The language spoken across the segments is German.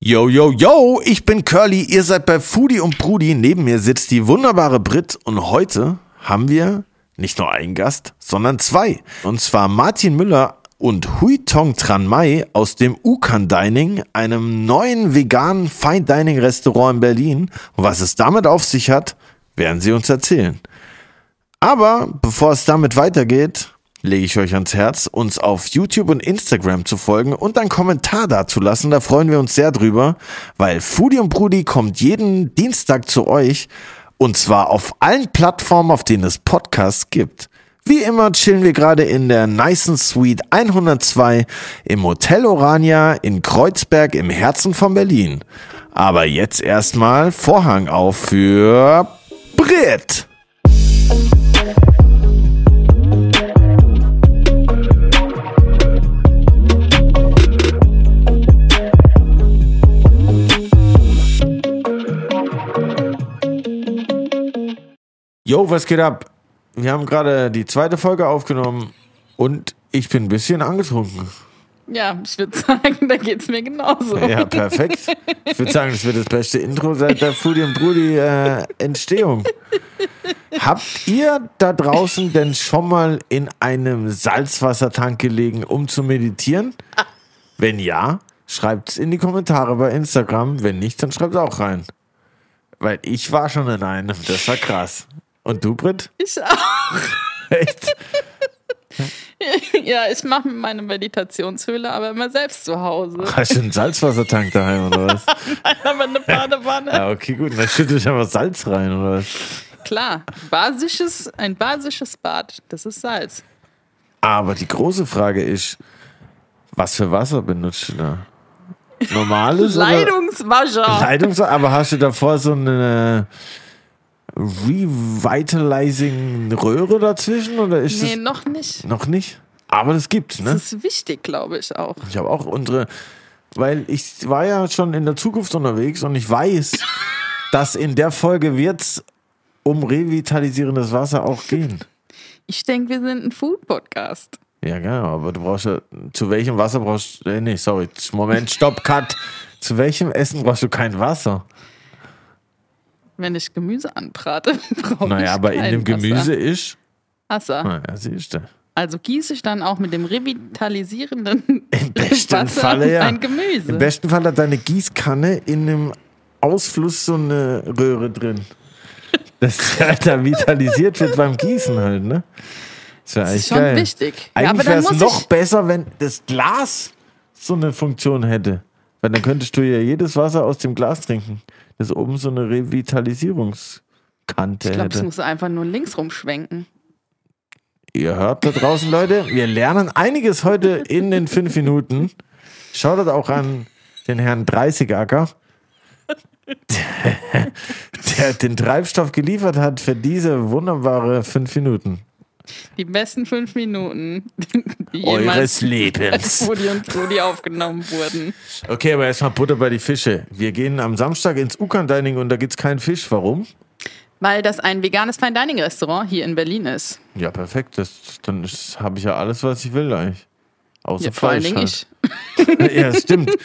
Yo, yo, yo, ich bin Curly, ihr seid bei Foodie und Brudi, neben mir sitzt die wunderbare Brit und heute haben wir nicht nur einen Gast, sondern zwei. Und zwar Martin Müller und Hui Tong Tran Mai aus dem Ukan Dining, einem neuen veganen Fine Dining Restaurant in Berlin. Und was es damit auf sich hat, werden sie uns erzählen. Aber bevor es damit weitergeht, lege ich euch ans Herz, uns auf YouTube und Instagram zu folgen und einen Kommentar dazulassen. Da freuen wir uns sehr drüber, weil Foodie und Brudi kommt jeden Dienstag zu euch und zwar auf allen Plattformen, auf denen es Podcasts gibt. Wie immer chillen wir gerade in der Nice Suite 102 im Hotel Orania in Kreuzberg im Herzen von Berlin. Aber jetzt erstmal Vorhang auf für Brit. Yo, was geht ab? Wir haben gerade die zweite Folge aufgenommen und ich bin ein bisschen angetrunken. Ja, ich würde sagen, da geht es mir genauso. Ja, perfekt. Ich würde sagen, das wird das beste Intro seit der Foodie und Brudi äh, Entstehung. Habt ihr da draußen denn schon mal in einem Salzwassertank gelegen, um zu meditieren? Wenn ja, schreibt es in die Kommentare bei Instagram. Wenn nicht, dann schreibt es auch rein. Weil ich war schon in einem. Das war krass. Und du, Britt? Ich auch. Echt? Ja, ich mache meine Meditationshöhle aber immer selbst zu Hause. Hast du einen Salzwassertank daheim oder was? Nein, aber eine Badewanne. Ja, okay, gut. Dann schütte ich einfach Salz rein oder was? Klar, basisches, ein basisches Bad, das ist Salz. Aber die große Frage ist, was für Wasser benutzt du da? Normales? oder- Leitungswascher. Leitungs aber hast du davor so eine Revitalizing Röhre dazwischen oder ist Nee, das noch nicht. noch nicht? Aber das gibt's, ne? Das ist wichtig, glaube ich auch. Ich habe auch unsere, weil ich war ja schon in der Zukunft unterwegs und ich weiß, dass in der Folge wird's um revitalisierendes Wasser auch gehen. Ich denke, wir sind ein Food-Podcast. Ja, genau, aber du brauchst ja, zu welchem Wasser brauchst du, äh, nee, sorry, Moment, stopp, cut. zu welchem Essen brauchst du kein Wasser? Wenn ich Gemüse anbrate, brauche ich Naja, aber in dem Gemüse ist, Wasser. Wasser. naja, siehst du. Also gieße ich dann auch mit dem revitalisierenden Im besten Wasser Falle ja. ein Gemüse. Im besten Fall hat deine Gießkanne in einem Ausfluss so eine Röhre drin. Das halt da vitalisiert wird beim Gießen halt, ne? Das das ist schon geil. wichtig. Ja, aber Eigentlich dann wäre es noch ich, besser, wenn das Glas so eine Funktion hätte. Weil dann könntest du ja jedes Wasser aus dem Glas trinken, das oben so eine Revitalisierungskante ich glaube, es muss einfach nur links rumschwenken. Ihr hört da draußen, Leute, wir lernen einiges heute in den fünf Minuten. Schaut auch an den Herrn Dreißigacker, der, der den Treibstoff geliefert hat für diese wunderbare fünf Minuten Die besten fünf Minuten, die eures Lebens. Foodie und Brudi aufgenommen wurden. Okay, aber erstmal Butter bei die Fische. Wir gehen am Samstag ins Ukan Dining und da gibt's keinen Fisch. Warum? Weil das ein veganes Fine Dining Restaurant hier in Berlin ist. Ja, perfekt. Das, dann habe ich ja alles, was ich will eigentlich. Außer Ja, vor allen Dingen halt. ich. ja, das stimmt.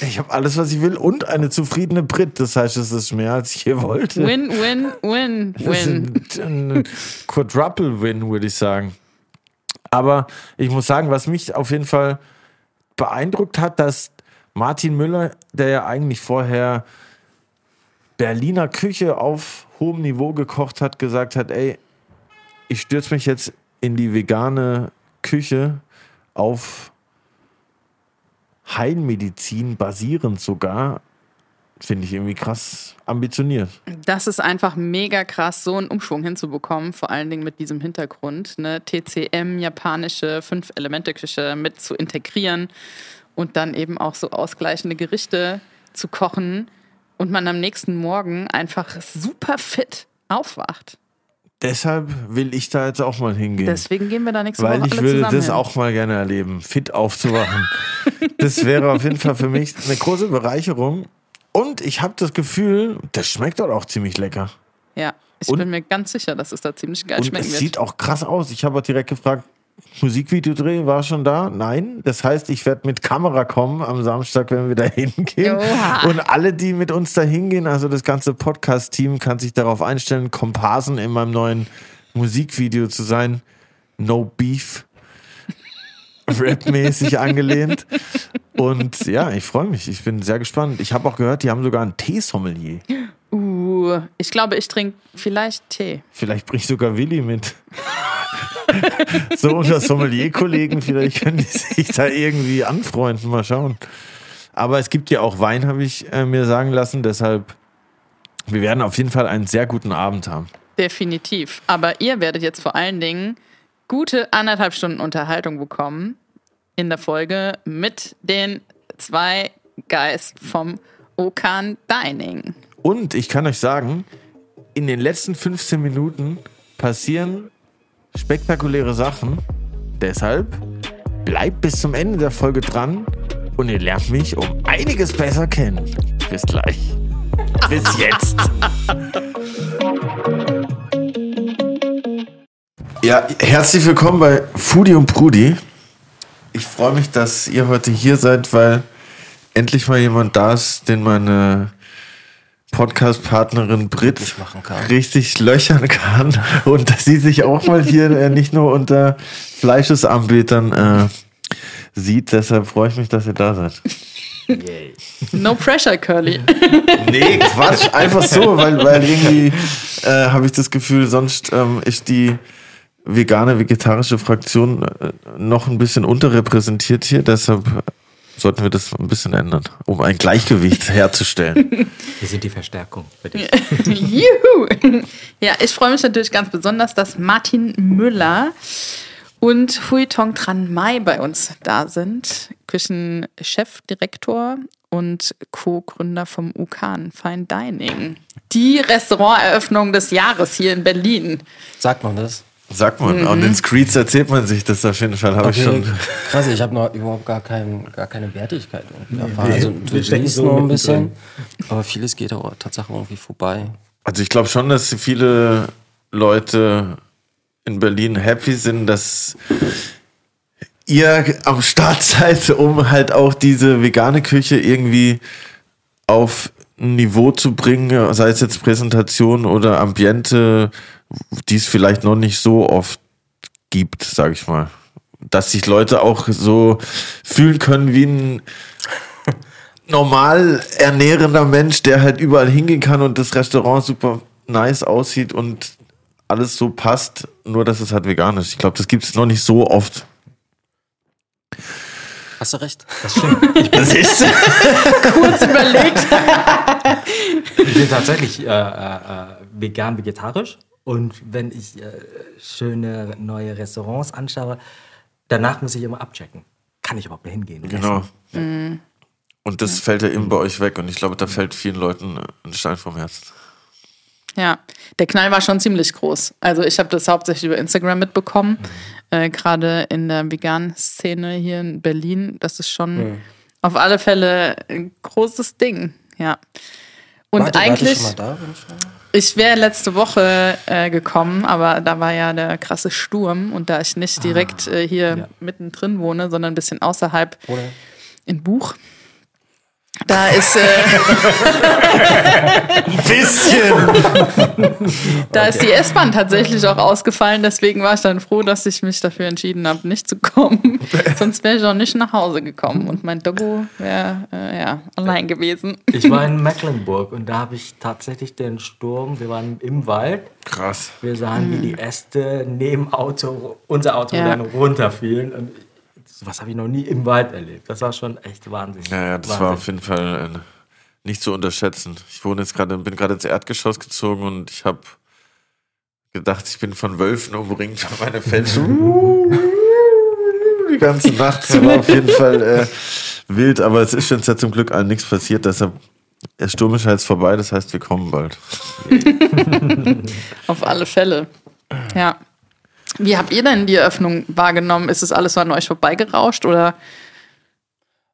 Ich habe alles, was ich will und eine zufriedene Brit. Das heißt, es ist mehr, als ich hier wollte. Win, win, win, win. ein, ein Quadruple-Win, würde ich sagen. Aber ich muss sagen, was mich auf jeden Fall beeindruckt hat, dass Martin Müller, der ja eigentlich vorher Berliner Küche auf hohem Niveau gekocht hat, gesagt hat, ey, ich stürze mich jetzt in die vegane Küche auf Heilmedizin basierend sogar. Finde ich irgendwie krass ambitioniert. Das ist einfach mega krass, so einen Umschwung hinzubekommen, vor allen Dingen mit diesem Hintergrund, ne? TCM, japanische Fünf-Elemente-Küche mit zu integrieren und dann eben auch so ausgleichende Gerichte zu kochen und man am nächsten Morgen einfach super fit aufwacht. Deshalb will ich da jetzt auch mal hingehen. Deswegen gehen wir da nächste Weil Woche ich alle würde das hin. auch mal gerne erleben, fit aufzuwachen. das wäre auf jeden Fall für mich eine große Bereicherung. Und ich habe das Gefühl, das schmeckt dort auch ziemlich lecker. Ja, ich Und- bin mir ganz sicher, dass es da ziemlich geil Und schmecken es wird. sieht auch krass aus. Ich habe auch direkt gefragt, Musikvideodreh war schon da? Nein. Das heißt, ich werde mit Kamera kommen am Samstag, wenn wir da hingehen. Oha. Und alle, die mit uns da hingehen, also das ganze Podcast-Team, kann sich darauf einstellen, Komparsen in meinem neuen Musikvideo zu sein. No Beef. Rap-mäßig angelehnt. Und ja, ich freue mich. Ich bin sehr gespannt. Ich habe auch gehört, die haben sogar einen Teesommelier. Uh, ich glaube, ich trinke vielleicht Tee. Vielleicht bringt sogar Willi mit. so unter Sommelier-Kollegen, vielleicht können die sich da irgendwie anfreunden. Mal schauen. Aber es gibt ja auch Wein, habe ich äh, mir sagen lassen. Deshalb, wir werden auf jeden Fall einen sehr guten Abend haben. Definitiv. Aber ihr werdet jetzt vor allen Dingen gute anderthalb Stunden Unterhaltung bekommen in der Folge mit den zwei Guys vom Okan Dining. Und ich kann euch sagen, in den letzten 15 Minuten passieren spektakuläre Sachen. Deshalb bleibt bis zum Ende der Folge dran und ihr lernt mich um einiges besser kennen. Bis gleich. Bis jetzt. Ja, herzlich willkommen bei Foodie und Prudi. Ich freue mich, dass ihr heute hier seid, weil endlich mal jemand da ist, den meine Podcast-Partnerin Brit Glücklich machen kann. richtig löchern kann und dass sie sich auch mal hier äh, nicht nur unter Fleischesanbetern äh, sieht. Deshalb freue ich mich, dass ihr da seid. Yay. No pressure, Curly. Nee, Quatsch, einfach so, weil, weil irgendwie äh, habe ich das Gefühl, sonst ähm, ist die vegane, vegetarische Fraktion äh, noch ein bisschen unterrepräsentiert hier. Deshalb sollten wir das ein bisschen ändern, um ein Gleichgewicht herzustellen. Wir sind die Verstärkung für dich. Juhu! Ja, ich freue mich natürlich ganz besonders, dass Martin Müller und Hui Tong Tran Mai bei uns da sind. Küchenchefdirektor und Co-Gründer vom Ukan Fine Dining. Die Restauranteröffnung des Jahres hier in Berlin. Sagt man das? Sagt man, und in Screeds erzählt man sich das auf jeden Fall, habe ich schon. Krass, ich habe noch überhaupt gar, kein, gar keine Wertigkeit erfahren. wir- also stecken schließen so noch ein bisschen, aber vieles geht auch tatsächlich irgendwie vorbei. Also ich glaube schon, dass viele Leute in Berlin happy sind, dass ihr am Start seid, um halt auch diese vegane Küche irgendwie auf ein Niveau zu bringen, sei es jetzt Präsentation oder Ambiente, die es vielleicht noch nicht so oft gibt, sage ich mal. Dass sich Leute auch so fühlen können wie ein normal ernährender Mensch, der halt überall hingehen kann und das Restaurant super nice aussieht und alles so passt, nur dass es halt vegan ist. Ich glaube, das gibt es noch nicht so oft. Hast du recht? Das ist Kurz überlegt. Ich bin tatsächlich äh, äh, äh, vegan, vegetarisch. Und wenn ich äh, schöne neue Restaurants anschaue, danach muss ich immer abchecken. Kann ich überhaupt da hingehen? und genau. essen? Und das fällt ja eben bei euch weg und ich glaube, da fällt vielen Leuten ein Stein vom Herzen. Ja, der Knall war schon ziemlich groß. Also ich habe das hauptsächlich über Instagram mitbekommen, äh, gerade in der veganen Szene hier in Berlin. Das ist schon auf alle Fälle ein großes Ding. Ja. Und Warte, warte eigentlich, schon mal da, wenn ich frage? Ich wäre letzte Woche äh, gekommen, aber da war ja der krasse Sturm und da ich nicht direkt äh, hier ja. mittendrin wohne, sondern ein bisschen außerhalb Oder? in Buch. Da ist, äh, Bisschen! Da ist die S-Bahn tatsächlich auch ausgefallen, deswegen war ich dann froh, dass ich mich dafür entschieden habe, nicht zu kommen. Sonst wäre ich auch nicht nach Hause gekommen und mein Doggo wäre äh, ja, allein gewesen. Ich war in Mecklenburg und da habe ich tatsächlich den Sturm. Wir waren im Wald. Krass. Wir sahen, wie die Äste neben Auto, unser Auto Ja. dann runterfielen. Und sowas habe ich noch nie im Wald erlebt. Das war schon echt wahnsinnig. Ja, ja, das Wahnsinn. war auf jeden Fall äh, nicht zu unterschätzen. Ich wohne jetzt gerade, bin gerade ins Erdgeschoss gezogen und ich habe gedacht, ich bin von Wölfen umringt, weil meine Felsen die ganze Nacht. Das war auf jeden Fall äh, wild, aber es ist jetzt ja zum Glück allen nichts passiert, deshalb der Sturm ist jetzt vorbei, das heißt, wir kommen bald. Auf alle Fälle. Ja. Wie habt ihr denn die Eröffnung wahrgenommen? Ist es alles so an euch vorbeigerauscht oder?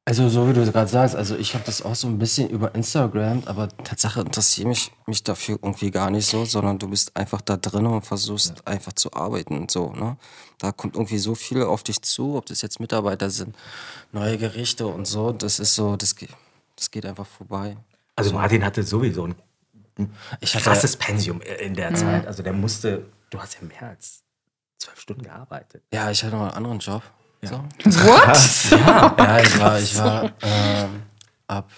Also so wie du gerade sagst, also ich habe das auch so ein bisschen über Instagram, aber Tatsache interessiert mich, mich dafür irgendwie gar nicht so, sondern du bist einfach da drin und versuchst einfach zu arbeiten. So, ne? Da kommt irgendwie so viel auf dich zu, ob das jetzt Mitarbeiter sind, neue Gerichte und so, das ist so, das, geht- das geht einfach vorbei. Also Martin hatte sowieso ein Ich hatte- krasses Pensium in der Zeit. Also der musste, du hast ja mehr als zwölf Stunden gearbeitet. Ja, ich hatte noch einen anderen Job. So. What? Ja, ich war, ich war ähm, ab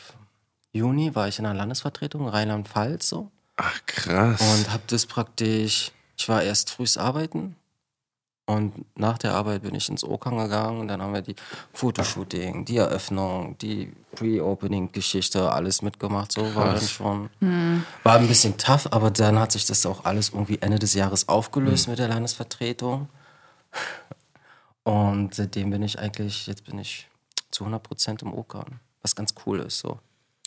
Juni war ich in der Landesvertretung Rheinland-Pfalz so Ach, krass. und habe das praktisch, ich war erst frühs arbeiten und nach der Arbeit bin ich ins Okang gegangen und dann haben wir die Fotoshooting, die Eröffnung, die Pre-Opening-Geschichte, alles mitgemacht, so war dann schon, war ein bisschen tough, aber dann hat sich das auch alles irgendwie Ende des Jahres aufgelöst mit der Landesvertretung und seitdem bin ich eigentlich, jetzt bin ich zu 100% im Okang, was ganz cool ist so.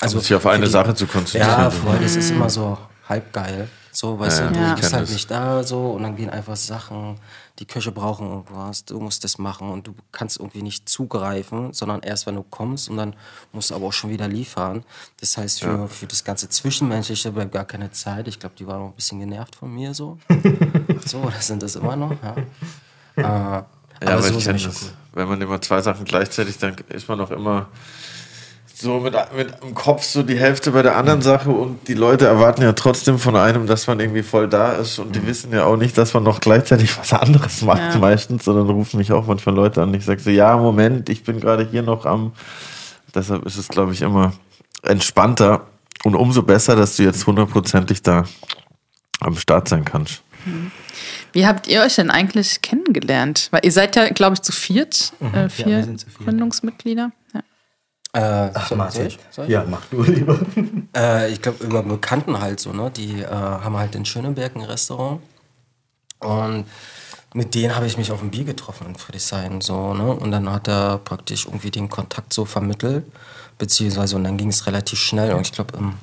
also sich auf eine die- Sache zu konzentrieren. ja, voll, das ist immer so halb geil. So, weißt Ja, du, ja. du ich bist halt das. nicht da so und dann gehen einfach Sachen, die Köche brauchen irgendwas, du musst das machen und du kannst irgendwie nicht zugreifen, sondern erst wenn du kommst und dann musst du aber auch schon wieder liefern. Das heißt, für, für das ganze Zwischenmenschliche bleibt gar keine Zeit. Ich glaube, die waren auch ein bisschen genervt von mir so. so, das sind das immer noch, ja. Äh, Ja, aber, aber so ich kenne das. schon Wenn man immer zwei Sachen gleichzeitig, dann ist man noch immer so mit, mit im Kopf so die Hälfte bei der anderen Sache und die Leute erwarten ja trotzdem von einem, dass man irgendwie voll da ist und die wissen ja auch nicht, dass man noch gleichzeitig was anderes macht Ja. meistens, sondern rufen mich auch manchmal Leute an. Ich sage so, ja, Moment, ich bin gerade hier noch am. Deshalb ist es, glaube ich, immer entspannter und umso besser, dass du jetzt hundertprozentig da am Start sein kannst. Wie habt ihr euch denn eigentlich kennengelernt? Weil ihr seid ja, glaube ich, zu viert, äh, vier wir sind zu viert. Gründungsmitglieder. Ja. Äh, Ach, soll- Martin. ich? Soll ich? Ja, mach du lieber. Äh, ich glaube, über Bekannten halt so, ne? Die äh, haben halt in Schöneberg ein Restaurant. Und mit denen habe ich mich auf ein Bier getroffen in Friedrichshain, so, ne? Und dann hat er praktisch irgendwie den Kontakt so vermittelt. Beziehungsweise, und dann ging es relativ schnell. Und ich glaube, ähm,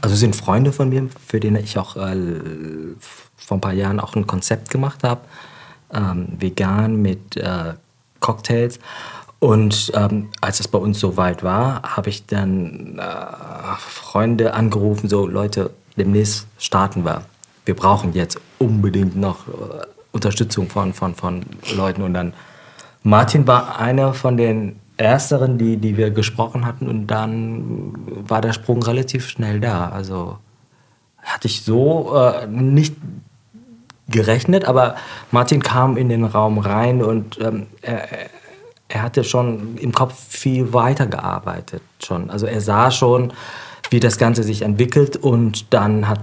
Also sind Freunde von mir, für den ich auch äh, vor ein paar Jahren auch ein Konzept gemacht habe, ähm, vegan mit äh, Cocktails. Und ähm, als es bei uns soweit war, habe ich dann äh, Freunde angerufen, so Leute, demnächst starten wir. Wir brauchen jetzt unbedingt noch äh, Unterstützung von, von, von Leuten. Und dann Martin war einer von den ersteren, die, die wir gesprochen hatten und dann war der Sprung relativ schnell da. Also hatte ich so äh, nicht gerechnet, aber Martin kam in den Raum rein und ähm, er, er hatte schon im Kopf viel weiter gearbeitet schon. Also er sah schon, wie das Ganze sich entwickelt und dann hat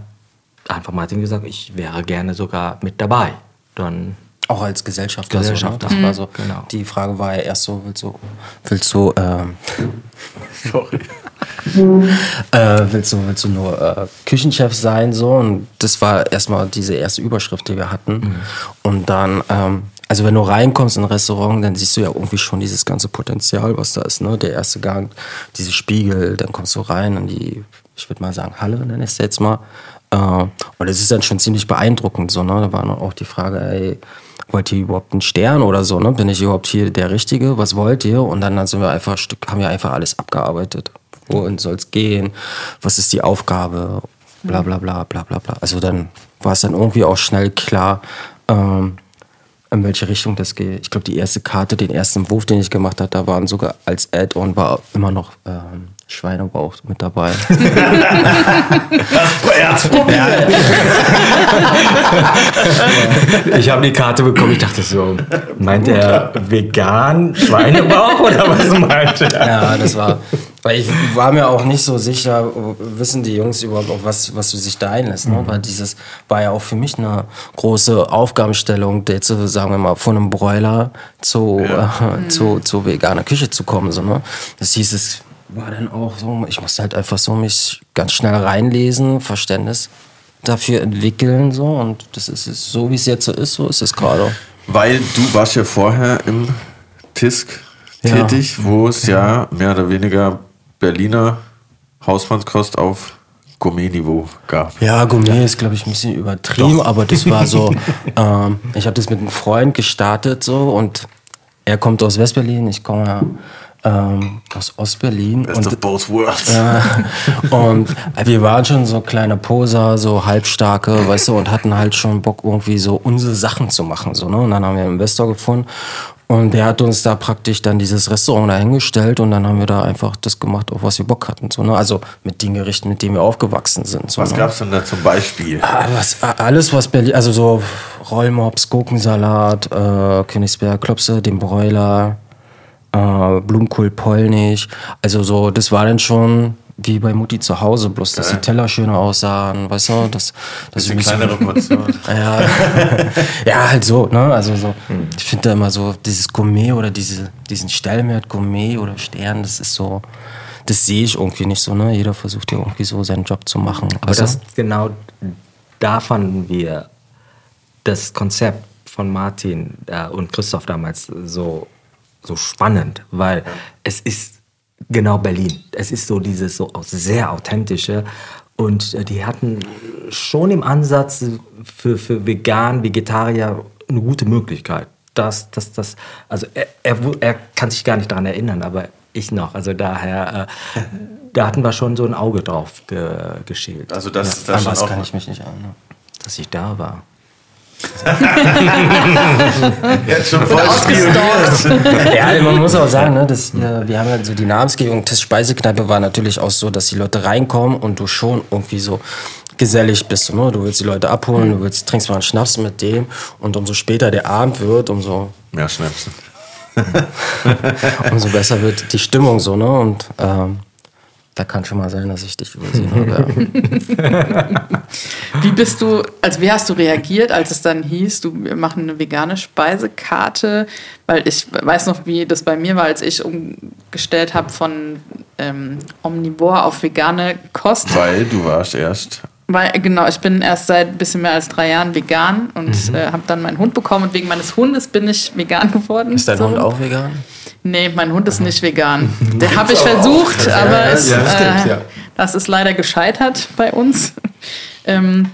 einfach Martin gesagt, ich wäre gerne sogar mit dabei. Dann auch als Gesellschafter. Gesellschafter. So, ne? Das war so, Genau. Die Frage war ja erst so, willst du, willst du, ähm, Sorry. äh, willst du, willst du nur äh, Küchenchef sein, so? Und das war erstmal diese erste Überschrift, die wir hatten. Und dann, ähm, also wenn du reinkommst in ein Restaurant, dann siehst du ja irgendwie schon dieses ganze Potenzial, was da ist, ne? Der erste Gang, diese Spiegel, dann kommst du rein in die, ich würde mal sagen, Halle, nenne ich es jetzt mal. Äh, und das ist dann schon ziemlich beeindruckend, so, ne? Da war dann auch die Frage, ey, wollt ihr überhaupt einen Stern oder so, ne? Bin ich überhaupt hier der Richtige? Was wollt ihr? Und dann sind wir einfach, haben wir einfach alles abgearbeitet. Wohin soll es gehen? Was ist die Aufgabe? Bla bla bla bla bla bla. Also dann war es dann irgendwie auch schnell klar, ähm, in welche Richtung das geht. Ich glaube, die erste Karte, den ersten Wurf, den ich gemacht habe, da waren sogar als Add-on war immer noch ähm, Schweinebauch mit dabei. Ich habe die Karte bekommen, ich dachte so, meint er vegan Schweinebauch oder was meint er? Ja, das war. Weil ich war mir auch nicht so sicher, wissen die Jungs überhaupt auch, was, was du sich da einlässt. Ne? Weil dieses war ja auch für mich eine große Aufgabenstellung, jetzt, so, sagen wir mal, von einem Broiler zu, äh, zu, zu veganer Küche zu kommen. So, ne? Das hieß, es war dann auch so, ich musste halt einfach so mich ganz schnell reinlesen, Verständnis dafür entwickeln. So, und das ist es, so, wie es jetzt so ist, so ist es gerade. Weil du warst ja vorher im TISK Ja. tätig, wo es ja mehr oder weniger Berliner Hausmannskost auf Gourmet-Niveau gab. Ja, Gourmet ist, glaube ich, ein bisschen übertrieben, aber das war so, ähm, ich habe das mit einem Freund gestartet so und er kommt aus Westberlin, ich komme ähm, aus Ostberlin. Best of both worlds. Und äh, wir waren schon so kleine Poser, so halbstarke, weißt du, und hatten halt schon Bock, irgendwie so unsere Sachen zu machen. So, ne? Und dann haben wir einen Investor gefunden. Und der hat uns da praktisch dann dieses Restaurant dahingestellt und dann haben wir da einfach das gemacht, auf was wir Bock hatten. So, ne? Also mit den Gerichten, mit denen wir aufgewachsen sind. So, Was ne? gab's denn da zum Beispiel? Ah, Was, alles, was Berlin, also so Rollmops, Gurkensalat, äh, Königsberg, Klopse, den Broiler, äh, Blumenkohl polnisch. Also so, das war dann schon wie bei Mutti zu Hause, bloß dass die Teller schöner aussahen, weißt du, das, das Bisschen kleinere Portion. ja, ja, halt so, ne? Also so, ich finde da immer so, dieses Gourmet oder diese, diesen Stellenwert Gourmet oder Stern, das ist so, das sehe ich irgendwie nicht so, ne? Jeder versucht ja irgendwie so seinen Job zu machen. Aber weißt du? das genau da fanden wir das Konzept von Martin äh, und Christoph damals so, so spannend, weil es ist genau Berlin. Es ist so dieses so sehr authentische und äh, die hatten schon im Ansatz für, für Vegan, Vegetarier eine gute Möglichkeit. Das, das, das, also er, er, er kann sich gar nicht daran erinnern, aber ich noch. Also daher, äh, da hatten wir schon so ein Auge drauf ge, geschält. Also das, An das auch kann ich mich nicht erinnern. dass ich da war. Jetzt schon voll Ausgestalkt. Ja, man muss auch sagen, ne, dass, äh, wir haben ja so die Namensgebung des Speisekneipe war natürlich auch so, dass die Leute reinkommen und du schon irgendwie so gesellig bist. Ne? Du willst die Leute abholen, du willst, trinkst mal einen Schnaps mit dem und umso später der Abend wird, umso, Mehr Schnäpsen. umso besser wird die Stimmung so. Ne? Und ähm, da kann schon mal sein, dass ich dich übersehen habe. Ja. Wie bist du, also wie hast du reagiert, als es dann hieß, du wir machen eine vegane Speisekarte? Weil ich weiß noch, wie das bei mir war, als ich umgestellt habe von ähm, Omnivore auf vegane Kost. Weil du warst erst. Weil, genau, ich bin erst seit ein bisschen mehr als drei Jahren vegan und Mhm. äh, habe dann meinen Hund bekommen und wegen meines Hundes bin ich vegan geworden. Ist dein So. Hund auch vegan? Nee, mein Hund ist nicht vegan. Den habe ich versucht, aber es, ja, das äh, ja. das ist leider gescheitert bei uns. Ähm,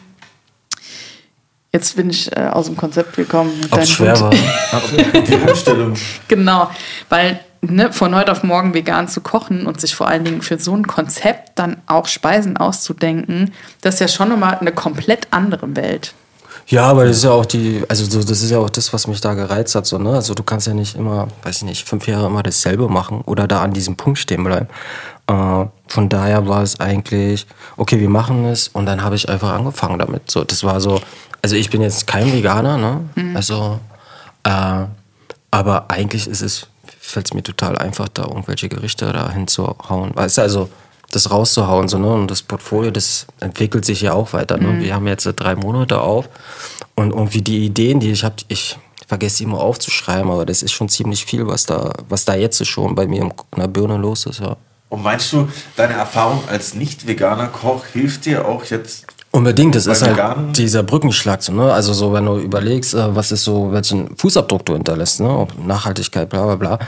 jetzt bin ich äh, aus dem Konzept gekommen. Ob es schwer Hund. war? Die Umstellung. Genau, weil ne, von heute auf morgen vegan zu kochen und sich vor allen Dingen für so ein Konzept dann auch Speisen auszudenken, das ist ja schon nochmal eine komplett andere Welt. Ja, aber das ist ja auch die, also so, das ist ja auch das, was mich da gereizt hat, so, ne? Also du kannst ja nicht immer, weiß ich nicht, fünf Jahre immer dasselbe machen oder da an diesem Punkt stehen bleiben. Äh, von daher war es eigentlich, okay, wir machen es und dann habe ich einfach angefangen damit. So, das war so, also ich bin jetzt kein Veganer, ne? Also, äh, aber eigentlich ist es, fällt es mir total einfach, da irgendwelche Gerichte da hinzuhauen. Weißt du, also das rauszuhauen, so, ne? Und das Portfolio, das entwickelt sich ja auch weiter. Ne? Wir haben jetzt äh, drei Monate auf und irgendwie die Ideen, die ich habe, ich vergesse sie immer aufzuschreiben, aber das ist schon ziemlich viel, was da, was da jetzt schon bei mir in der Birne los ist, ja. Und meinst du, deine Erfahrung als nicht-veganer Koch hilft dir auch jetzt? Unbedingt, das ist halt Veganen? dieser Brückenschlag, so, ne? Also so, wenn du überlegst, äh, was ist so, welchen Fußabdruck du hinterlässt, ne? Ob Nachhaltigkeit, bla bla bla.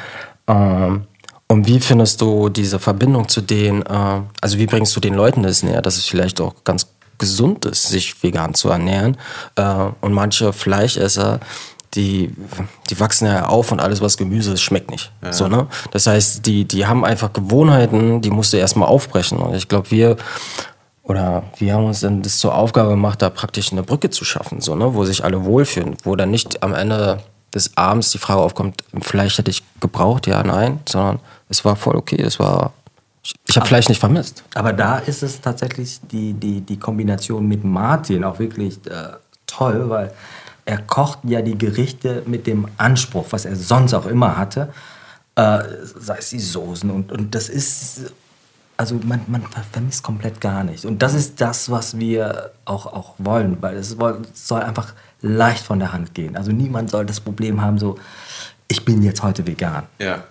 Ähm, und wie findest du diese Verbindung zu den, äh, also wie bringst du den Leuten das näher, dass es vielleicht auch ganz gesund ist, sich vegan zu ernähren? Äh, und manche Fleischesser, die, die wachsen ja auf und alles, was Gemüse ist, schmeckt nicht. So, ne? Das heißt, die, die haben einfach Gewohnheiten, die musst du erstmal aufbrechen. Und ich glaube, wir oder wir haben uns dann das zur Aufgabe gemacht, da praktisch eine Brücke zu schaffen, so, ne, wo sich alle wohlfühlen, wo dann nicht am Ende des Abends die Frage aufkommt, Fleisch hätte ich gebraucht, ja, nein, sondern es war voll okay, es war, ich, habe Fleisch nicht vermisst. Aber da ist es tatsächlich die, die, die Kombination mit Martin auch wirklich äh, toll, weil er kocht ja die Gerichte mit dem Anspruch, was er sonst auch immer hatte, äh, sei es die Soßen und, und das ist, also man, man ver- vermisst komplett gar nicht. Und das ist das, was wir auch, auch wollen, weil es soll, es soll einfach leicht von der Hand gehen. Also niemand soll das Problem haben, so, ich bin jetzt heute vegan. Ja.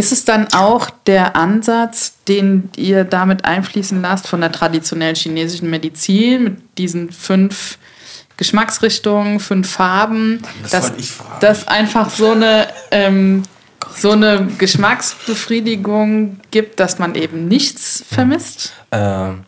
Ist es dann auch der Ansatz, den ihr damit einfließen lasst von der traditionellen chinesischen Medizin mit diesen fünf Geschmacksrichtungen, fünf Farben, Das dass dass einfach so eine ähm, so eine Geschmacksbefriedigung gibt, dass man eben nichts vermisst? Ähm,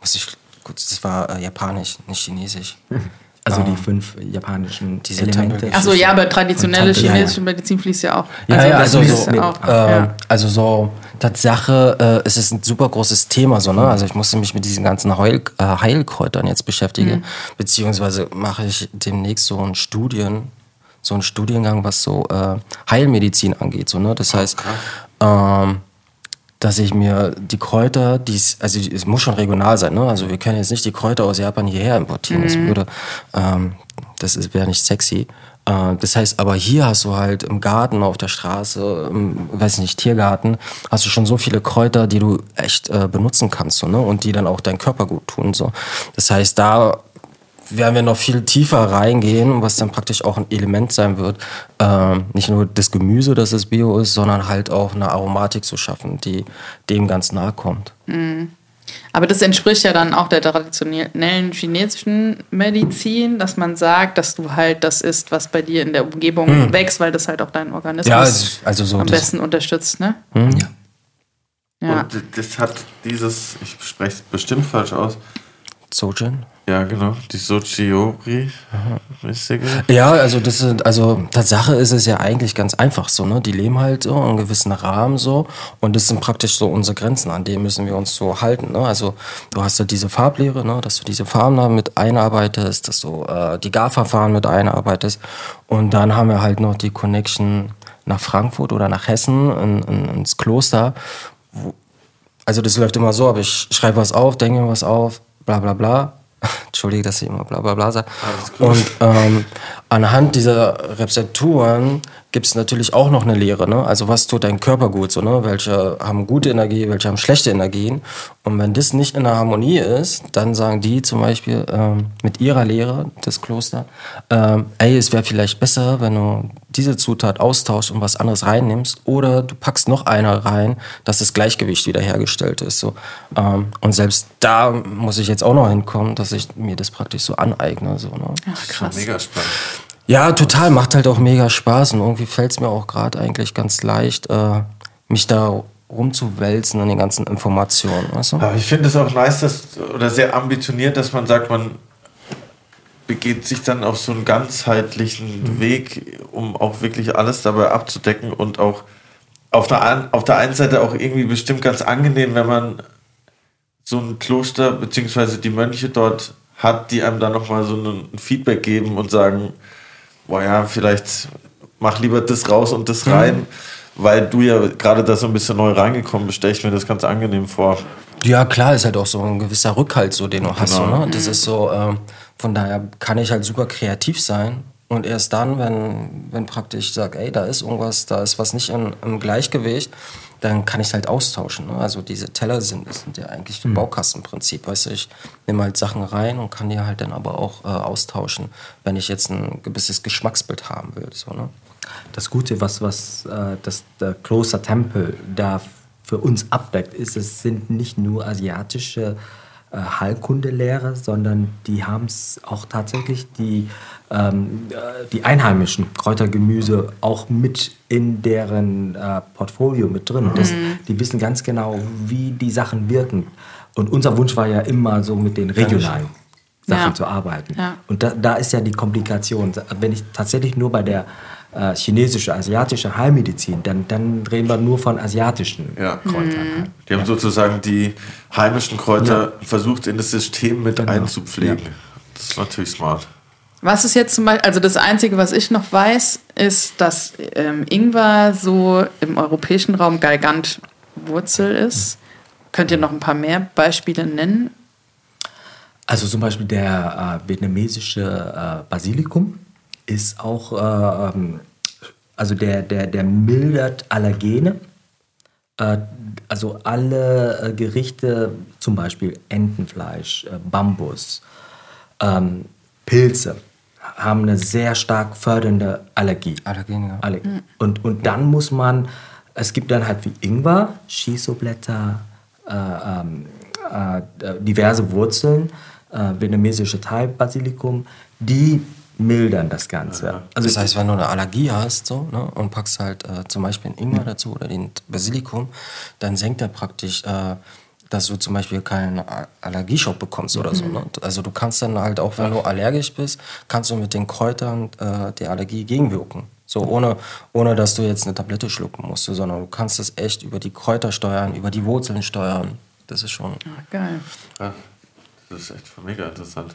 muss ich kurz, das war äh, japanisch, nicht chinesisch. Also die fünf japanischen Diese Elemente. Achso, ja, aber traditionelle ja, chinesische Medizin fließt ja auch. Ja, ja, das also so, ja auch. ähm, ja. also so Tatsache, äh, es ist ein super großes Thema, so, ne? Also ich musste mich mit diesen ganzen Heul, äh, Heilkräutern jetzt beschäftigen, beziehungsweise mache ich demnächst so einen Studien, so einen Studiengang, was so äh, Heilmedizin angeht, so, ne? Das heißt, ähm, dass ich mir die Kräuter, die es- also es muss schon regional sein, ne? Also wir können jetzt nicht die Kräuter aus Japan hierher importieren. Das würde, ähm, das wäre nicht sexy. Äh, das heißt, aber hier hast du halt im Garten, auf der Straße, im, weiß nicht, Tiergarten, hast du schon so viele Kräuter, die du echt äh, benutzen kannst, so, ne? Und die dann auch dein Körper gut tun, so. Das heißt, da werden wir noch viel tiefer reingehen, was dann praktisch auch ein Element sein wird, ähm, nicht nur das Gemüse, dass es Bio ist, sondern halt auch eine Aromatik zu schaffen, die dem ganz nahe kommt. Aber das entspricht ja dann auch der traditionellen chinesischen Medizin, dass man sagt, dass du halt das isst, was bei dir in der Umgebung wächst, weil das halt auch deinen Organismus Ja, also so am das- besten unterstützt, ne? Ja. Ja. Und das hat dieses, ich spreche es bestimmt falsch aus. Sojin? Ja, genau, die Sochiori. Richtige. Ja, also das sind, also Tatsache ist es ja eigentlich ganz einfach so, ne? Die leben halt so in einem gewissen Rahmen so und das sind praktisch so unsere Grenzen, an denen müssen wir uns so halten. Ne? Also du hast ja diese Farblehre, ne? dass du diese Farben da mit einarbeitest, dass du äh, die Garverfahren mit einarbeitest und dann haben wir halt noch die Connection nach Frankfurt oder nach Hessen in, in, ins Kloster. Wo, also das läuft immer so, aber ich schreibe was auf, denke was auf, bla bla bla. Entschuldige, dass ich immer bla bla bla sage. Und ähm, anhand dieser Rezepturen gibt es natürlich auch noch eine Lehre. Ne? Also was tut dein Körper gut? So, ne? Welche haben gute Energie, welche haben schlechte Energien? Und wenn das nicht in der Harmonie ist, dann sagen die zum Beispiel ähm, mit ihrer Lehre, das Kloster, ähm, ey, es wäre vielleicht besser, wenn du diese Zutat austauschst und was anderes reinnimmst oder du packst noch eine rein, dass das Gleichgewicht wiederhergestellt ist. So. Ähm, und selbst da muss ich jetzt auch noch hinkommen, dass ich mir das praktisch so aneigne. So, ne? Ach, krass. Mega spannend. Ja, total, macht halt auch mega Spaß und irgendwie fällt es mir auch gerade eigentlich ganz leicht, äh, mich da rumzuwälzen an den ganzen Informationen. Weißt du? Aber ich finde es auch nice, dass, oder sehr ambitioniert, dass man sagt, man begeht sich dann auf so einen ganzheitlichen Weg, um auch wirklich alles dabei abzudecken und auch auf der, auf der einen Seite auch irgendwie bestimmt ganz angenehm, wenn man so ein Kloster beziehungsweise die Mönche dort hat, die einem dann nochmal so ein Feedback geben und sagen, boah ja, vielleicht mach lieber das raus und das rein, weil du ja gerade da so ein bisschen neu reingekommen bist, stelle ich mir das ganz angenehm vor. Ja, klar, ist halt auch so ein gewisser Rückhalt, so den du hast. So, Genau. ne? Das ist so, ähm, von daher kann ich halt super kreativ sein. Und erst dann, wenn, wenn praktisch ich sage, ey, da ist irgendwas, da ist was nicht in, im Gleichgewicht, dann kann ich es halt austauschen. Ne? Also diese Teller sind, sind ja eigentlich ein Baukastenprinzip. Weißt du, ich nehme halt Sachen rein und kann die halt dann aber auch äh, austauschen, wenn ich jetzt ein gewisses Geschmacksbild haben will. So, ne? Das Gute, was, was äh, das der Klostertempel da für uns abdeckt, ist, es sind nicht nur asiatische äh, Heilkundelehre, sondern die haben es auch tatsächlich die, ähm, äh, die einheimischen Kräutergemüse auch mit in deren äh, Portfolio mit drin. Das, die wissen ganz genau, wie die Sachen wirken. Und unser Wunsch war ja immer so mit den regionalen Sachen Ja. zu arbeiten. Ja. Und da, da ist ja die Komplikation. Wenn ich tatsächlich nur bei der äh, chinesische, asiatische Heilmedizin, dann, dann reden wir nur von asiatischen Ja. Kräutern. Die haben sozusagen die heimischen Kräuter versucht in das System mit Genau. einzupflegen. Ja. Das ist natürlich smart. Was ist jetzt zum Beispiel, also das Einzige, was ich noch weiß, ist, dass ähm, Ingwer so im europäischen Raum Galgant-Wurzel ist. Könnt ihr noch ein paar mehr Beispiele nennen? Also zum Beispiel der äh, vietnamesische äh, Basilikum ist auch, äh, ähm, also der, der, der mildert Allergene. Äh, also alle äh, Gerichte, zum Beispiel Entenfleisch, äh, Bambus, ähm, Pilze, haben eine sehr stark fördernde Allergie. Allergien, ja. Alle. Und, und dann muss man, es gibt dann halt wie Ingwer, Shiso-Blätter, äh, ähm, äh, diverse Wurzeln, äh, vietnamesische Thai-Basilikum, die mildern das Ganze. Also Das heißt, wenn du eine Allergie hast so, ne, und packst halt äh, zum Beispiel einen Ingwer dazu oder den Basilikum, dann senkt er praktisch äh, dass du zum Beispiel keinen Allergieschock bekommst oder so. Ne? Also du kannst dann halt auch, wenn du allergisch bist, kannst du mit den Kräutern äh, die Allergie gegenwirken. So ohne, ohne dass du jetzt eine Tablette schlucken musst, sondern du kannst es echt über die Kräuter steuern, über die Wurzeln steuern. Das ist schon. Ah, geil. Ja, das ist echt mega interessant.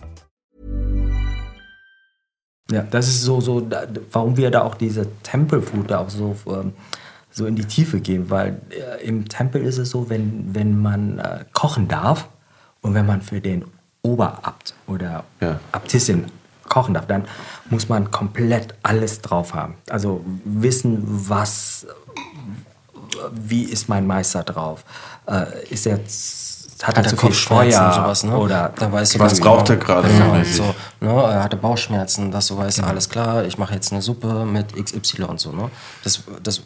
Ja, das ist so, so warum wir da auch diese Tempelfood da auch so, ähm, so in die Tiefe gehen, weil äh, im Tempel ist es so, wenn, wenn man äh, kochen darf und wenn man für den Oberabt oder Ja. Abtissin kochen darf, dann muss man komplett alles drauf haben. Also wissen, was, wie ist mein Meister drauf? Äh, ist er, hat er Hat er Kopfschmerzen Feuer und sowas, ne? oder da weißt du Was braucht genau. er gerade Genau, so, ne? Er hatte Bauchschmerzen, dass du weißt, alles klar, ich mache jetzt eine Suppe mit XY und so, ne? Das, das,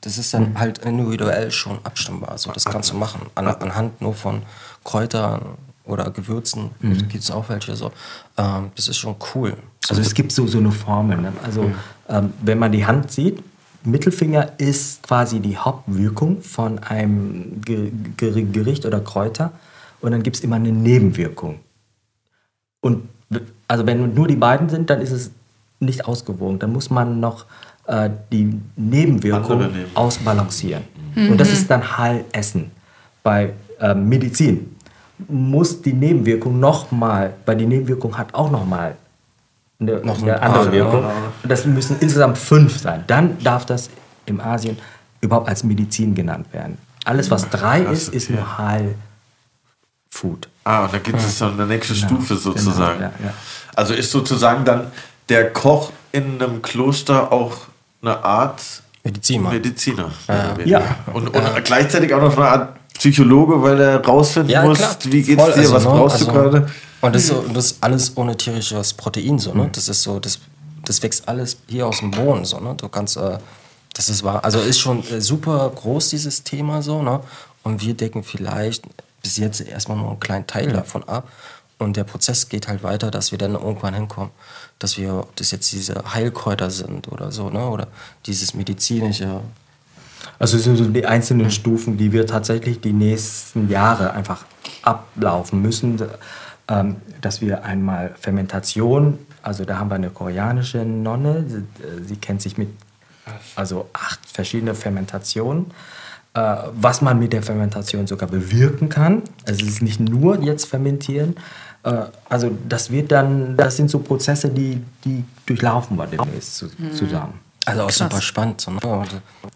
das ist dann halt individuell schon abstimmbar. So, das kannst du machen. An, anhand nur von Kräutern oder Gewürzen gibt es auch welche so. Ähm, das ist schon cool. So, Also es gibt so, so eine Formel. Ne? Also ähm, wenn man die Hand sieht, Mittelfinger ist quasi die Hauptwirkung von einem Ge Ge Gericht oder Kräuter und dann gibt es immer eine Nebenwirkung. Und also wenn nur die beiden sind, dann ist es nicht ausgewogen. Dann muss man noch äh, die Nebenwirkung ausbalancieren. Und das ist dann Heilessen. Bei äh, Medizin muss die Nebenwirkung nochmal, weil die Nebenwirkung hat auch nochmal eine, Noch eine ein andere paar, Wirkung. Das müssen insgesamt fünf sein. Dann darf das im Asien überhaupt als Medizin genannt werden. Alles, was drei krass, ist, ist okay. nur Heilfood. Ah, und da gibt es dann eine nächste Stufe sozusagen. genau, ja, ja. Also ist sozusagen dann der Koch in einem Kloster auch eine Art Mediziner. Mediziner. Ja. Und, und gleichzeitig auch noch eine Art Psychologe, weil er rausfinden Ja, muss, wie geht's Voll, dir, also, was ne, brauchst also, du gerade. Und das, ist so, das ist alles ohne tierisches Protein so, ne? Das ist so, das, das wächst alles hier aus dem Boden so, ne? Du kannst, äh, das ist wahr, also ist schon äh, super groß dieses Thema so, ne? Und wir decken vielleicht bis jetzt erstmal nur einen kleinen Teil davon ab. Und der Prozess geht halt weiter, dass wir dann irgendwann hinkommen, dass wir, ob das jetzt diese Heilkräuter sind oder so, ne? Oder dieses medizinische. Also es sind so die einzelnen Stufen, die wir tatsächlich die nächsten Jahre einfach ablaufen müssen. Ähm, dass wir einmal Fermentation, also da haben wir eine koreanische Nonne, sie, äh, sie kennt sich mit also acht verschiedene Fermentationen, äh, was man mit der Fermentation sogar bewirken kann. Also es ist nicht nur jetzt fermentieren. Äh, also das wird dann, das sind so Prozesse, die, die durchlaufen wir demnächst zu, zusammen. Also auch Krass. super spannend. So, ne? Und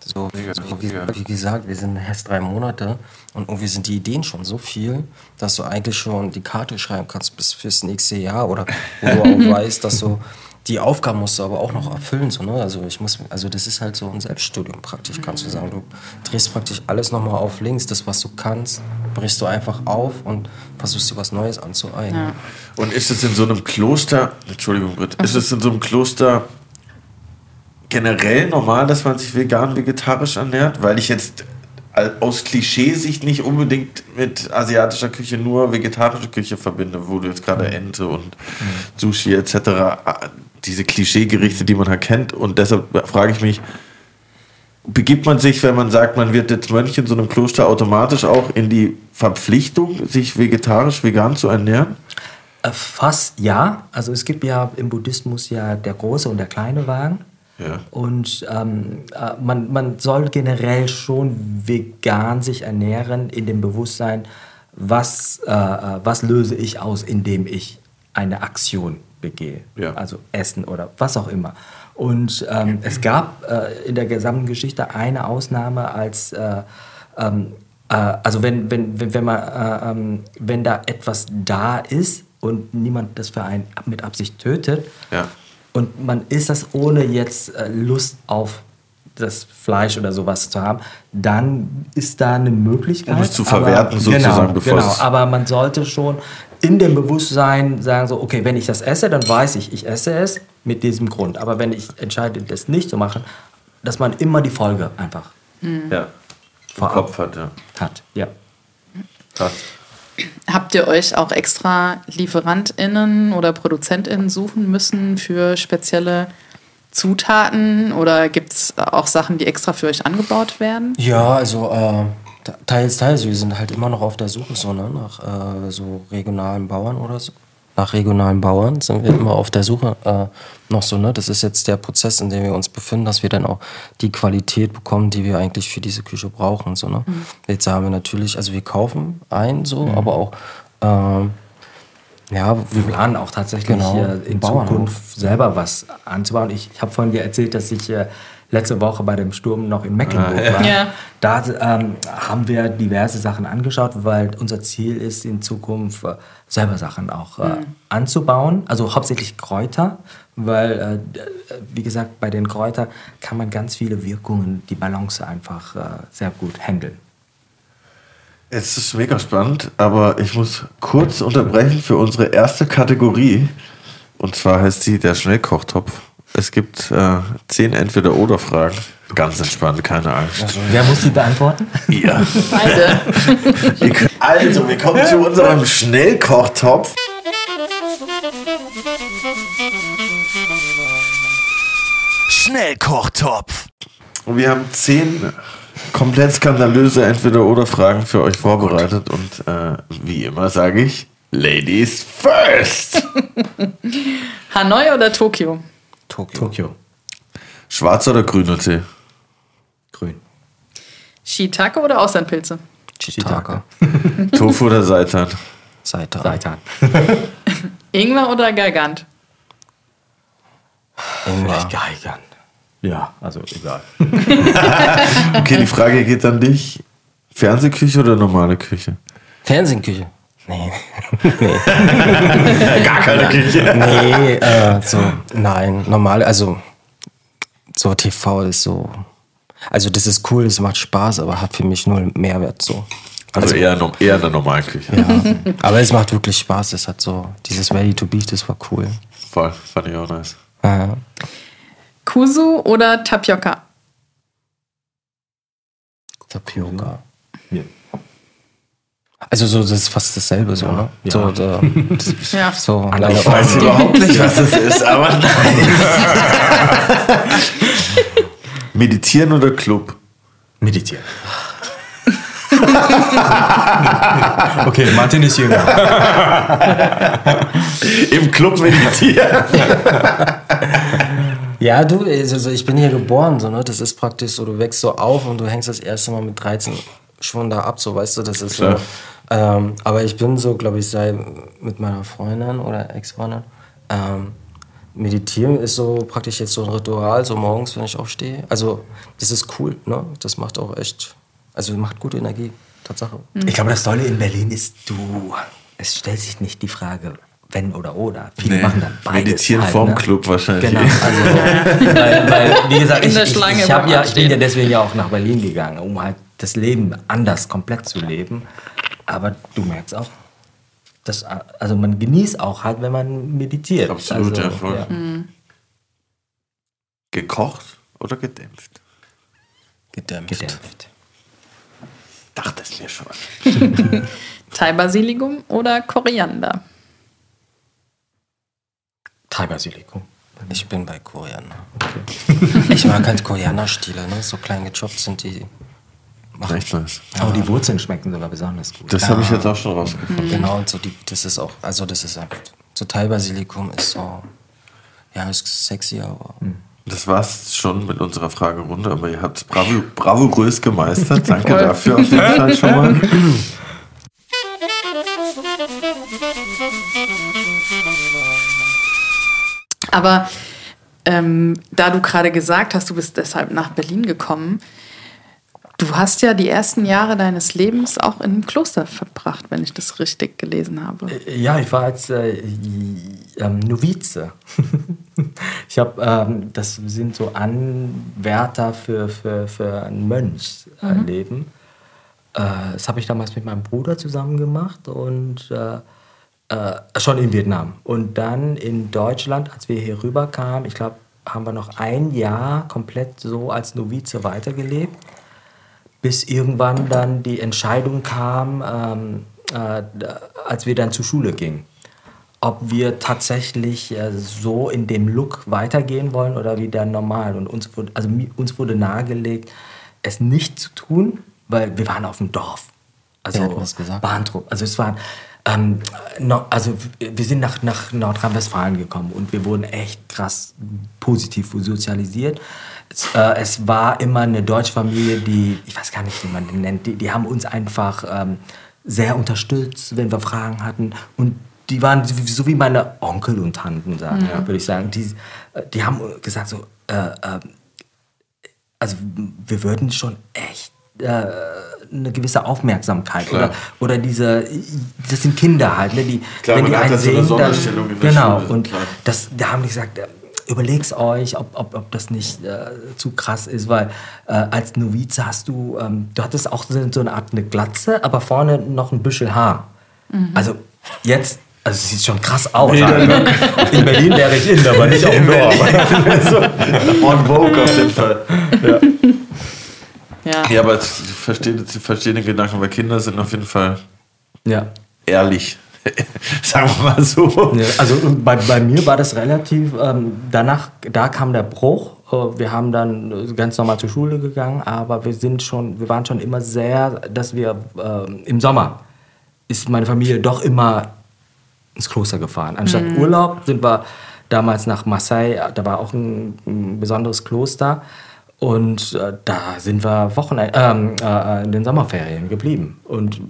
so, so wie, wie gesagt, wir sind erst drei Monate und irgendwie sind die Ideen schon so viel, dass du eigentlich schon die Karte schreiben kannst bis fürs nächste Jahr oder wo du auch weißt, dass du die Aufgaben musst du aber auch noch erfüllen. So, ne? Also ich muss, also das ist halt so ein Selbststudium praktisch, kannst du sagen. Du drehst praktisch alles nochmal auf links, das was du kannst, brichst du einfach auf und versuchst dir was Neues anzueignen. Und ist es in so einem Kloster, Entschuldigung, Britt, ist es in so einem Kloster generell normal, dass man sich vegan, vegetarisch ernährt? Weil ich jetzt al- aus Klischeesicht nicht unbedingt mit asiatischer Küche nur vegetarische Küche verbinde, wo du jetzt gerade Ente und Sushi etc., ah, diese Klischeegerichte, die man halt kennt. Und deshalb frage ich mich, begibt man sich, wenn man sagt, man wird jetzt Mönch in so einem Kloster automatisch auch in die Verpflichtung, sich vegetarisch, vegan zu ernähren? Äh, Fast ja. Also es gibt ja im Buddhismus ja der große und der kleine Wagen. Ja. Und ähm, äh, man, man soll generell schon vegan sich ernähren in dem Bewusstsein, was, äh, äh, was löse ich aus, indem ich eine Aktion begehe. Ja. Also Essen oder was auch immer. Und ähm, es gab äh, in der gesamten Geschichte eine Ausnahme, als äh, ähm, äh, also wenn, wenn, wenn, wenn, man, äh, ähm, wenn da etwas da ist und niemand das für einen mit Absicht tötet, Ja. Und man isst das ohne jetzt äh, Lust auf das Fleisch oder sowas zu haben, dann ist da eine Möglichkeit. Um es zu verwerten sozusagen, Genau, bevor genau. es- aber man sollte schon in dem Bewusstsein sagen so, okay, wenn ich das esse, dann weiß ich, ich esse es mit diesem Grund. Aber wenn ich entscheide, das nicht zu machen, dass man immer die Folge einfach Ja. vor Im Kopf hat, ja. hat. Ja. Krass. Habt ihr euch auch extra LieferantInnen oder ProduzentInnen suchen müssen für spezielle Zutaten oder gibt es auch Sachen, die extra für euch angebaut werden? Ja, also äh, te- teils, teils. Wir sind halt immer noch auf der Suche so, ne, nach äh, so regionalen Bauern oder so. Nach regionalen Bauern sind wir immer auf der Suche äh, noch so. Ne? Das ist jetzt der Prozess, in dem wir uns befinden, dass wir dann auch die Qualität bekommen, die wir eigentlich für diese Küche brauchen. So, ne? Jetzt haben wir natürlich, also wir kaufen ein, so, aber auch ähm, ja, Wir planen auch tatsächlich Genau, in. Zukunft selber was anzubauen. Ich, ich habe vorhin dir erzählt, dass ich äh, letzte Woche bei dem Sturm noch in Mecklenburg war. Ja. Da ähm, haben wir diverse Sachen angeschaut, weil unser Ziel ist in Zukunft äh, selber Sachen auch äh, anzubauen. Also hauptsächlich Kräuter, weil, äh, äh, wie gesagt, bei den Kräutern kann man ganz viele Wirkungen, die Balance einfach äh, sehr gut handeln. Es ist mega spannend, aber ich muss kurz unterbrechen für unsere erste Kategorie. Und zwar heißt sie der Schnellkochtopf. Es gibt äh, zehn Entweder-Oder-Fragen. Ganz entspannt, keine Angst. Wer muss die beantworten? Ja. Beide. Ihr könnt- Also, wir kommen zu unserem Schnellkochtopf. Schnellkochtopf. Und wir haben zehn komplett skandalöse Entweder-Oder-Fragen für euch vorbereitet. Und äh, wie immer sage ich, Ladies first. Hanoi oder Tokio? Tokio. Tokio. Schwarzer oder grüner Tee? Grün. Shiitake oder Auslandpilze? Shiitake. Tofu oder Seitan? Seitan. Seitan. Ingwer oder Gargant? Ingwer. Geigern. Ja, also egal. Okay, die Frage geht an dich. Fernsehküche oder normale Küche? Fernsehküche. Nee. Gar keine Küche. Nee, äh, so, nein, normal, also so TV ist so, also das ist cool, es macht Spaß, aber hat für mich null Mehrwert so. Also eher, no- eher eine Normalküche. Ja. aber es macht wirklich Spaß, es hat so, dieses Ready to Beef, das war cool. Voll, fand ich auch nice. Ja. Kusu oder Tapioca? Tapioca. Ja. Also so, das ist fast dasselbe so, ne? Ja. So, so, das ist Ja. so Andere leider- Form. überhaupt nicht, was das ist, aber nein. Meditieren oder Club? Meditieren. okay, Martin ist jünger. Im Club meditieren. Ja, du, also so, ich bin hier geboren, so, ne? Das ist praktisch so, du wächst so auf und du hängst das erste Mal mit 13 schon da ab, so, weißt du, das ist Klar. so. Ähm, aber ich bin so, glaube ich, seit mit meiner Freundin oder Ex-Freundin. Ähm, Meditieren ist so praktisch jetzt so ein Ritual, so morgens, wenn ich aufstehe. Also, das ist cool, ne? Das macht auch echt, also macht gute Energie, Tatsache. Ich glaube, das Tolle in Berlin ist, du, es stellt sich nicht die Frage, wenn oder oder. Viele machen dann beides. Meditieren halt, vorm ne? Club wahrscheinlich. Genau, also, weil, weil, wie gesagt, In ich, der ich, Schlange ich, ja, ich bin ja deswegen ja auch nach Berlin gegangen, um halt das Leben anders komplett zu leben. Aber du merkst auch, dass, also man genießt auch halt, wenn man meditiert. Absolut, also, ja, ja. Gekocht oder gedämpft? Gedämpft. Gedämpft. Dachte es mir schon. Thai-Basilikum oder Koriander? Thai-Basilikum. Ich bin bei Koriander. ich mag halt Korianderstiele, ne? So klein gechoppt sind die. Machen Echt nice. Aber die Wurzeln schmecken sogar besonders gut. Das habe ich jetzt auch schon rausgefunden. Genau, und so die, das ist auch, also das ist einfach, so Thai-Basilikum ist so, ja, ist sexy, aber Das war's schon mit unserer Fragerunde, aber ihr habt es bravo, bravourös gemeistert. Danke dafür auf jeden Fall schon mal. Aber ähm, da du gerade gesagt hast, du bist deshalb nach Berlin gekommen, du hast ja die ersten Jahre deines Lebens auch in einem Kloster verbracht, wenn ich das richtig gelesen habe. Ja, ich war als äh, ähm, Novize. Ich habe, ähm, das sind so Anwärter für, für, für ein Mönchsleben. Äh, das habe ich damals mit meinem Bruder zusammen gemacht und äh, äh, schon in Vietnam. Und dann in Deutschland, als wir hier rüber kamen, ich glaube, haben wir noch ein Jahr komplett so als Novize weitergelebt, bis irgendwann dann die Entscheidung kam, ähm, äh, als wir dann zur Schule gingen ob wir tatsächlich äh, so in dem Look weitergehen wollen oder wieder normal. Und uns wurde, also uns wurde nahegelegt, es nicht zu tun, weil wir waren auf dem Dorf. Also Wer hat das gesagt? Bahntrupp. Also es waren, ähm, no, also wir sind nach, nach Nordrhein-Westfalen gekommen und wir wurden echt krass positiv sozialisiert. Es, äh, es war immer eine deutsche Familie, die, ich weiß gar nicht, wie man den nennt, die, die haben uns einfach ähm, sehr unterstützt, wenn wir Fragen hatten. Und die waren so wie- meine Onkel und Tanten, sagen, ja, würde ich sagen. Die, die haben gesagt so, äh, äh, also wir würden schon echt äh, eine gewisse Aufmerksamkeit oder, oder diese, das sind Kinder halt, ne, die, Klar, wenn die einen da so eine sehen, dann, genau, Schule, und klar. das, da haben die gesagt, äh, überleg's euch, ob, ob, ob das nicht äh, zu krass ist, weil äh, als Novize hast du, ähm, du hattest auch so so eine Art eine Glatze, aber vorne noch ein Büschel Haar. Also jetzt, also es sieht schon krass aus. In Berlin wäre ich in, aber nicht auf dem Dorf. On Vogue auf jeden Fall. Ja. Ja, aber ich verstehe, ich verstehe den Gedanken, weil Kinder sind auf jeden Fall Ja. ehrlich. Sagen wir mal so. Ja, also bei, bei mir war das relativ, ähm, danach, da kam der Bruch. Äh, Wir haben dann ganz normal zur Schule gegangen, aber wir sind schon, wir waren schon immer sehr, dass wir ähm, im Sommer ist meine Familie doch immer ins Kloster gefahren. Anstatt Urlaub sind wir damals nach Marseille, da war auch ein, ein besonderes Kloster. Und äh, da sind wir Wochen, ähm, äh, in den Sommerferien geblieben. Und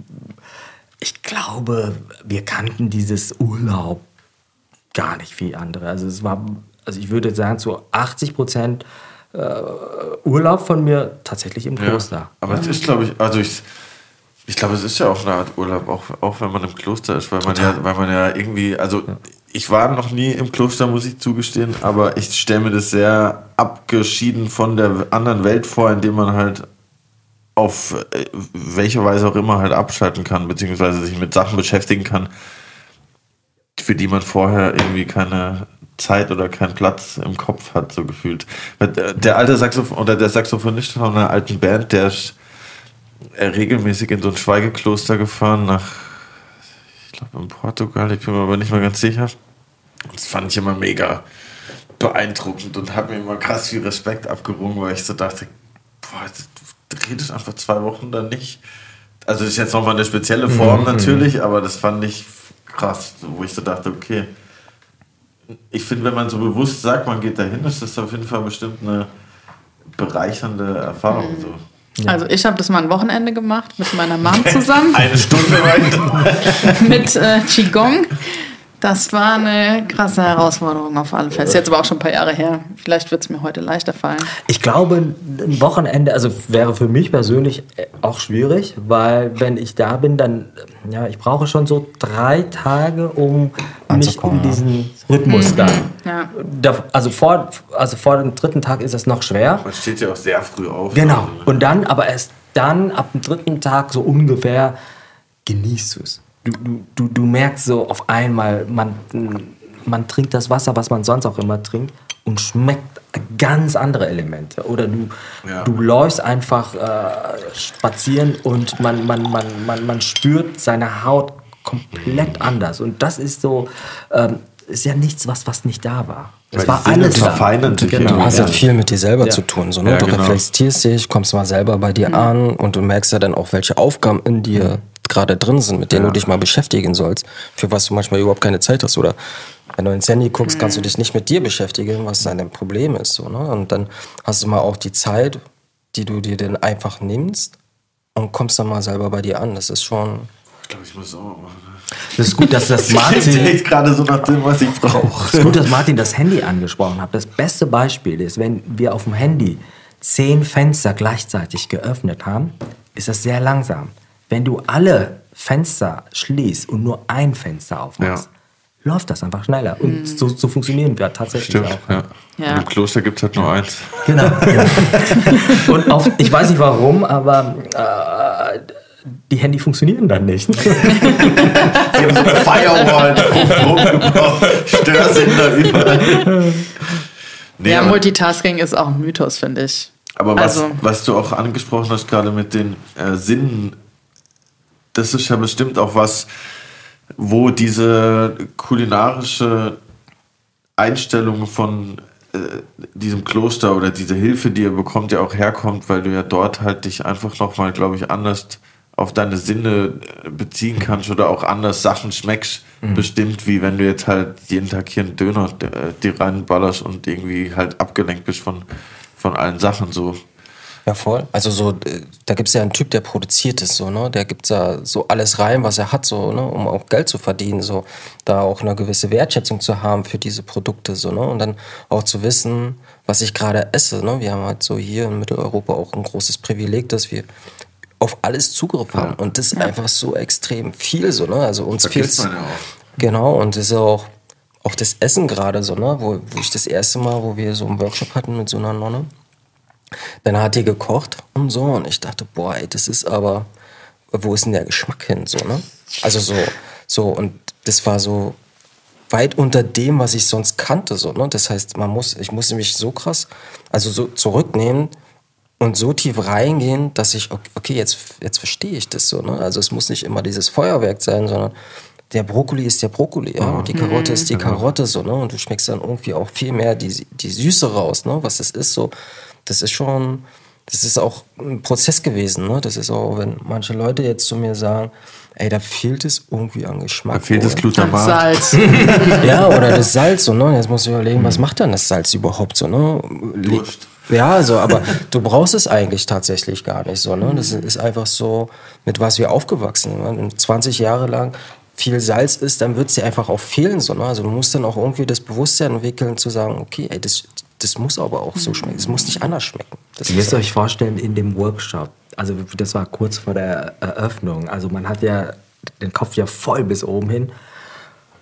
ich glaube, wir kannten dieses Urlaub gar nicht wie andere. Also es war, also ich würde sagen, zu 80 Prozent äh, Urlaub von mir tatsächlich im Kloster. Ja, aber es ist, glaube ich, also ich, ich glaube, es ist ja auch eine Art Urlaub, auch, auch wenn man im Kloster ist, weil man ja, weil man ja irgendwie, also ich war noch nie im Kloster, muss ich zugestehen, aber ich stelle mir das sehr abgeschieden von der anderen Welt vor, indem man halt auf äh, welche Weise auch immer halt abschalten kann, beziehungsweise sich mit Sachen beschäftigen kann, für die man vorher irgendwie keine Zeit oder keinen Platz im Kopf hat, so gefühlt. Der der alte Saxophon oder der Saxophonist von einer alten Band, der ist äh, regelmäßig in so ein Schweigekloster gefahren nach, ich glaube in Portugal, ich bin mir aber nicht mal ganz sicher. Das fand ich immer mega beeindruckend und habe mir immer krass viel Respekt abgerungen, weil ich so dachte, boah, du redest einfach zwei Wochen dann nicht. Also das ist jetzt nochmal eine spezielle Form natürlich, aber das fand ich krass, wo ich so dachte, okay. Ich finde, wenn man so bewusst sagt, man geht dahin, ist das auf jeden Fall bestimmt eine bereichernde Erfahrung. So. Also ich habe das mal ein Wochenende gemacht mit meiner Mom zusammen. Eine Stunde weit. mit äh, Qigong. Das war eine krasse Herausforderung auf alle Fälle. Ist jetzt aber auch schon ein paar Jahre her. Vielleicht wird es mir heute leichter fallen. Ich glaube, ein Wochenende, also wäre für mich persönlich auch schwierig, weil wenn ich da bin, dann, ja, ich brauche schon so drei Tage, um mich in Anzukommen, ja. diesen Rhythmus dann. Ja. Da, also, vor, also vor dem dritten Tag ist es noch schwer. Man steht ja auch sehr früh auf. Genau. Und dann, aber erst dann, ab dem dritten Tag so ungefähr, genießt du es. Du, du, du, merkst so auf einmal, man, man trinkt das Wasser, was man sonst auch immer trinkt, und schmeckt ganz andere Elemente. Oder du, Ja. du läufst einfach äh, spazieren und man, man, man, man, man spürt seine Haut komplett anders. Und das ist so, ähm, ist ja nichts, was, was nicht da war. Es Weil war Sinne alles da. verfeinern sich Genau. Du hast Ja. halt viel mit dir selber Ja. zu tun. So, ne? Ja, du genau. reflektierst dich, kommst mal selber bei dir an und du merkst ja dann auch, welche Aufgaben in dir gerade drin sind, mit denen Ja. du dich mal beschäftigen sollst, für was du manchmal überhaupt keine Zeit hast. Oder wenn du ins Handy guckst, kannst du dich nicht mit dir beschäftigen, was dein Problem ist. So, ne? Und dann hast du mal auch die Zeit, die du dir dann einfach nimmst und kommst dann mal selber bei dir an. Das ist schon. Ich glaube, ich muss es auch mal machen. Das ist gut, dass das Ich Martin jetzt gerade so nach dem, was ich brauche. Es ist gut, dass Martin das Handy angesprochen hat. Das beste Beispiel ist, wenn wir auf dem Handy zehn Fenster gleichzeitig geöffnet haben, ist das sehr langsam. Wenn du alle Fenster schließt und nur ein Fenster aufmachst, läuft das einfach schneller. Und so, so funktionieren wir tatsächlich Stimmt, auch. ja. Ja. Im Kloster gibt es halt nur eins. Genau. Und auf, ich weiß nicht warum, aber äh, die Handy funktionieren dann nicht. Die haben so eine Firewall rumgebaut. Störsender überall. Nee, Ja, aber- Multitasking ist auch ein Mythos, finde ich. Aber was, Also- was du auch angesprochen hast, gerade mit den äh, Sinnen, das ist ja bestimmt auch was, wo diese kulinarische Einstellung von äh, diesem Kloster oder diese Hilfe, die ihr bekommt, ja auch herkommt, weil du ja dort halt dich einfach nochmal, glaube ich, anders auf deine Sinne äh, beziehen kannst oder auch anders Sachen schmeckst, bestimmt, wie wenn du jetzt halt jeden Tag hier einen Döner äh, dir reinballerst und irgendwie halt abgelenkt bist von, von allen Sachen so. Ja, voll. Also so, äh, da gibt es ja einen Typ, der produziert es so, ne? Der gibt da so alles rein, was er hat, so, ne? Um auch Geld zu verdienen, so. Da auch eine gewisse Wertschätzung zu haben für diese Produkte, so, ne? Und dann auch zu wissen, was ich gerade esse, ne? Wir haben halt so hier in Mitteleuropa auch ein großes Privileg, dass wir auf alles Zugriff haben. Und das ist einfach so extrem viel, so, ne? Also uns fehlt ja. Genau, und das ist auch, auch das Essen gerade so, ne? Wo, wo ich das erste Mal, wo wir so einen Workshop hatten mit so einer Nonne, dann hat die gekocht und so und ich dachte, boah, ey, das ist aber, wo ist denn der Geschmack hin, so, ne? Also so, so und das war so weit unter dem, was ich sonst kannte, so, ne? Das heißt, man muss, ich musste mich so krass, also so zurücknehmen und so tief reingehen, dass ich, okay, jetzt, jetzt verstehe ich das so, ne? Also es muss nicht immer dieses Feuerwerk sein, sondern der Brokkoli ist der Brokkoli, ja, und die Karotte ist die Karotte, so, ne? Und du schmeckst dann irgendwie auch viel mehr die, die Süße raus, ne? Was das ist, so. Das ist schon, das ist auch ein Prozess gewesen, ne? Das ist auch, wenn manche Leute jetzt zu mir sagen, ey, da fehlt es irgendwie an Geschmack. Da fehlt das oder? Glutamat. Salz. Ja, oder das Salz, so, ne? Jetzt muss ich überlegen, was macht denn das Salz überhaupt so, ne? Durst. Ja, so, aber du brauchst es eigentlich tatsächlich gar nicht so, ne? Das ist einfach so, mit was wir aufgewachsen sind. Wenn du 20 Jahre lang viel Salz isst, dann wird es dir einfach auch fehlen, so, ne? Also du musst dann auch irgendwie das Bewusstsein entwickeln, zu sagen, okay, ey, das, das muss aber auch so schmecken. Es muss nicht anders schmecken. Das Ihr müsst ist, euch vorstellen, in dem Workshop, also das war kurz vor der Eröffnung, also man hat ja den Kopf ja voll bis oben hin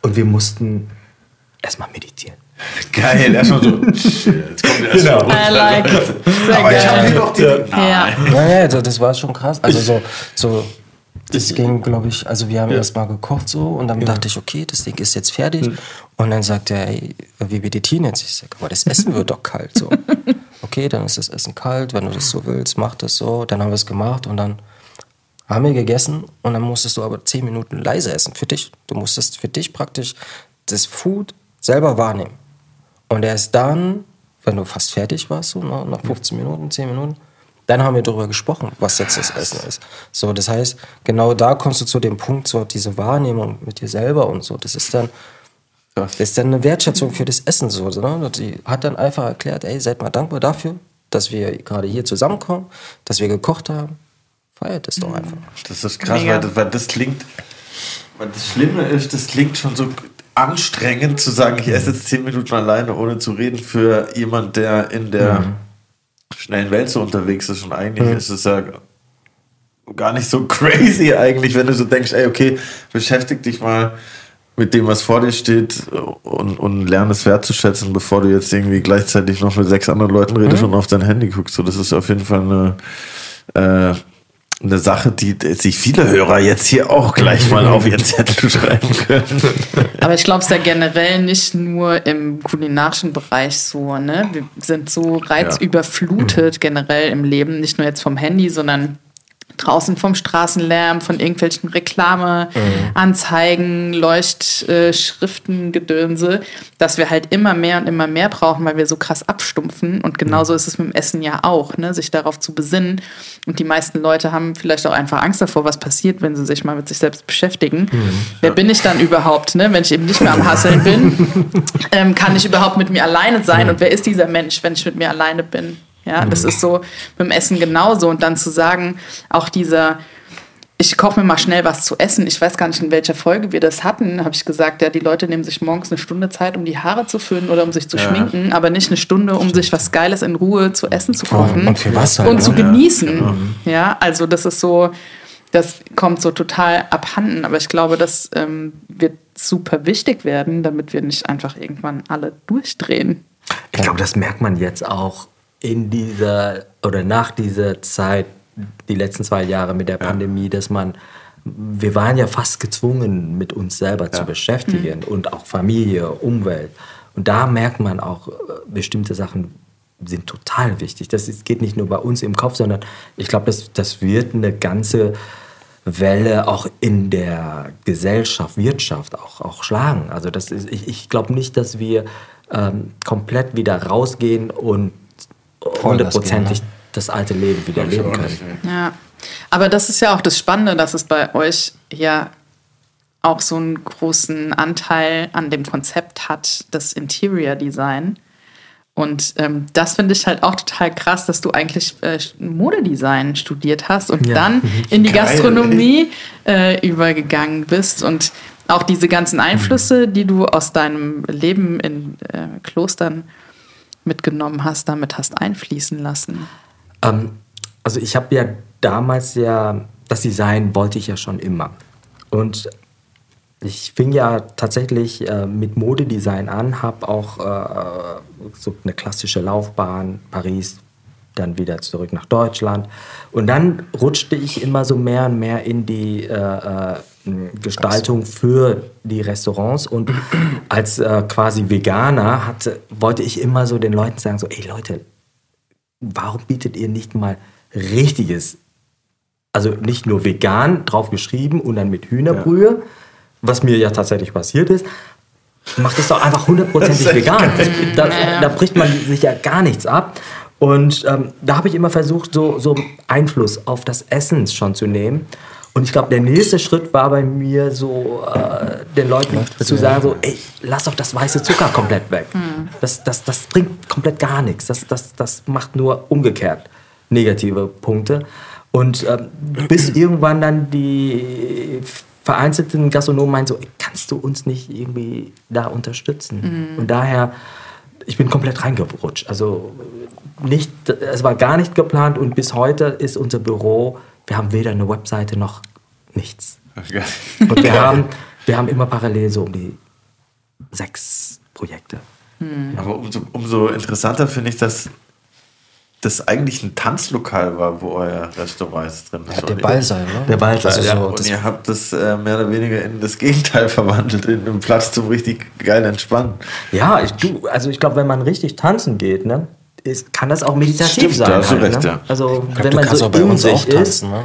und wir mussten erstmal meditieren. Geil, erstmal so. Jetzt kommt der erstmal runter. I like. Aber ich habe geil. hier noch die. Ja. ja, ja, das, das war schon krass. Also so, so das ging, glaube ich, also wir haben erst mal gekocht so und dann dachte ich, okay, das Ding ist jetzt fertig. Und dann sagt er, ey, wie meditieren jetzt? Ich sage, aber das Essen wird doch kalt so. Okay, dann ist das Essen kalt, wenn du das so willst, mach das so. Dann haben wir es gemacht und dann haben wir gegessen und dann musstest du aber zehn Minuten leise essen für dich. Du musstest für dich praktisch das Food selber wahrnehmen. Und erst dann, wenn du fast fertig warst, so nach, nach 15 Minuten, 10 Minuten, dann haben wir darüber gesprochen, was jetzt das Essen ist. So, das heißt, genau da kommst du zu dem Punkt, so diese Wahrnehmung mit dir selber und so. Das ist dann, das ist dann eine Wertschätzung für das Essen so. so ne? Die hat dann einfach erklärt, ey, seid mal dankbar dafür, dass wir gerade hier zusammenkommen, dass wir gekocht haben. Feiert es doch einfach. Das ist krass, weil das, weil das klingt. Weil das Schlimme ist, das klingt schon so anstrengend zu sagen, ich esse jetzt zehn Minuten alleine, ohne zu reden, für jemand, der in der schnellen Welt so unterwegs ist. Und eigentlich ist es ja gar nicht so crazy eigentlich, wenn du so denkst, ey, okay, beschäftig dich mal mit dem, was vor dir steht und, und lerne es wertzuschätzen, bevor du jetzt irgendwie gleichzeitig noch mit sechs anderen Leuten redest und auf dein Handy guckst. So, das ist auf jeden Fall eine, äh, eine Sache, die sich viele Hörer jetzt hier auch gleich mal auf ihren Zettel schreiben können. Aber ich glaube, es ist ja generell nicht nur im kulinarischen Bereich so, ne? Wir sind so reizüberflutet generell im Leben, nicht nur jetzt vom Handy, sondern draußen vom Straßenlärm, von irgendwelchen Reklameanzeigen, Leuchtschriften, Gedönse, dass wir halt immer mehr und immer mehr brauchen, weil wir so krass abstumpfen. Und genauso ist es mit dem Essen ja auch, ne? sich darauf zu besinnen. Und die meisten Leute haben vielleicht auch einfach Angst davor, was passiert, wenn sie sich mal mit sich selbst beschäftigen. Wer bin ich dann überhaupt, ne? wenn ich eben nicht mehr am Hasseln bin? ähm, kann ich überhaupt mit mir alleine sein? Und wer ist dieser Mensch, wenn ich mit mir alleine bin? Ja, das ist so mit dem Essen genauso. Und dann zu sagen, auch dieser, ich koche mir mal schnell was zu essen. Ich weiß gar nicht, in welcher Folge wir das hatten. Habe ich gesagt, ja, die Leute nehmen sich morgens eine Stunde Zeit, um die Haare zu föhnen oder um sich zu schminken, aber nicht eine Stunde, um sich was Geiles in Ruhe zu essen zu kochen Und für was halt, und zu genießen. Ja, also das ist so. das kommt so total abhanden. Aber ich glaube, das ähm, wird super wichtig werden, damit wir nicht einfach irgendwann alle durchdrehen. Ich glaube, das merkt man jetzt auch in dieser oder nach dieser Zeit, die letzten zwei Jahre mit der Pandemie, dass man, wir waren ja fast gezwungen, mit uns selber zu beschäftigen und auch Familie, Umwelt. Und da merkt man auch, äh, bestimmte Sachen sind total wichtig. Das ist, geht nicht nur bei uns im Kopf, sondern ich glaube, das, das wird eine ganze Welle auch in der Gesellschaft, Wirtschaft auch, auch schlagen. Also das ist, ich, ich glaube nicht, dass wir ähm, komplett wieder rausgehen und hundertprozentig gehen, das alte Leben wieder leben können. Ja, aber das ist ja auch das Spannende, dass es bei euch ja auch so einen großen Anteil an dem Konzept hat, das Interior Design. Und ähm, das finde ich halt auch total krass, dass du eigentlich äh, Modedesign studiert hast und Ja. dann in die Geil. Gastronomie äh, übergegangen bist und auch diese ganzen Einflüsse, die du aus deinem Leben in äh, Klostern mitgenommen hast, damit hast einfließen lassen. Ähm, also ich habe ja damals ja, das Design wollte ich ja schon immer. Und ich fing ja tatsächlich äh, mit Modedesign an, habe auch äh, so eine klassische Laufbahn, Paris, dann wieder zurück nach Deutschland. Und dann rutschte ich immer so mehr und mehr in die äh, äh, Gestaltung für die Restaurants. Und als äh, quasi Veganer hatte, wollte ich immer so den Leuten sagen, so, ey Leute, warum bietet ihr nicht mal richtiges, also nicht nur vegan drauf geschrieben und dann mit Hühnerbrühe, was mir ja tatsächlich passiert ist, macht es doch einfach hundertprozentig vegan. Das, da, da bricht man sich ja gar nichts ab. Und ähm, da habe ich immer versucht, so, so Einfluss auf das Essen schon zu nehmen. Und ich glaube, der nächste Schritt war bei mir so, äh, den Leuten zu sagen, so, ey, lass doch das weiße Zucker komplett weg. Das, das, das bringt komplett gar nichts. Das, das, das macht nur umgekehrt negative Punkte. Und ähm, bis irgendwann dann die vereinzelten Gastronomen meinen so, ey, kannst du uns nicht irgendwie da unterstützen? Und daher, ich bin komplett reingerutscht. Also nicht, es war gar nicht geplant und bis heute ist unser Büro, wir haben weder eine Webseite noch nichts. Und wir haben, wir haben immer parallel so um die sechs Projekte. Aber umso, umso interessanter finde ich, dass das eigentlich ein Tanzlokal war, wo euer Restaurant jetzt drin ist. Ja, der Und- Ballsaal, ne? Der Ballsaal, Also Ja, so, und ihr habt das äh, mehr oder weniger in das Gegenteil verwandelt, in einen Platz zum richtig geil entspannen. Ja, ich, du, also ich glaube, wenn man richtig tanzen geht, ne, ist, kann das auch meditativ Stimmt, sein. da hast du halt, recht, ne? ja. Also glaub, wenn man kannst so auch bei in uns auch sich ist tanzen, ne?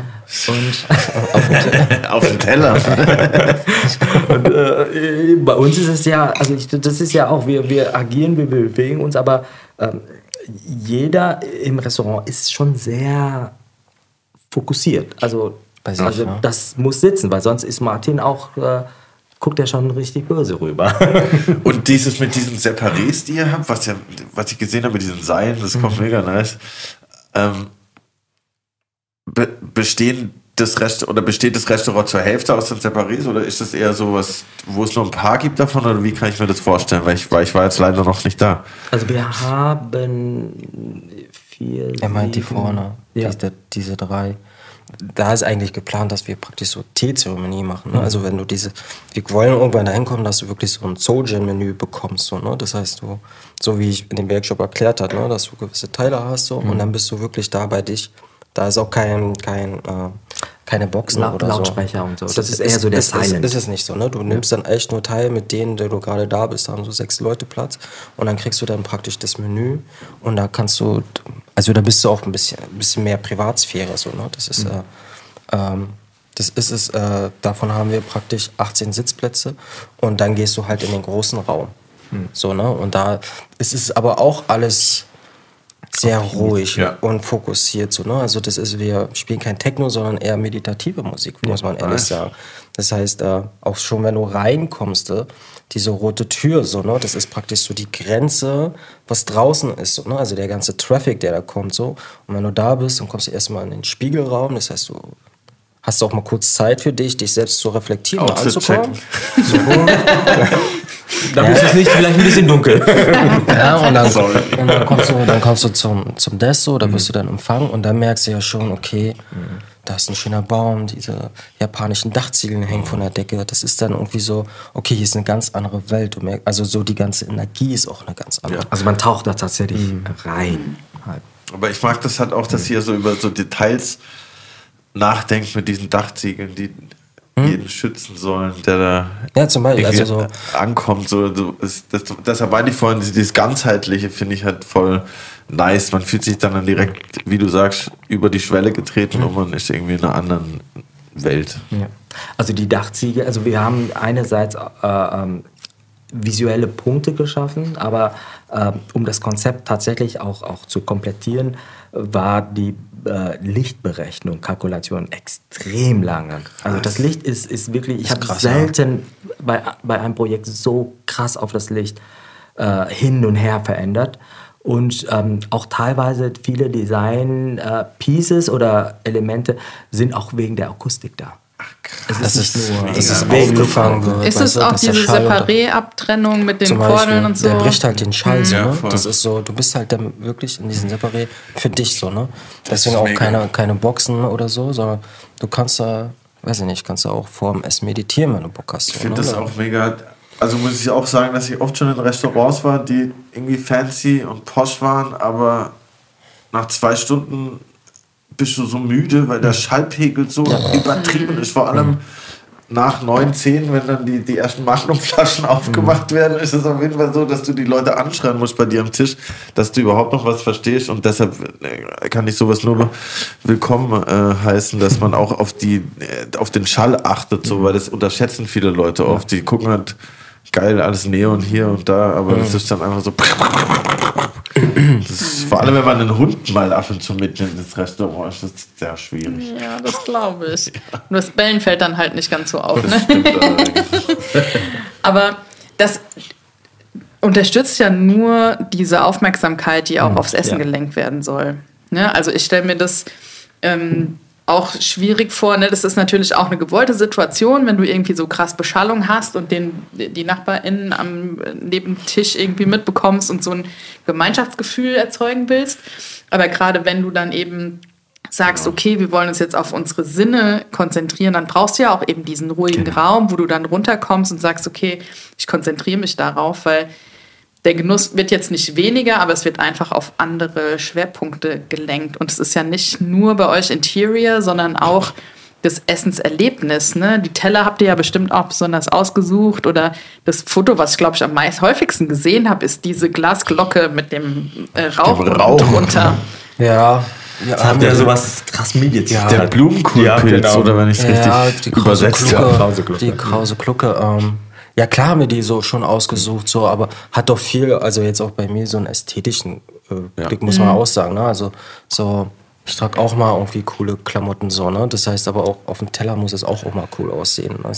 und Auf dem Teller. Und, äh, bei uns ist es ja, also ich, das ist ja auch, wir, wir agieren, wir bewegen uns, aber ähm, jeder im Restaurant ist schon sehr fokussiert. Also, sich, also ne? das muss sitzen, weil sonst ist Martin auch, äh, guckt er schon richtig böse rüber. Und dieses mit diesen Separés, die ihr habt, was, ja, was ich gesehen habe mit diesen Seilen, das kommt mega nice. Ähm, be bestehen das Rest oder besteht das Restaurant zur Hälfte aus den Separés oder ist das eher so was, wo es nur ein paar gibt davon oder wie kann ich mir das vorstellen? Weil ich, weil ich war jetzt leider noch nicht da. Also wir haben vier. er meint die vorne, Ja. diese, diese drei. Da ist eigentlich geplant, dass wir praktisch so Teezeremonie machen. Ne? Also wenn du diese, wir wollen irgendwann dahin kommen, dass du wirklich so ein Soulgen-Menü bekommst. So, ne? Das heißt, du, so wie ich in dem Workshop erklärt habe, ne? dass du gewisse Teile hast so, und dann bist du wirklich da bei dich. Da ist auch kein, kein, äh, keine Boxen Laut- oder Lautsprecher so. und so. Das ist eher so der ist, ist, Silent. ist es nicht so, ne? Du nimmst dann echt nur teil mit denen, der du gerade da bist, da haben so sechs Leute Platz und dann kriegst du dann praktisch das Menü und da kannst du, also da bist du auch ein bisschen, ein bisschen mehr Privatsphäre, so, ne? Das ist, äh, ähm, das ist es, äh, davon haben wir praktisch 18 Sitzplätze und dann gehst du halt in den großen Raum. So, ne? Und da ist es aber auch alles sehr ruhig ja. und fokussiert. So, ne? Also das ist, wir spielen kein Techno, sondern eher meditative Musik, muss man ehrlich nice. sagen. Das heißt, äh, auch schon wenn du reinkommst, äh, diese rote Tür, so, ne? das ist praktisch so die Grenze, was draußen ist. So, ne? Also der ganze Traffic, der da kommt. So. Und wenn du da bist, dann kommst du erstmal in den Spiegelraum. Das heißt, du hast auch mal kurz Zeit für dich, dich selbst zu reflektieren und Outfit anzukommen. Da ist es nicht vielleicht ein bisschen dunkel. Ja, und dann, und dann kommst du, dann kommst du zum, zum Desto, da wirst du dann empfangen und dann merkst du ja schon, okay, da ist ein schöner Baum, diese japanischen Dachziegel hängen von der Decke. Das ist dann irgendwie so, okay, hier ist eine ganz andere Welt. Du merkst, also so die ganze Energie ist auch eine ganz andere. Also man taucht da tatsächlich rein. Halt. Aber ich mag das halt auch, dass ihr so über so Details nachdenkt mit diesen Dachziegeln, die jeden schützen sollen, der da Ja, zum Beispiel, also so- ankommt. So, so ist, das, deshalb meine ich vorhin, dieses ganzheitliche finde ich halt voll nice. Man fühlt sich dann direkt, wie du sagst, über die Schwelle getreten und man ist irgendwie in einer anderen Welt. Ja. Also die Dachziegel, also wir haben einerseits äh, ähm, visuelle Punkte geschaffen, aber ähm, um das Konzept tatsächlich auch, auch zu komplettieren, war die äh, Lichtberechnung, Kalkulation extrem lange. Also das Licht ist, ist wirklich, ich habe krass, ja. selten bei, bei einem Projekt so krass auf das Licht äh, hin und her verändert. Und ähm, auch teilweise viele Design-Pieces oder Elemente sind auch wegen der Akustik da. Es Das nicht ist, nur- das ist aufgefangen wird. Ist es du, auch diese Separé-Abtrennung mit den Kordeln und so? der bricht halt den Schall so, Ja, ne? voll. Das ist so, du bist halt dann wirklich in diesem Separé für dich so, ne? Deswegen ist auch mega. keine, keine Boxen oder so, sondern du kannst da, weiß ich nicht, kannst du auch vor dem Essen meditieren, wenn du Bock hast. Ich so, finde ne? das auch mega. Also muss ich auch sagen, dass ich oft schon in Restaurants war, die irgendwie fancy und posch waren, aber nach zwei Stunden bist du so müde, weil der Schallpegel so übertrieben ist. Vor allem nach 9, 10, wenn dann die, die ersten Magnumflaschen aufgemacht werden, ist es auf jeden Fall so, dass du die Leute anschreien musst bei dir am Tisch, dass du überhaupt noch was verstehst. Und deshalb äh, kann ich sowas nur willkommen äh, heißen, dass man auch auf, die, äh, auf den Schall achtet, so, weil das unterschätzen viele Leute oft. Die gucken halt geil, alles Neon hier und da, aber das ist dann einfach so. Das ist, vor allem, wenn man einen Hund mal ab und zu mitnimmt ins Restaurant, ist das sehr schwierig. Ja, das glaube ich. Nur das Bellen fällt dann halt nicht ganz so auf. Ne? Stimmt. Aber das unterstützt ja nur diese Aufmerksamkeit, die auch aufs Essen ja. gelenkt werden soll. Ne? Also ich stelle mir das ähm, auch schwierig vor. Ne? Das ist natürlich auch eine gewollte Situation, wenn du irgendwie so krass Beschallung hast und den, die NachbarInnen am Nebentisch irgendwie mitbekommst und so ein Gemeinschaftsgefühl erzeugen willst. Aber gerade wenn du dann eben sagst, okay, wir wollen uns jetzt auf unsere Sinne konzentrieren, dann brauchst du ja auch eben diesen ruhigen Raum, wo du dann runterkommst und sagst, okay, ich konzentriere mich darauf, weil der Genuss wird jetzt nicht weniger, aber es wird einfach auf andere Schwerpunkte gelenkt. Und es ist ja nicht nur bei euch Interior, sondern auch das Essenserlebnis. Ne? Die Teller habt ihr ja bestimmt auch besonders ausgesucht. Oder das Foto, was ich glaube ich am meist häufigsten gesehen habe, ist diese Glasglocke mit dem äh, Rauch, Dem Rauch. drunter. Ja, ja, Habt ihr sowas krass meditiert? Der Blumenkohlpilz, oder wenn ich es ja, richtig die Krause übersetzt habe. Krause Glucke. Die Krause Glucke. Ähm, ja, klar haben wir die so schon ausgesucht, so, aber hat doch viel, also jetzt auch bei mir so einen ästhetischen äh, Blick, muss man auch sagen. Ne? Also so, ich trage auch mal irgendwie coole Klamotten so, ne? Das heißt aber auch, auf dem Teller muss es auch, auch mal cool aussehen. Ne?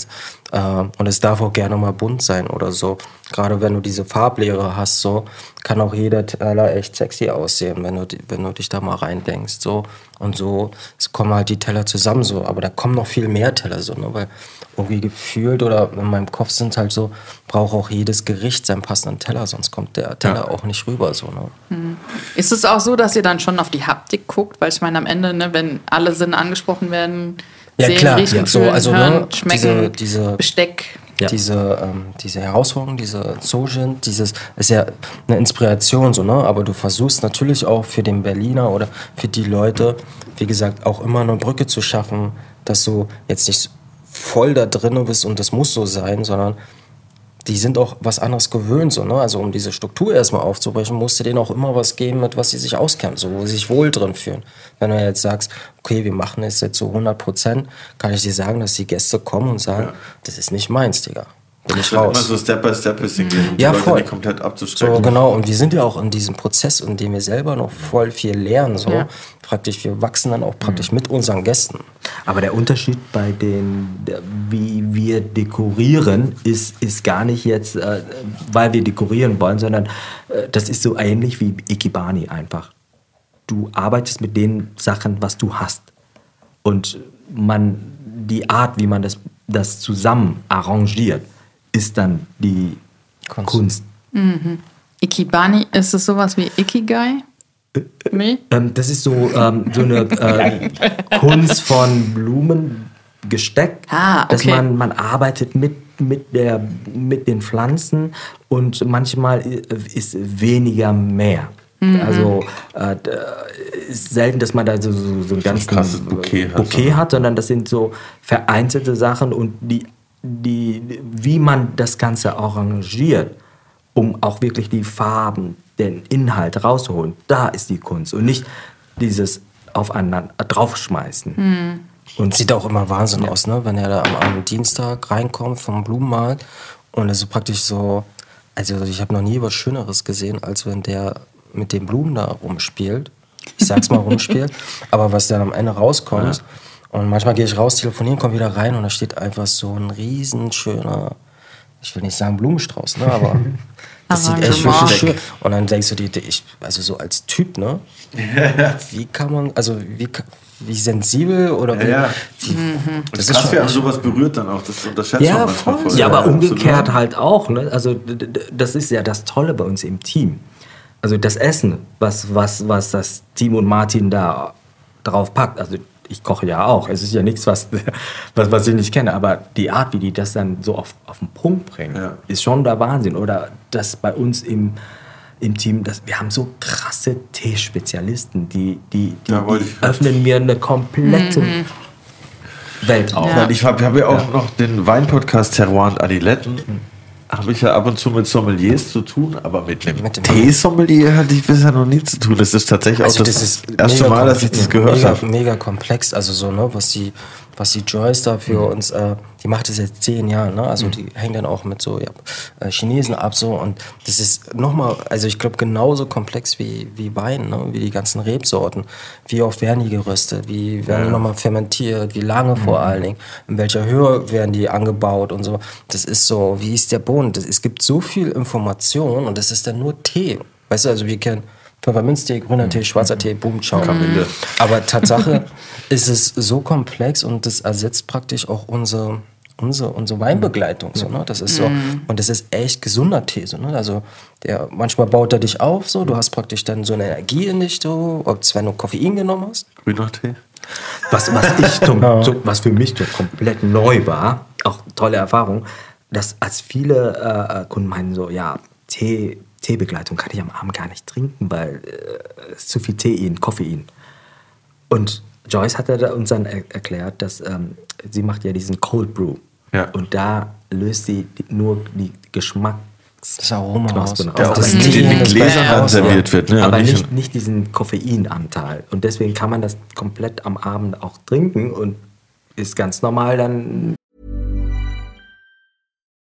Äh, und es darf auch gerne mal bunt sein oder so. Gerade wenn du diese Farblehre hast, so, kann auch jeder Teller echt sexy aussehen, wenn du, wenn du dich da mal reindenkst. So. Und so es kommen halt die Teller zusammen so. Aber da kommen noch viel mehr Teller so, ne? Weil irgendwie gefühlt oder in meinem Kopf sind halt so, braucht auch jedes Gericht seinen passenden Teller, sonst kommt der Teller auch nicht rüber. So, ne? Ist es auch so, dass ihr dann schon auf die Haptik guckt? Weil ich meine, am Ende, ne, wenn alle Sinne angesprochen werden, Ja, sehen, klar, riechen, ja, so, fühlen, also, hören, ne, schmecken, diese- diese- Besteck. Ja. Diese, ähm, diese Herausforderung, diese Zojin, dieses ist ja eine Inspiration, so, ne? Aber du versuchst natürlich auch für den Berliner oder für die Leute, wie gesagt, auch immer eine Brücke zu schaffen, dass du jetzt nicht voll da drin bist und das muss so sein, sondern die sind auch was anderes gewöhnt, so, ne? Also um diese Struktur erstmal aufzubrechen, musst du denen auch immer was geben, mit was sie sich auskennen, so, wo sie sich wohl drin fühlen. Wenn du jetzt sagst, okay, wir machen es jetzt so 100 Prozent, kann ich dir sagen, dass die Gäste kommen und sagen, das ist nicht meins, Digga. Bin ich Ich will immer so Step by Step bisschen gehen, um die Ja, Leute voll. nicht komplett abzuschrecken. So, genau. Und wir sind ja auch in diesem Prozess, in dem wir selber noch voll viel lernen, so. Ja. Praktisch, wir wachsen dann auch praktisch mit unseren Gästen. Aber der Unterschied bei den, wie wir dekorieren, ist, ist gar nicht jetzt, äh, weil wir dekorieren wollen, sondern äh, das ist so ähnlich wie Ikebani einfach. Du arbeitest mit den Sachen, was du hast. Und man, die Art, wie man das, das zusammen arrangiert, ist dann die Kunst. Kunst. Ikebani, ist es sowas wie Ikigai? Nee? Ähm, das ist so, ähm, so eine äh, Kunst von Blumengesteck, Ah, dass okay. man, man arbeitet mit, mit, der, mit den Pflanzen und manchmal i- ist weniger mehr. Mhm. Also äh, ist selten, dass man da so, so, so ein ganz krasses Bouquet hat, Bouquet hat, sondern das sind so vereinzelte Sachen und die, die, wie man das Ganze arrangiert, um auch wirklich die Farben, den Inhalt rauszuholen, da ist die Kunst und nicht dieses aufeinander draufschmeißen. Und Sieht auch immer Wahnsinn aus, ne? Wenn er da am, am Dienstag reinkommt vom Blumenmarkt und es ist praktisch so, also ich habe noch nie was Schöneres gesehen, als wenn der mit den Blumen da rumspielt. Ich sag's mal rumspielt, aber was dann am Ende rauskommt. Und manchmal gehe ich raus, telefonieren, komme wieder rein und da steht einfach so ein riesen schöner, ich will nicht sagen Blumenstrauß, ne? Aber das sieht echt wirklich schön. Und dann denkst du dir, ich, also so als Typ, ne? Wie kann man, also wie, ka- wie sensibel oder wie, Ja, ja. wie Das ist krass, wie sowas berührt dann auch. Das unterschätzt Ja, man voll. voll. Ja, aber umgekehrt absolut. halt auch. Ne? Also das ist ja das Tolle bei uns im Team. Also das Essen, was, was, was das Team und Martin da drauf packt. Also ich koche ja auch. Es ist ja nichts, was, was, was ich nicht kenne. Aber die Art, wie die das dann so auf, auf den Punkt bringen, Ja. ist schon der Wahnsinn. Oder das bei uns im, im Team, das, wir haben so krasse Teespezialisten, die, die, die, Ja, die öffnen mir eine komplette Welt auf. Ja. Ich habe hab ja auch noch den Weinpodcast Terroir und Adiletten. Habe ich ja ab und zu mit Sommeliers zu tun, aber mit einem Mit dem- Teesommelier hatte ich bisher noch nie zu tun. Das ist tatsächlich Also auch das, das erste Mal, dass ich das gehört habe. Mega komplex, also so, ne, was die, was die Joyce da für Mhm. uns, äh, die macht das seit zehn Jahren, ne, also die hängt dann auch mit so ja, äh, Chinesen ab so und das ist nochmal, also ich glaube genauso komplex wie, wie Wein, ne, wie die ganzen Rebsorten. Wie oft werden die geröstet, wie werden die nochmal fermentiert, wie lange vor Mhm. allen Dingen, in welcher Höhe werden die angebaut und so. Das ist so, wie ist der Boden? Das, es gibt so viel Information und das ist dann nur Tee. Weißt du, also wir kennen Pfefferminztee, grüner Tee, schwarzer Tee, Boom, ciao. Aber Tatsache ist es so komplex und das ersetzt praktisch auch unsere, unsere, unsere Weinbegleitung. So, ne? Das ist so, und das ist echt gesunder Tee. So, ne? Also der, manchmal baut er dich auf, so, du hast praktisch dann so eine Energie in dich, so, ob wenn du Koffein genommen hast. Grüner Tee? Was, was, ich zum, zum, was für mich komplett neu war, auch tolle Erfahrung, dass als viele äh, Kunden meinen so, ja, Tee, Teebegleitung kann ich am Abend gar nicht trinken, weil äh, es ist zu viel Tein, Koffein. Und Joyce hat da uns dann er erklärt, dass ähm, sie macht ja diesen Cold Brew. Ja. Und da löst sie die, nur die Geschmack Das Aroma Knospen raus. Der Das in, Tee, in den Gläsern Beste dann raus, serviert wird. Ne? aber Und nicht, nicht diesen Koffeinanteil. Und deswegen kann man das komplett am Abend auch trinken und ist ganz normal dann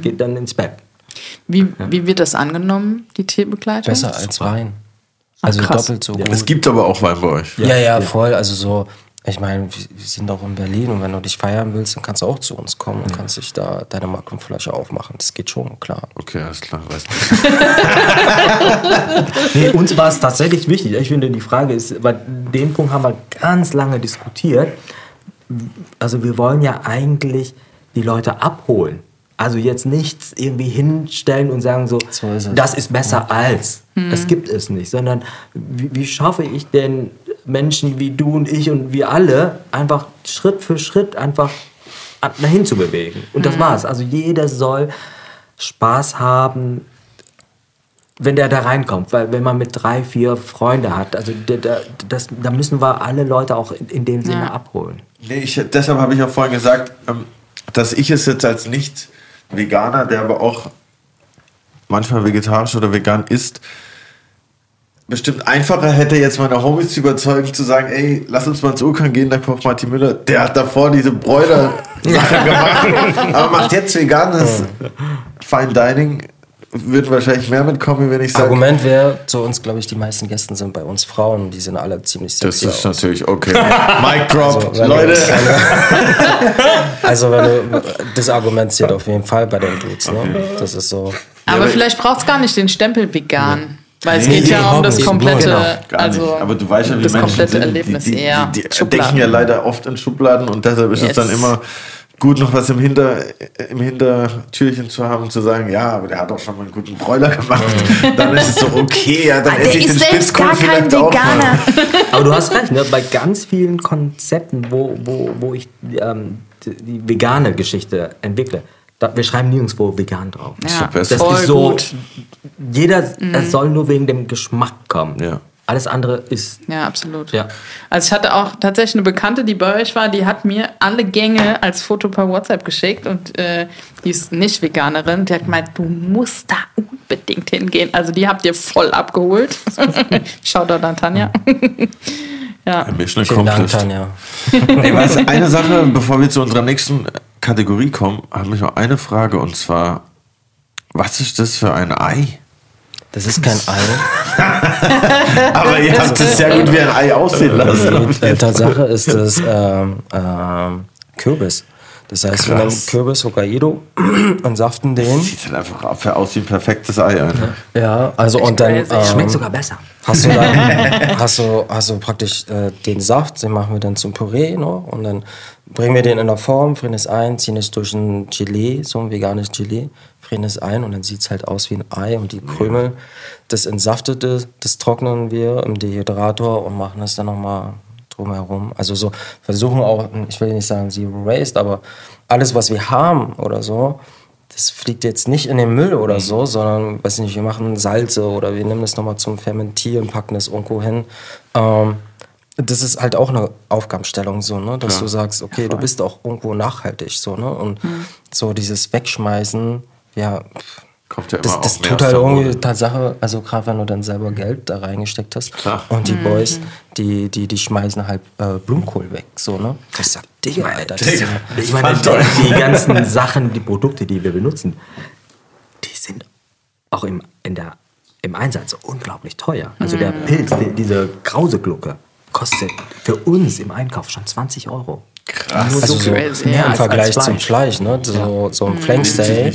Geht dann ins Bett. Wie, wie wird das angenommen, die Teebegleitung? Besser als Wein. Also krass. doppelt so gut. Es gibt aber auch Wein bei euch. Ja, ja, voll. Also so, ich meine, wir sind auch in Berlin und wenn du dich feiern willst, dann kannst du auch zu uns kommen und kannst dich da deine Magnumflasche aufmachen. Das geht schon, klar. Okay, alles klar. Weißt du. Nee, uns war es tatsächlich wichtig. Ich finde, die Frage ist, weil den Punkt haben wir ganz lange diskutiert. Also wir wollen ja eigentlich die Leute abholen. Also jetzt nichts irgendwie hinstellen und sagen so, So ist das ist besser als. Das gibt es nicht. Sondern wie, wie schaffe ich denn Menschen wie du und ich und wir alle einfach Schritt für Schritt einfach dahin zu bewegen. Und das war's. Also jeder soll Spaß haben, wenn der da reinkommt, weil wenn man mit drei, vier Freunde hat, also da, da, das, da müssen wir alle Leute auch in, in dem Sinne Ja. abholen. Nee, ich, deshalb habe ich auch vorhin gesagt, ähm, dass ich es jetzt als Nicht-Veganer, der aber auch manchmal vegetarisch oder vegan isst, bestimmt einfacher hätte, jetzt meine Homies zu überzeugen, zu sagen, ey, lass uns mal ins Urkan gehen, da kocht Martin Müller. Der hat davor diese Bräuler-Sache gemacht, aber macht jetzt veganes Fine Dining würden wahrscheinlich mehr mitkommen, wenn ich sage. Argument wäre, zu uns, glaube ich, die meisten Gäste sind bei uns Frauen, die sehen alle ziemlich Das sexy ist aus. natürlich okay. Mic drop, Also, Leute. Du, also wenn du, das Argument zählt auf jeden Fall bei den Dudes. Ne? Das ist so. Aber vielleicht braucht es gar nicht den Stempel vegan. Weil es Nee, geht ja um das komplette, Genau, also. Aber du weißt ja, wie das Menschen komplette sind. Erlebnis die, die. Die, die denken ja leider oft in Schubladen und deshalb ist es Yes. dann immer gut, noch was im, Hinter, im Hintertürchen zu haben zu sagen, ja, aber der hat doch schon mal einen guten Bräuler gemacht. Dann ist es so, okay, ja, dann Ah, der esse ich ist den selbst Spitzkohl gar kein auch Veganer. mal. Aber du hast recht, ne? bei ganz vielen Konzepten, wo, wo, wo ich ähm, die, die vegane Geschichte entwickle, da, wir schreiben nirgendwo vegan drauf. Ja, Super, Das ist so, gut. jeder es soll nur wegen dem Geschmack kommen. Ja. Alles andere ist, Ja, absolut. ja. Also ich hatte auch tatsächlich eine Bekannte, die bei euch war, die hat mir alle Gänge als Foto per WhatsApp geschickt und äh, die ist nicht Veganerin. Die hat gemeint, du musst da unbedingt hingehen. Also die habt ihr voll abgeholt. Shoutout an Tanja. ja. Mission Vielen Dank. Tanja. Ey, weißt, du, eine Sache, bevor wir zu unserer nächsten Kategorie kommen, habe ich noch eine Frage und zwar, was ist das für ein Ei? Das ist kein Ei. Aber ihr habt es sehr gut wie ein Ei aussehen lassen. Die Tatsache ist das ähm, ähm, Kürbis. Das heißt, wir nehmen. Kürbis Hokkaido und saften den. Sieht halt einfach ab- aus wie ein perfektes Ei. Alter. Ja, also und dann crazy. Schmeckt ähm, sogar besser. hast du dann hast du, hast du praktisch äh, den Saft, den machen wir dann zum Püree noch und dann bringen wir den in der Form, frieren es ein, ziehen es durch ein Gelee, so ein veganes Gelee, frieren es ein und dann sieht es halt aus wie ein Ei und die Krümel, das Entsaftete, das trocknen wir im Dehydrator und machen es dann nochmal drumherum. Also so versuchen auch, ich will nicht sagen Zero Waste, aber alles, was wir haben oder so, das fliegt jetzt nicht in den Müll oder so, sondern, weiß nicht, wir machen Salze oder wir nehmen das nochmal zum Fermentieren, packen das irgendwo hin. Ähm, das ist halt auch eine Aufgabenstellung so, ne? dass du sagst, okay, du bist auch irgendwo nachhaltig so, ne? Und so dieses Wegschmeißen, ja, Kommt ja immer das, auch das tut halt irgendwie. Tatsache, also gerade wenn du dann selber Geld da reingesteckt hast Klar. und die Boys, die, die, die schmeißen halt äh, Blumenkohl weg, so, ne? Ich sag, Digga, Alter, das ist ja, Ich meine, die, die ganzen Sachen, die Produkte, die wir benutzen, die sind auch im, in der, im Einsatz unglaublich teuer. Also der Pilz, die, diese Krauseglucke, kostet für uns im Einkauf schon 20 Euro. Krass. Also so crazy, mehr ja, im als- Vergleich als zum Fleisch, ne? So, so ein Flanksteak,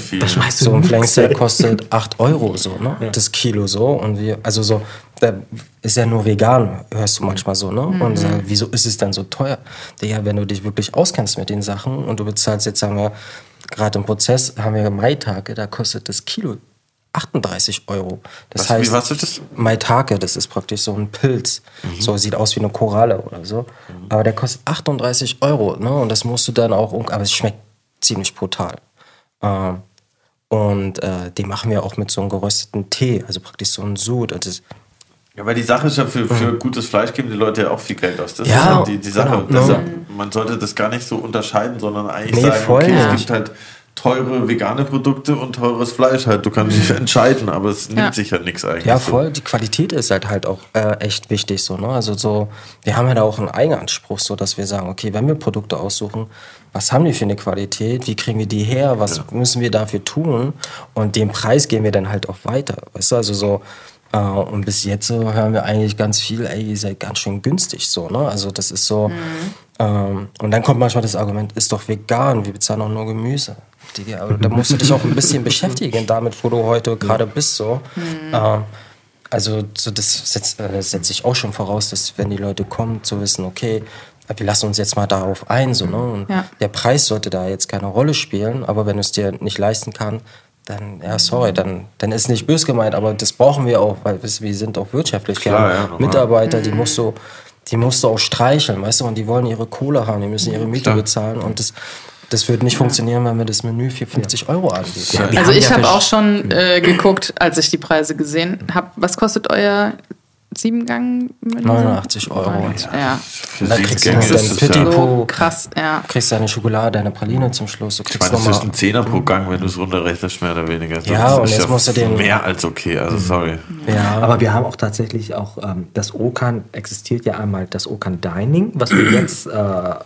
so ein Flanksteak kostet 8 Euro, so, ne? Das Kilo so. Und wir, also so, da ist ja nur vegan, hörst du manchmal so, ne? Und äh, wieso ist es dann so teuer? Digga, wenn du dich wirklich auskennst mit den Sachen und du bezahlst jetzt, sagen wir, gerade im Prozess haben wir Maitage, da kostet das Kilo 38 Euro. Das Was- wie- heißt, was ist das? Maitake, das ist praktisch so ein Pilz. So sieht aus wie eine Koralle oder so. Aber der kostet 38 Euro. Ne? Und das musst du dann auch, aber es schmeckt ziemlich brutal. Ähm, und äh, die machen wir auch mit so einem gerösteten Tee, also praktisch so ein Sud. Also das, Ja, weil die Sache ist ja, für, für gutes Fleisch geben die Leute ja auch viel Geld aus. Das Ja, ist halt die, die Sache. genau. Deshalb, man sollte das gar nicht so unterscheiden, sondern eigentlich Nee, sagen, voll okay, es nicht. gibt halt teure vegane Produkte und teures Fleisch halt. Du kannst dich entscheiden, aber es nimmt Ja. sich halt nichts eigentlich. ja, so. voll. Die Qualität ist halt halt auch äh, echt wichtig so. Ne? Also so, wir haben ja da auch einen Eigenanspruch, so dass wir sagen, okay, wenn wir Produkte aussuchen, was haben die für eine Qualität? Wie kriegen wir die her? Was müssen wir dafür tun? Und den Preis gehen wir dann halt auch weiter. Weißt du, also so. Äh, und bis jetzt so hören wir eigentlich ganz viel, ey, ihr seid ganz schön günstig so, ne? Also das ist so. Ähm, und dann kommt manchmal das Argument, ist doch vegan, wir bezahlen auch nur Gemüse. Digga, aber da musst du dich auch ein bisschen beschäftigen damit, wo du heute gerade bist so. Ähm, also so das setzt äh, setz ich auch schon voraus, dass wenn die Leute kommen, zu wissen, okay, wir lassen uns jetzt mal darauf ein, so, ne? Und Ja. der Preis sollte da jetzt keine Rolle spielen, aber wenn du es dir nicht leisten kannst, dann, ja, sorry, dann, dann ist nicht bös gemeint, aber das brauchen wir auch, weil wir wir sind auch wirtschaftlich. Wir Klar, haben ja. Mitarbeiter, die musst du, die musst du auch streicheln, weißt du, und die wollen ihre Kohle haben, die müssen ihre Miete Klar. bezahlen und das, das wird nicht funktionieren, wenn wir das Menü für 50 Euro anbieten. Ja, Also ich ja habe auch schon äh, geguckt, als ich die Preise gesehen habe. Was kostet euer Siebengang? 89 Euro. Ja. Für Da sieben kriegst du dein Petit ja-. So krass, ja. kriegst deine Schokolade, deine Praline zum Schluss. Du Ich kriegst meine, das ist ein Zehner pro Gang, wenn du es runterrechnest, mehr oder weniger. Ja, das und ist jetzt musst du den- Mehr als okay, also sorry. Ja, Aber wir haben auch tatsächlich auch, ähm, das Okan existiert ja einmal das Okan Dining, was wir jetzt äh,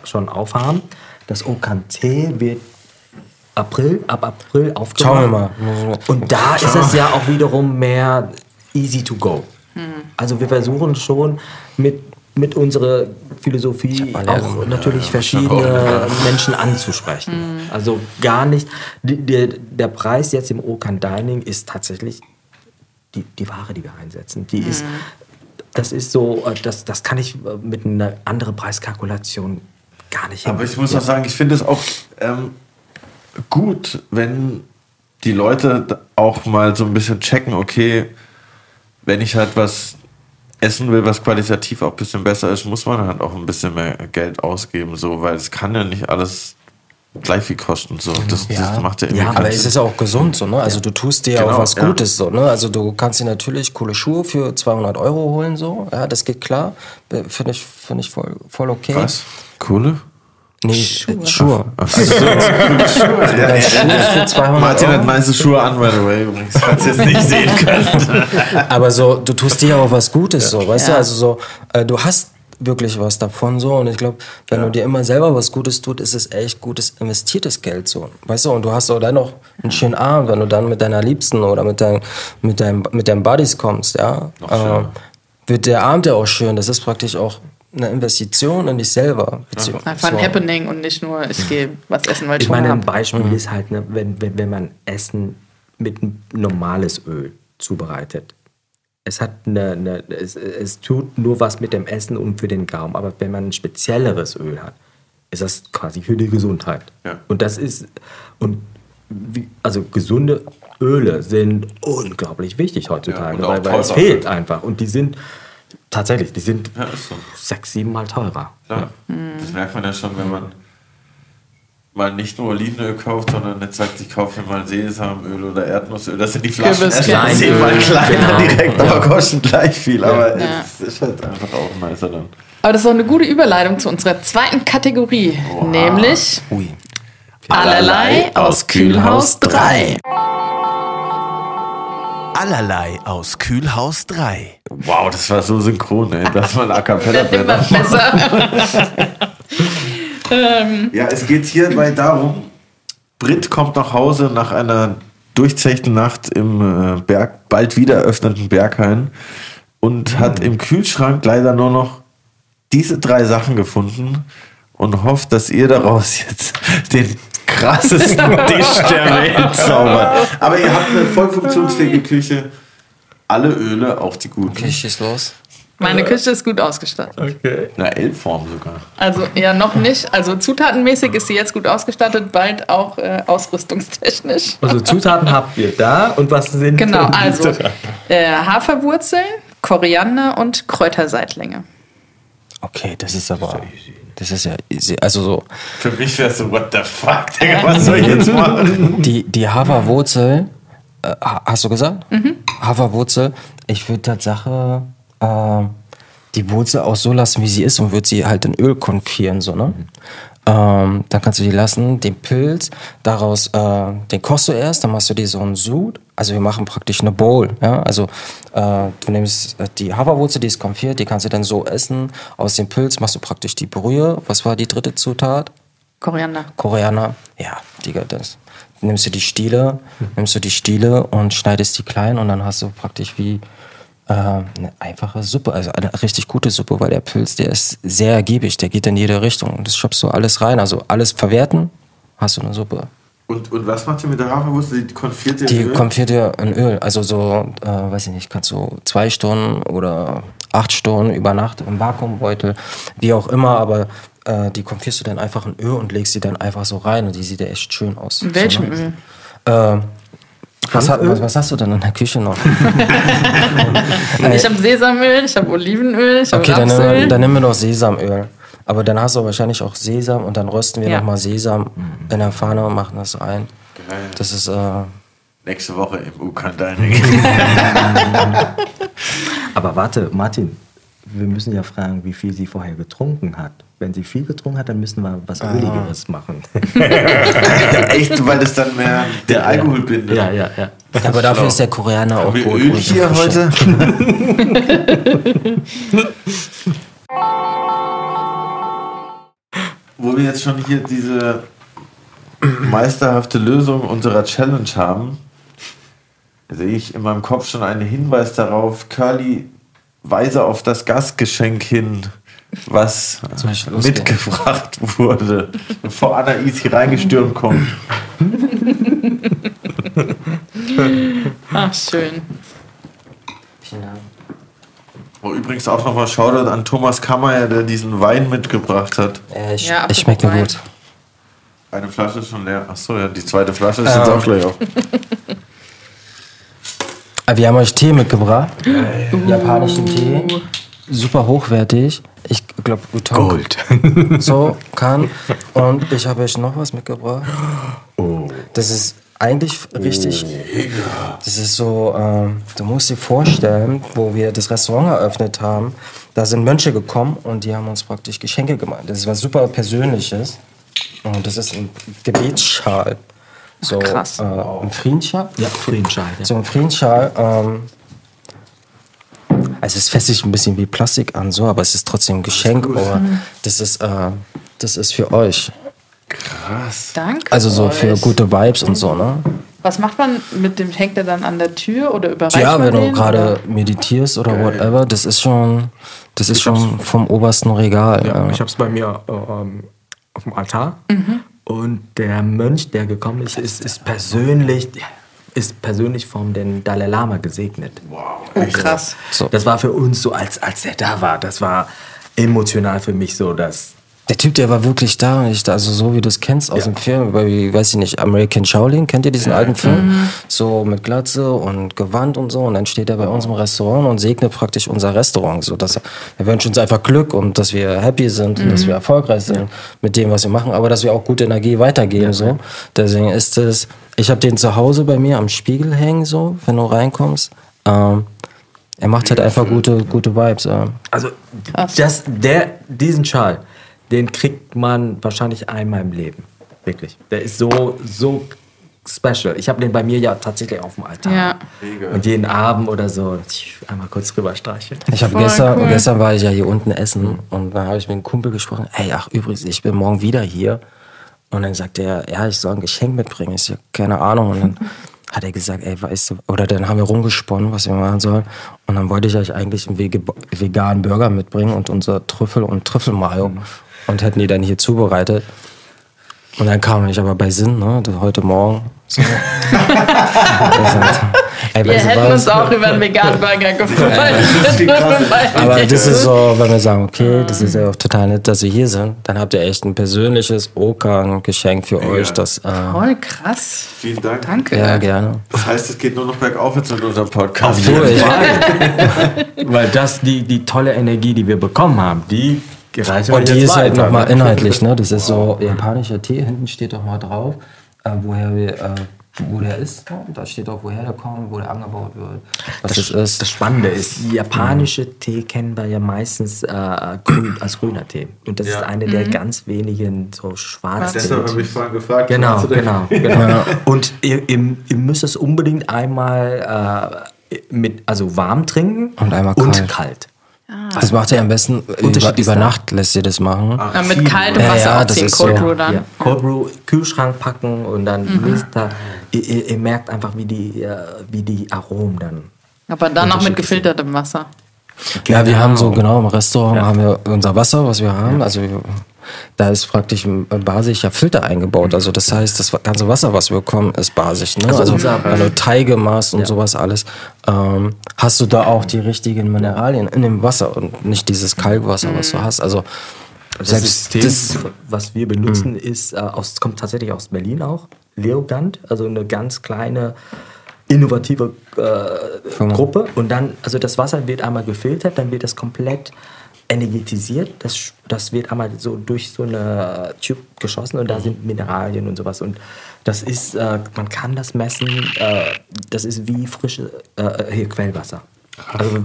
schon aufhaben. Das Okan Tee wird April, ab April aufgemacht. Schauen wir mal. Und da ist es ja auch wiederum mehr easy to go. Also wir versuchen schon mit, mit unserer Philosophie auch natürlich verschiedene Menschen anzusprechen. Also gar nicht, die, der, der Preis jetzt im Okan Dining ist tatsächlich die, die Ware, die wir einsetzen. Die ist, das ist so, äh, das, das kann ich äh, mit einer anderen Preiskalkulation gar nicht Aber ich muss auch sagen, ich finde es auch ähm, gut, wenn die Leute auch mal so ein bisschen checken, okay, wenn ich halt was essen will, was qualitativ auch ein bisschen besser ist, muss man halt auch ein bisschen mehr Geld ausgeben, so, weil es kann ja nicht alles gleich viel kosten. So. Das, das macht ja irgendwie Ja, Aber es Sinn. ist auch gesund, so, ne? Also du tust dir ja Genau, auch was ja. Gutes, so, ne? Also du kannst dir natürlich coole Schuhe für 200 Euro holen, so. Ja, das geht klar. Finde ich, finde ich voll, voll okay. Was? Kohle? Nee, Schuhe. Schuhe. Ach so. Schuhe für 200 Martin hat Euro. nice Schuhe an, by the way, übrigens, falls ihr es nicht sehen könnt. Aber so, du tust dir ja auch was Gutes, so, weißt Ja. du? Also so, äh, du hast wirklich was davon, so. Und ich glaube, wenn du dir immer selber was Gutes tut, ist es echt gutes investiertes Geld, so. Weißt du? Und du hast auch dann noch einen schönen Abend, wenn du dann mit deiner Liebsten oder mit, dein, mit, deinem, mit deinen Buddies kommst, ja. schöner. wird der Abend ja auch schön. Das ist praktisch auch eine Investition in dich selber. Beziehung- Einfach ein so. Happening und nicht nur, ich gehe was essen, weil ich Ich meine, ein. Beispiel ist halt, ne, wenn, wenn, wenn man Essen mit normales Öl zubereitet. Es, hat eine, eine, es, es tut nur was mit dem Essen und für den Gaumen. Aber wenn man ein spezielleres Öl hat, ist das quasi für die Gesundheit. Ja. Und das ist, und wie, also gesunde Öle sind unglaublich wichtig heutzutage, Ja, weil, weil es fehlt einfach. Und die sind tatsächlich, die sind Ja, so. sechs, sieben Mal teurer. Das merkt man ja schon, wenn man mal nicht nur Olivenöl kauft, sondern jetzt sagt, ich kaufe mal Sesamöl oder Erdnussöl. Das sind die Flaschen Kürbis- erstmal zehnmal kleiner Genau. direkt, aber kosten gleich viel. Aber Ja. es ist halt einfach auch nicer dann. Aber das ist auch eine gute Überleitung zu unserer zweiten Kategorie, nämlich Ui. Allerlei aus Kühlhaus 3. Allerlei aus Kühlhaus 3. Wow, das war so synchron, ey. Das war ein A Cappella. Wird immer besser. Ja, es geht hierbei darum, Brit kommt nach Hause nach einer durchzechten Nacht im äh, Berg, bald wieder eröffneten Berghain und hat im Kühlschrank leider nur noch diese drei Sachen gefunden und hofft, dass ihr daraus jetzt den krassesten Tisch der Welt zaubert. Aber ihr habt eine voll funktionsfähige Küche. Alle Öle, auch die guten. Okay, schieß los. Meine Küche ist gut ausgestattet. Eine L-Form sogar. Also ja, noch nicht. Also zutatenmäßig ist sie jetzt gut ausgestattet, bald auch äh, ausrüstungstechnisch. Also Zutaten habt ihr da und was sind Genau, die also Zutaten? äh, Haferwurzeln, Koriander und Kräuterseitlinge. Okay, das ist aber. Das ist ja easy. Also so, Für mich wäre so, what the fuck, Digga, was soll ich jetzt machen? die, die Haferwurzel, äh, ha- hast du gesagt? Haferwurzel, ich würde Tatsache äh, die Wurzel auch so lassen, wie sie ist und würde sie halt in Öl konfieren, so, ne? Ähm, dann kannst du die lassen, den Pilz, daraus, äh, den kochst du erst, dann machst du dir so einen Sud. Also wir machen praktisch eine Bowl, ja. Also äh, du nimmst äh, die Haferwurzel, die ist konfiert, die kannst du dann so essen. Aus dem Pilz machst du praktisch die Brühe. Was war die dritte Zutat? Koriander. Koreaner, ja, Digga, das. Nimmst du die Stiele, nimmst du die Stiele und schneidest die klein und dann hast du praktisch wie äh, eine einfache Suppe, also eine richtig gute Suppe, weil der Pilz, der ist sehr ergiebig, der geht in jede Richtung und das schöpfst du alles rein, also alles verwerten, hast du eine Suppe. Und, und was macht ihr mit der Haferwurzel? Die konfiert ihr Die in Öl? konfiert ihr in Öl, also so, äh, weiß ich nicht, kannst du zwei Stunden oder acht Stunden über Nacht im Vakuumbeutel, wie auch immer, aber äh, die konfierst du dann einfach in Öl und legst sie dann einfach so rein und die sieht ja echt schön aus. In welchem so, Öl? Äh, was, hat, was, was hast du denn in der Küche noch? Ich habe Sesamöl, ich habe Olivenöl, ich habe Okay, dann, nimm- dann nehmen wir noch Sesamöl. Aber dann hast du wahrscheinlich auch Sesam und dann rösten wir Ja. nochmal Sesam in der Pfanne und machen das rein. Geil. Das ist, äh, Nächste Woche im Ukan Dining. Aber warte, Martin, wir müssen ja fragen, wie viel sie vorher getrunken hat. Wenn sie viel getrunken hat, dann müssen wir was Öligeres machen. Echt, weil das dann mehr der Alkohol bindet. ja, ja, ja. aber dafür ist der Koreaner auch wir gut. Öl hier heute? Wo wir jetzt schon hier diese meisterhafte Lösung unserer Challenge haben, sehe ich in meinem Kopf schon einen Hinweis darauf, Curly weise auf das Gastgeschenk hin, was mitgebracht wurde, bevor Anna Easy reingestürmt kommt. Ach, schön. Oh, übrigens auch nochmal Shoutout an Thomas Kammer, der diesen Wein mitgebracht hat. Äh, ich, Ja, ich schmeckt mir apropos gut. Eine Flasche ist schon leer. Achso, ja, die zweite Flasche ist jetzt auch gleich auf. Ah, Wir haben euch Tee mitgebracht. Japanischen Tee. Super hochwertig. Ich glaube, Utong Gold. so kann. Und ich habe euch noch was mitgebracht. Das ist eigentlich richtig. Das ist so, ähm, du musst dir vorstellen, wo wir das Restaurant eröffnet haben, da sind Mönche gekommen und die haben uns praktisch Geschenke gemacht. Das ist was super Persönliches. Und das ist ein Gebetsschal. So, krass. Äh, ein Friedensschal. Ja, Friedensschal. Ja. So ein Friedensschal. Ähm, also es fässt sich ein bisschen wie Plastik an, so, aber es ist trotzdem ein Geschenk. Aber das ist, äh, das ist für euch. Danke. Also so für euch. gute Vibes und so, ne? Was macht man mit dem? Hängt der dann an der Tür oder überreicht Ja, man wenn du gerade meditierst oder whatever, das ist schon, das ist schon vom obersten Regal. Ja, Ja, ich habe es bei mir ähm, auf dem Altar. Und der Mönch, der gekommen ist, ist, ist persönlich ist persönlich vom den Dalai Lama gesegnet. Oh, krass. So. Das war für uns so, als, als er da war, das war emotional für mich so, dass Der Typ, der war wirklich da, und ich, also so wie du es kennst aus dem Film, wie, weiß ich nicht, American Shaolin, kennt ihr diesen alten Film? So mit Glatze und Gewand und so und dann steht er bei uns im Restaurant und segnet praktisch unser Restaurant, so dass er, er wünscht uns einfach Glück und dass wir happy sind und dass wir erfolgreich sind mit dem, was wir machen, aber dass wir auch gute Energie weitergeben, so. Deswegen ist es, ich habe den zu Hause bei mir am Spiegel hängen, so, wenn du reinkommst. Ähm, er macht halt einfach gute, gute Vibes. Ja. Also das, der, diesen Schal, den kriegt man wahrscheinlich einmal im Leben. Wirklich. Der ist so, so special. Ich habe den bei mir ja tatsächlich auf dem Altar. Ja. Und jeden Abend oder so einmal kurz rüber streicheln. Ich habe gestern, cool. gestern war ich ja hier unten essen und dann habe ich mit einem Kumpel gesprochen. Ey, ach übrigens, ich bin morgen wieder hier. Und dann sagt er, ja, ich soll ein Geschenk mitbringen. Ich so, keine Ahnung. Und dann hat er gesagt, ey, weißt du, oder dann haben wir rumgesponnen, was wir machen sollen. Und dann wollte ich euch eigentlich einen veganen Burger mitbringen und unser Trüffel und Trüffelmayo und hätten die dann hier zubereitet. Und dann kam ich aber bei Sinn, ne, heute Morgen. So. Ey, Wir hätten uns auch über einen veganen Burger gefreut. Aber das ist so, wenn wir sagen, okay, das ist ja auch total nett, dass Sie hier sind, dann habt ihr echt ein persönliches Okan-Geschenk für euch. Das, äh, Voll krass. Vielen Dank. Danke. ja, gerne. Das heißt, es geht nur noch bergauf jetzt mit unserem Podcast. Du, ich, Weil das, die, die tolle Energie, die wir bekommen haben, die reicht und die ist halt nochmal ne? inhaltlich, ne? Das ist so japanischer Tee, hinten steht doch mal drauf, äh, woher wir, äh, wo der ist. Da steht auch, woher der kommt, wo der angebaut wird, was Das, das, ist. das Spannende ist, japanische Tee kennen wir ja meistens äh, grün, als grüner Tee. Und das Ja. ist eine der ganz wenigen so schwarzen Deshalb habe ich vorhin gefragt. Genau, genau, genau. Und ihr, ihr, ihr müsst es unbedingt einmal äh, mit, also warm trinken Und einmal und kalt. Kalt. Das macht ihr am besten über, über da. Nacht lässt ihr das machen. Ja, mit kaltem Ja, Wasser ja, auch das ist Cold so. Brew dann. Ja. Cold Brew, Kühlschrank packen und dann nächsten Tag. Ihr, ihr, ihr merkt einfach, wie die, wie die Aromen dann. Aber dann auch mit gefiltertem Wasser. Ja, wir haben so genau im Restaurant haben wir unser Wasser, was wir haben. Also wir- da ist praktisch ein basischer Filter eingebaut. Also das heißt, das ganze Wasser, was wir bekommen, ist basisch. Ne? Also Also, unser- wenn du Teige machst und sowas alles, ähm, hast du da auch die richtigen Mineralien in dem Wasser und nicht dieses Kalkwasser, was du hast. Also Das selbst System, das, was wir benutzen, ist äh, aus, kommt tatsächlich aus Berlin auch. Leogant, also eine ganz kleine, innovative äh, Gruppe. Und dann, also das Wasser wird einmal gefiltert, dann wird das komplett energetisiert. Das, das wird einmal so durch so eine Tube geschossen und da sind Mineralien und sowas. Und das ist, äh, man kann das messen, äh, das ist wie frische äh, hier Quellwasser. Also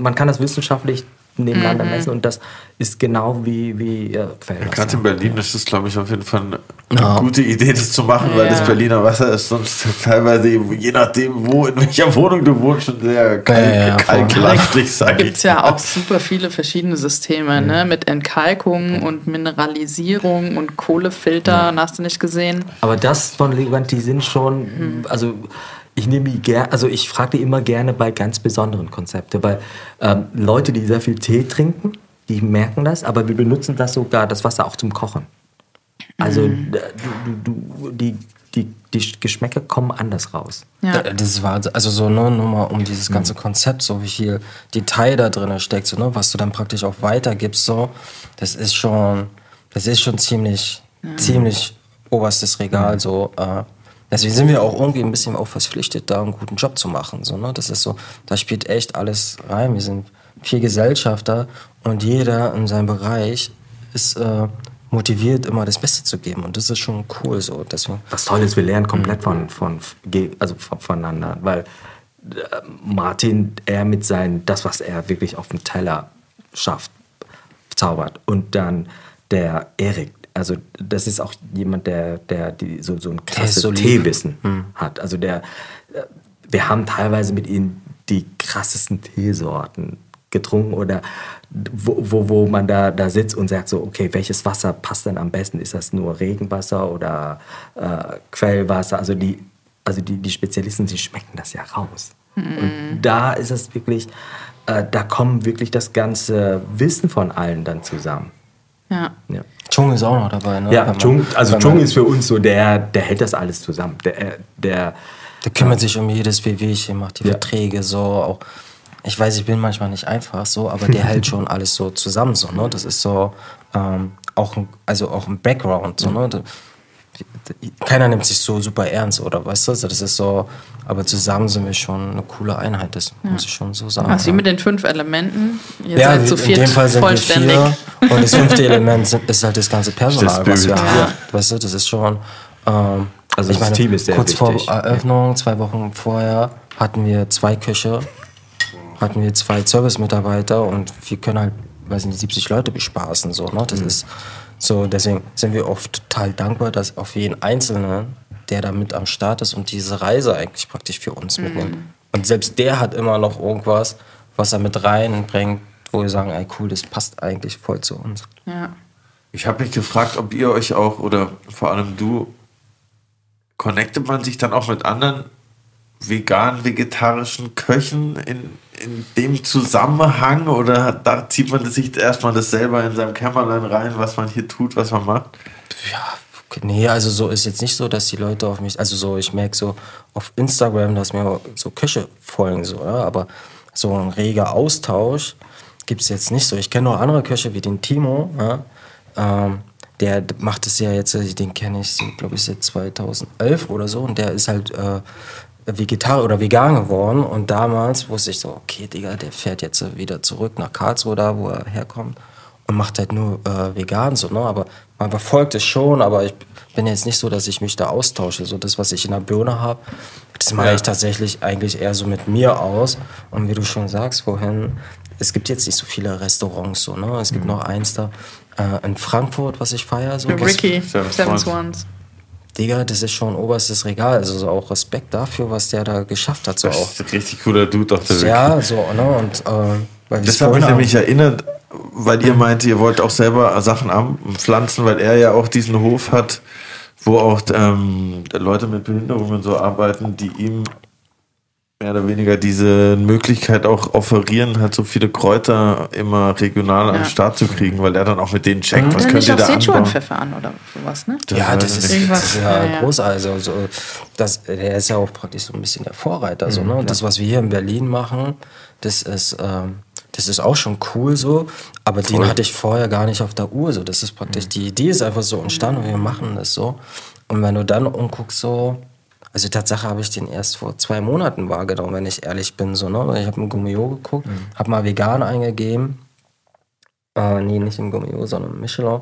man kann das wissenschaftlich nebeneinander messen. Und das ist genau wie, wie äh, Quellwasser. Gerade in Berlin ist das, glaube ich, auf jeden Fall eine gute Idee, das zu machen, weil das Berliner Wasser ist sonst teilweise, je nachdem, wo, in welcher Wohnung du wohnst, schon sehr kalk, Ja, ja, ja, kalklastig sein. gibt es ja auch super viele verschiedene Systeme, ne? Mit Entkalkung und Mineralisierung und Kohlefilter, hast du nicht gesehen? Aber das von Leguant, die sind schon, also ich nehme die gerne, also ich frage die immer gerne bei ganz besonderen Konzepten, weil ähm, Leute, die sehr viel Tee trinken, die merken das, aber wir benutzen das sogar, das Wasser auch zum Kochen. Also d- du, du, du, die, die, die Geschmäcker kommen anders raus. Ja. Da- Das war also so nur, nur mal um dieses ganze Konzept, so wie viel Detail da drin steckt, so, ne, was du dann praktisch auch weitergibst, so, das ist schon, das ist schon ziemlich, ziemlich oberstes Regal, so. Äh, deswegen sind wir auch irgendwie ein bisschen auch verpflichtet, da einen guten Job zu machen, so, ne. Das ist so, da spielt echt alles rein. Wir sind vier Gesellschafter und jeder in seinem Bereich ist äh, motiviert, immer das Beste zu geben und das ist schon cool, so. Deswegen, Was toll ist, wir lernen komplett von, von, ge- also von, voneinander, weil äh, Martin, er mit seinen, das, was er wirklich auf dem Teller schafft, zaubert. Und dann der Erik, also das ist auch jemand, der, der die, so, so ein krasses. Teewissen hat. Also der, äh, wir haben teilweise mit ihm die krassesten Teesorten getrunken oder wo, wo, wo man da, da sitzt und sagt so, okay, welches Wasser passt denn am besten? Ist das nur Regenwasser oder äh, Quellwasser? Also die, also die, die Spezialisten, die schmecken das ja raus. Und da ist es wirklich, äh, da kommen wirklich das ganze Wissen von allen dann zusammen. Ja. Ja. Chung ist auch noch dabei, ne? Ja, Chung, also Chung ist für uns so der, der hält das alles zusammen. Der, der, Der kümmert sich um jedes Wehwehchen, macht die Ja. Verträge so. Auch, ich weiß, ich bin manchmal nicht einfach so, aber der hält schon alles so zusammen so. Ne? Das ist so ähm, auch ein, also auch ein Background so. Ne? Keiner nimmt sich so super ernst oder weißt du? Also das ist so, aber zusammen sind wir schon eine coole Einheit. Das muss ich schon so sagen. Ach, wie ja. mit den fünf Elementen. Ihr ja, seid zu in viert dem Fall sind vollständig. wir vier und das fünfte Element sind, ist halt das ganze Personal, was wir Spirit. haben. Ja. Weißt du, das ist schon. Ähm, Also das Team ist sehr kurz wichtig. vor Eröffnung, zwei Wochen vorher, hatten wir zwei Köche, hatten wir zwei Service-Mitarbeiter und wir können halt, weiß nicht, 70 Leute bespaßen. So, ne? Mhm. Das ist so, deswegen sind wir oft total dankbar, dass auf jeden Einzelnen, der da mit am Start ist und diese Reise eigentlich praktisch für uns Mhm. mitnimmt. Und selbst der hat immer noch irgendwas, was er mit reinbringt, wo wir sagen, ey cool, das passt eigentlich voll zu uns. Ja. Ich habe mich gefragt, ob ihr euch auch, oder vor allem du, connectet man sich dann auch mit anderen vegan, vegetarischen Köchen in, in dem Zusammenhang oder da zieht man sich erstmal das selber in seinem Kämmerlein rein, was man hier tut, was man macht? Okay, Nee, also so ist jetzt nicht so, dass die Leute auf mich, also so, ich merke so auf Instagram, dass mir so Köche folgen, so, ja, aber so ein reger Austausch gibt es jetzt nicht so. Ich kenne noch andere Köche wie den Timo, ja, ähm, der macht es ja jetzt, den kenne ich, glaube ich, seit 2011 oder so und der ist halt äh, Vegetarier oder vegan geworden und damals wusste ich so, okay, Digga, der fährt jetzt wieder zurück nach Karlsruhe da, wo er herkommt und macht halt nur äh, vegan so, ne? Aber man verfolgt es schon, aber ich bin jetzt nicht so, dass ich mich da austausche. So das, was ich in der Birne habe, das mache Ja. ich tatsächlich eigentlich eher so mit mir aus. Und wie du schon sagst vorhin, es gibt jetzt nicht so viele Restaurants so, ne? Es gibt noch eins da äh, in Frankfurt, was ich feiere. So. Ricky, Seven Seven Swans. Digga, das ist schon oberstes Regal. Also so auch Respekt dafür, was der da geschafft hat. So auch. Das ist ein richtig cooler Dude, doch der. Ja, so, ne? Und äh, weil Das hat mich nämlich erinnert, weil ihr meinte, ihr wollt auch selber Sachen anpflanzen, weil er ja auch diesen Hof hat, wo auch ähm, Leute mit Behinderungen so arbeiten, die ihm mehr oder weniger diese Möglichkeit auch offerieren, halt so viele Kräuter immer regional an den Ja. Start zu kriegen, weil er dann auch mit denen checkt, was Oder könnt ihr da anbauen. Sichuan-Pfeffer an oder sowas, ne? Ja, das ist, das ist ja, Ja, ja. großartig. Also, das, der ist ja auch praktisch so ein bisschen der Vorreiter. So, ne? Und das, was wir hier in Berlin machen, das ist, ähm, das ist auch schon cool so. Aber den hatte ich vorher gar nicht auf der Uhr. So. Das ist praktisch, die Idee ist einfach so entstanden und wir machen das so. Und wenn du dann umguckst, so, also Tatsache habe ich den erst vor zwei Monaten wahrgenommen, wenn ich ehrlich bin. So, ne? Ich habe ein Gummio geguckt, habe mal vegan eingegeben. Äh, nee, nicht im Gummio, sondern im Michelin.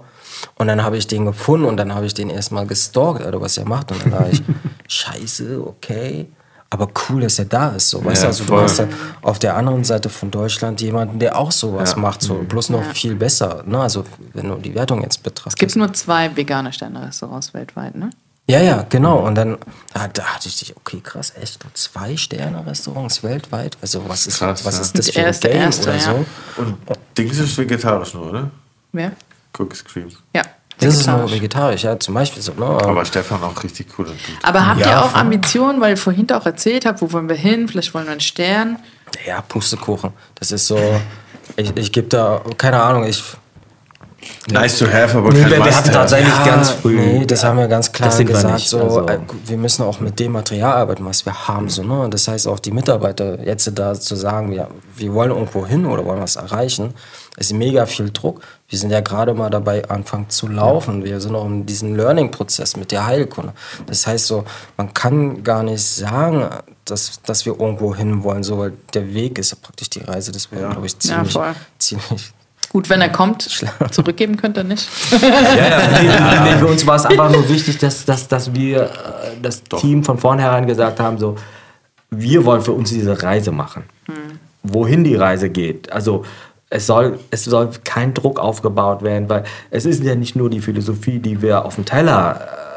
Und dann habe ich den gefunden und dann habe ich den erstmal gestalkt, oder was er macht. Und dann war ich, scheiße, okay. aber cool, dass er da ist. So, weißt Ja, du, also voll. du hast ja auf der anderen Seite von Deutschland jemanden, der auch sowas macht, so bloß noch Ja. viel besser. Ne? Also wenn du die Wertung jetzt betrachtest. Es gibt nur zwei vegane Sterne-Restaurants weltweit, ne? Ja, ja, genau. Und dann da, da hatte ich dich, okay, krass, echt, nur zwei Sterne-Restaurants weltweit. Also was ist, Krass, was ja. ist das für ein Game Erste, oder ja. so? Und Dings ist vegetarisch nur, oder? Wer? Cookies Cream. Ja. Das ist nur vegetarisch. ja, zum Beispiel so. Ne? Aber Stefan auch richtig cool. Aber habt Ja, ihr auch. Ambitionen, weil ihr vorhin auch erzählt habt, wo wollen wir hin? Vielleicht wollen wir einen Stern. Ja, Pustekuchen. Das ist so, ich, ich gebe da, keine Ahnung, ich. Nice to have, aber Nee, kein wir- wir hatten tatsächlich ganz früh. Nee, das haben wir ganz klar sind wir gesagt. nicht, so, also- äh, wir müssen auch mit dem Material arbeiten, was wir haben. So, ne? Das heißt auch die Mitarbeiter jetzt da zu sagen, wir, wir wollen irgendwo hin oder wollen was erreichen, ist mega viel Druck. Wir sind ja gerade mal dabei, anfangen zu laufen. Wir sind auch in diesem Learning-Prozess mit der Heilkunde. Das heißt so, man kann gar nicht sagen, dass, dass wir irgendwo hin wollen, so, weil der Weg ist ja praktisch die Reise. Das wäre, glaube ich, Ja, ziemlich, voll. ziemlich Gut, wenn er kommt, zurückgeben könnt ihr nicht. Nee, für uns war es einfach nur wichtig, dass, dass, dass wir äh, das Team von vornherein gesagt haben, so, wir wollen für uns diese Reise machen. Wohin die Reise geht. Also es soll, es soll kein Druck aufgebaut werden, weil es ist ja nicht nur die Philosophie, die wir auf dem Teller äh,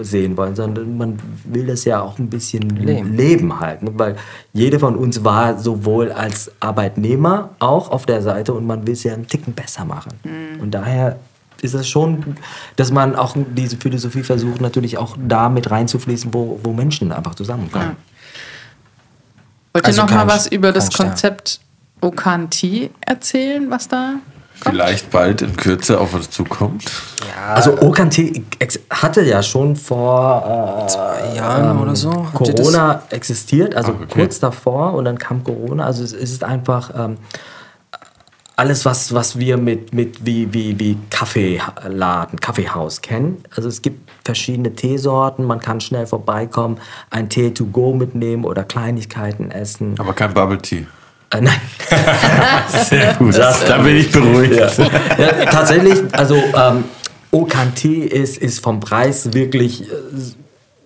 sehen wollen, sondern man will das ja auch ein bisschen Leben. leben, halt. Ne? Weil jeder von uns war sowohl als Arbeitnehmer auch auf der Seite und man will es ja einen Ticken besser machen. Und daher ist es schon, dass man auch diese Philosophie versucht, natürlich auch da mit reinzufließen, wo, wo Menschen einfach zusammenkommen. Wollt ihr Also noch mal was über das. Konzept Okanti erzählen, was da? Vielleicht bald in Kürze auf uns zukommt. Also Okanté hatte ja schon vor äh, zwei Jahren oder so. Corona existiert, also Ah, okay. kurz davor und dann kam Corona. Also es ist einfach ähm, alles, was, was wir mit, mit wie, wie, wie Kaffeeladen, Kaffeehaus kennen. Also es gibt verschiedene Teesorten, man kann schnell vorbeikommen, einen Tee to go mitnehmen oder Kleinigkeiten essen. Aber kein Bubble Tea. Äh, nein. Sehr gut. da bin ich beruhigt. ja, tatsächlich, also ähm, Okanté ist, ist vom Preis wirklich äh,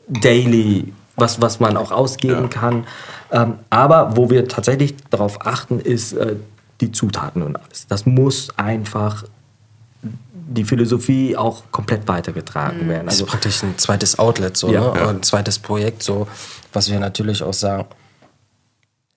daily, was, was man auch ausgeben kann. Ähm, aber wo wir tatsächlich darauf achten, ist äh, die Zutaten und alles. Das muss einfach die Philosophie auch komplett weitergetragen werden. Das Also ist praktisch ein zweites Outlet, so, Ja. ne? Ja. ein zweites Projekt, so, was wir natürlich auch sagen.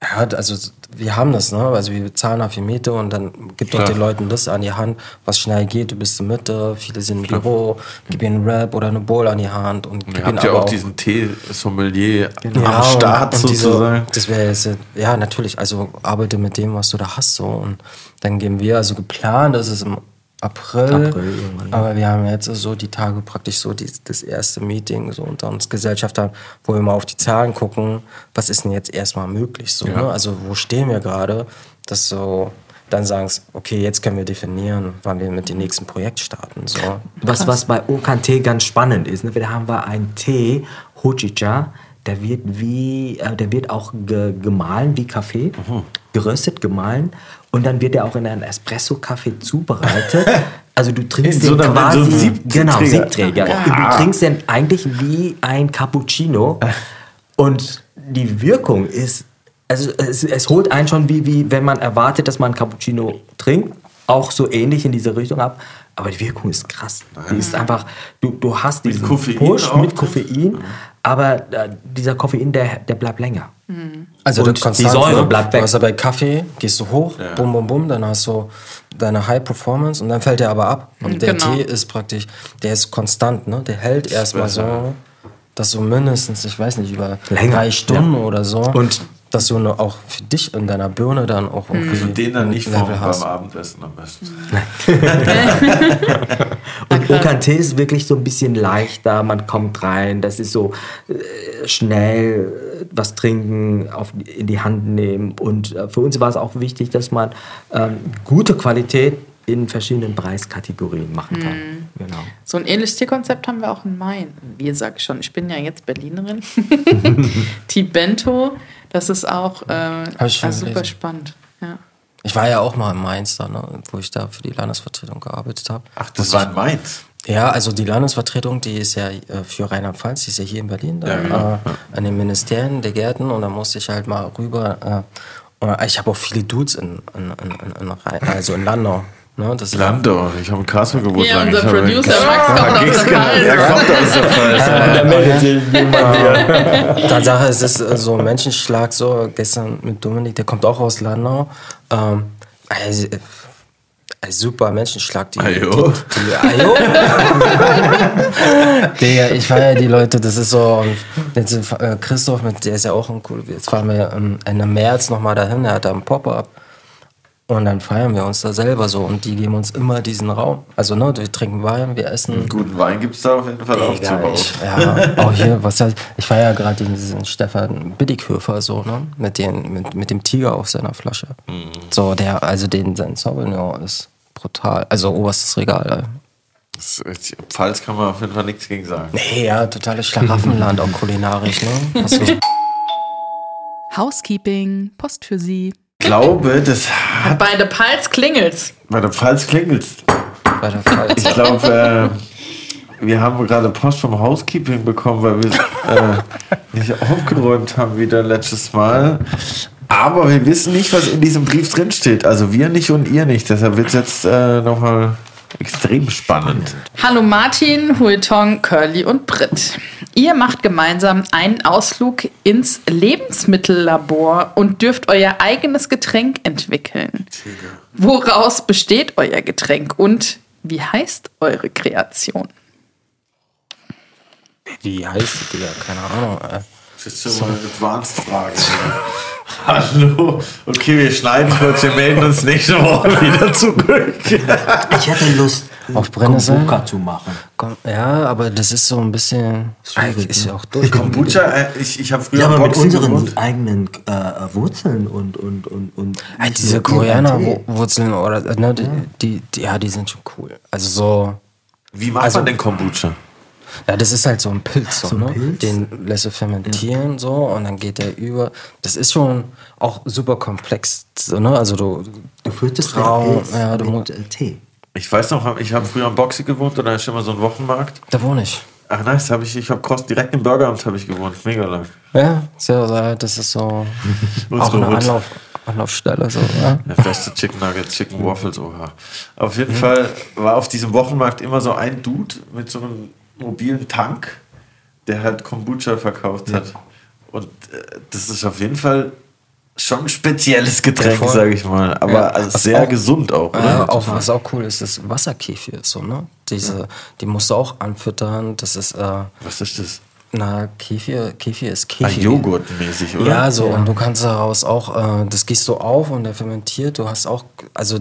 Ja, also wir haben das, ne? Also wir bezahlen dafür Miete und dann gibt doch Klar. den Leuten das an die Hand, was schnell geht. Du bist in Mitte, viele sind im Büro, gib ihnen einen Rap oder eine Bowl an die Hand und gib Ihr habt ja auch diesen Tee-Sommelier Ja, am Start und, und diese- sozusagen. das wäre jetzt, ja, natürlich, also arbeite mit dem, was du da hast, so. Und dann gehen wir, also geplant ist es im April, April irgendwann, ja. aber wir haben jetzt so die Tage praktisch so die, das erste Meeting so unter uns Gesellschaftern, wo wir mal auf die Zahlen gucken, was ist denn jetzt erstmal möglich, so, ne? Also wo stehen wir gerade, dass so dann sagen, okay, jetzt können wir definieren, wann wir mit dem nächsten Projekt starten, so. Was, was bei Okan-Tee ganz spannend ist, ne? da haben wir einen Tee, Hojicha, der wird wie, äh, der wird auch ge gemahlen wie Kaffee, geröstet, gemahlen und dann wird er auch in einen Espresso-Kaffee zubereitet. Also du trinkst In so den einer- quasi, so einem Sieb- genau, Siebträger. Siebträger. Du trinkst den eigentlich wie ein Cappuccino und die Wirkung ist, also es, es holt einen schon wie, wie wenn man erwartet, dass man Cappuccino trinkt, auch so ähnlich in diese Richtung ab. Aber die Wirkung ist krass. Die ist einfach, du, du hast diesen Koffein Push auch mit? Koffein, aber äh, dieser Koffein, der, der bleibt länger. Also Und das konstant, die Säure ne? bleibt Du weg. hast ja bei Kaffee, gehst du hoch, bum, bum, bum, dann hast du deine High Performance und dann fällt der aber ab. Und der Genau. Tee ist praktisch, der ist konstant, ne? Der hält erstmal so, dass du mindestens, ich weiß nicht, über Länger, drei Stunden ja. oder so, Und- dass du nur auch für dich in deiner Birne dann auch irgendwie Und den dann nicht vom, beim hast. Abendessen am besten. Und Okan-Tee ist wirklich so ein bisschen leichter, man kommt rein, das ist so äh, schnell äh, was trinken, auf, in die Hand nehmen. Und äh, für uns war es auch wichtig, dass man ähm, gute Qualität in verschiedenen Preiskategorien machen kann. Genau. So ein ähnliches Tierkonzept haben wir auch in Main. Wie gesagt schon, ich bin ja jetzt Berlinerin. Tibento, das ist auch äh, ich also super gelesen. spannend. Ja. Ich war ja auch mal in Mainz da, ne? wo ich da für die Landesvertretung gearbeitet habe. Ach, das war in Mainz. Ja, also die Landesvertretung, die ist ja äh, für Rheinland-Pfalz, die ist ja hier in Berlin, da, genau. äh, an den Ministerien der Gärten und da musste ich halt mal rüber. Äh, und ich habe auch viele Dudes in, in, in, in, in Rhein- also in Landau. Ne? Das ist- Landau, ich habe in Karlsruhe gewohnt. Lange. unser Ich habe- Producer Max kommt aus der. Pfalz. Er kommt aus der Pfalz. Tatsache ist es äh, so ein Menschenschlag, so gestern mit Dominik, der kommt auch aus Landau. Ähm, also, äh, super Menschenschlag. Die, Ajo. Die, die, Ajo? Digga, ich feiere die Leute, das ist so. und Jetzt, äh, Christoph, mit, der ist ja auch ein cool. Jetzt fahren wir ähm, Ende März nochmal dahin, der hat da ein Pop-Up. Und dann feiern wir uns da selber so und die geben uns immer diesen Raum. Also, ne, wir trinken Wein, wir essen. Guten Wein gibt es da auf jeden Fall auch zu Egal, Hause. ich, ja, auch hier, was heißt, ich feiere ja gerade diesen Stefan Bittighöfer so, ne? Mit, den, mit, mit dem Tiger auf seiner Flasche. Mhm. So, der, also den, sein Sauvignon ist brutal. Also oberstes Regal. Das Pfalz kann man auf jeden Fall nichts gegen sagen. Nee, ja, totales Schlaraffenland, auch kulinarisch, ne? Du, Housekeeping, Post für Sie. Ich glaube, das hat Bei der Pals klingelt's. bei der Pfalz klingelt. bei der Pfalz. Ich glaube, äh, wir haben gerade Post vom Housekeeping bekommen, weil wir äh, nicht aufgeräumt haben wieder letztes Mal. Aber wir wissen nicht, was in diesem Brief drinsteht. Also wir nicht und ihr nicht. Deshalb wird es jetzt äh, nochmal extrem spannend. Hallo Martin, Huetong, Curly und Britt. Ihr macht gemeinsam einen Ausflug ins Lebensmittellabor und dürft euer eigenes Getränk entwickeln. Woraus besteht euer Getränk und wie heißt eure Kreation? Wie heißt die, Digga? Keine Ahnung. Das ist schon mal eine Advanced-Frage. Hallo. Okay, wir schneiden kurz. Wir melden uns nächste Woche wieder zurück. Ich hätte Lust, Auf Brennnesseln? Kombucha zu machen. Komm, ja, aber das ist so ein bisschen. Schwierig, ist ja ne? auch durch. Kombucha, äh, ich, ich habe früher Ja, aber mit unseren gewohnt. eigenen äh, Wurzeln und und und und Ah, nicht diese nur Koreaner Tee. Wurzeln oder äh, ne, die, die, die, ja, die sind schon cool. Also so, Wie macht Also- man denn Kombucha? Ja, das ist halt so ein Pilz, so, So ein ne? Pilz? Den lässt du fermentieren so und dann geht der über. Das ist schon auch super komplex, so, ne? Also du, Du führtest Traum, ja, du mit musst- äh, Tee. Ich weiß noch, ich habe früher am Boxy gewohnt und da ist immer so ein Wochenmarkt. da wohne ich. Ach nice, hab ich, ich habe Cross direkt im Burgeramt habe ich gewohnt, mega lang. Ja, sehr, sehr, das ist so auch eine. Anlauf, Anlaufstelle, so, ja. Der beste Chicken Nuggets, Chicken Waffles, oha. Auf jeden Fall war auf diesem Wochenmarkt immer so ein Dude mit so einem mobilen Tank, der halt Kombucha verkauft hat. Und äh, das ist auf jeden Fall schon ein spezielles Getränk, sage ich mal. Aber Ja. also sehr auch- gesund auch, oder? Ja, auch, was auch cool ist, ist Wasserkefir, so, ne? Diese, die musst du auch anfüttern, das ist, äh, Was ist das? na, Kefir, Kefir ist Ah, Kefir. Joghurtmäßig, oder? Ja, so, und du kannst daraus auch, äh, das gießt du auf und der fermentiert, du hast auch, also,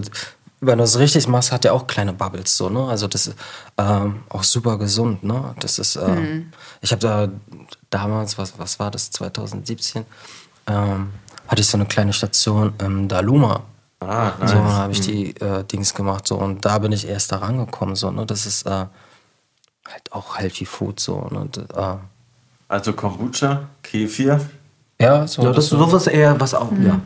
wenn du es richtig machst, hat der auch kleine Bubbles, so, ne? Also, das ist ähm, auch super gesund, ne? Das ist, ähm, ich habe da damals, was, was war das, 2017, ähm, hatte ich so eine kleine Station im Daluma. Ah, So, nice. dann habe ich die äh, Dings gemacht, so, und da bin ich erst da rangekommen, so, ne? Das ist, äh, halt auch healthy food, so, ne? Das, äh, Also Kombucha, Kefir. ja, so. Ja, das ist sowas eher, was auch, ja.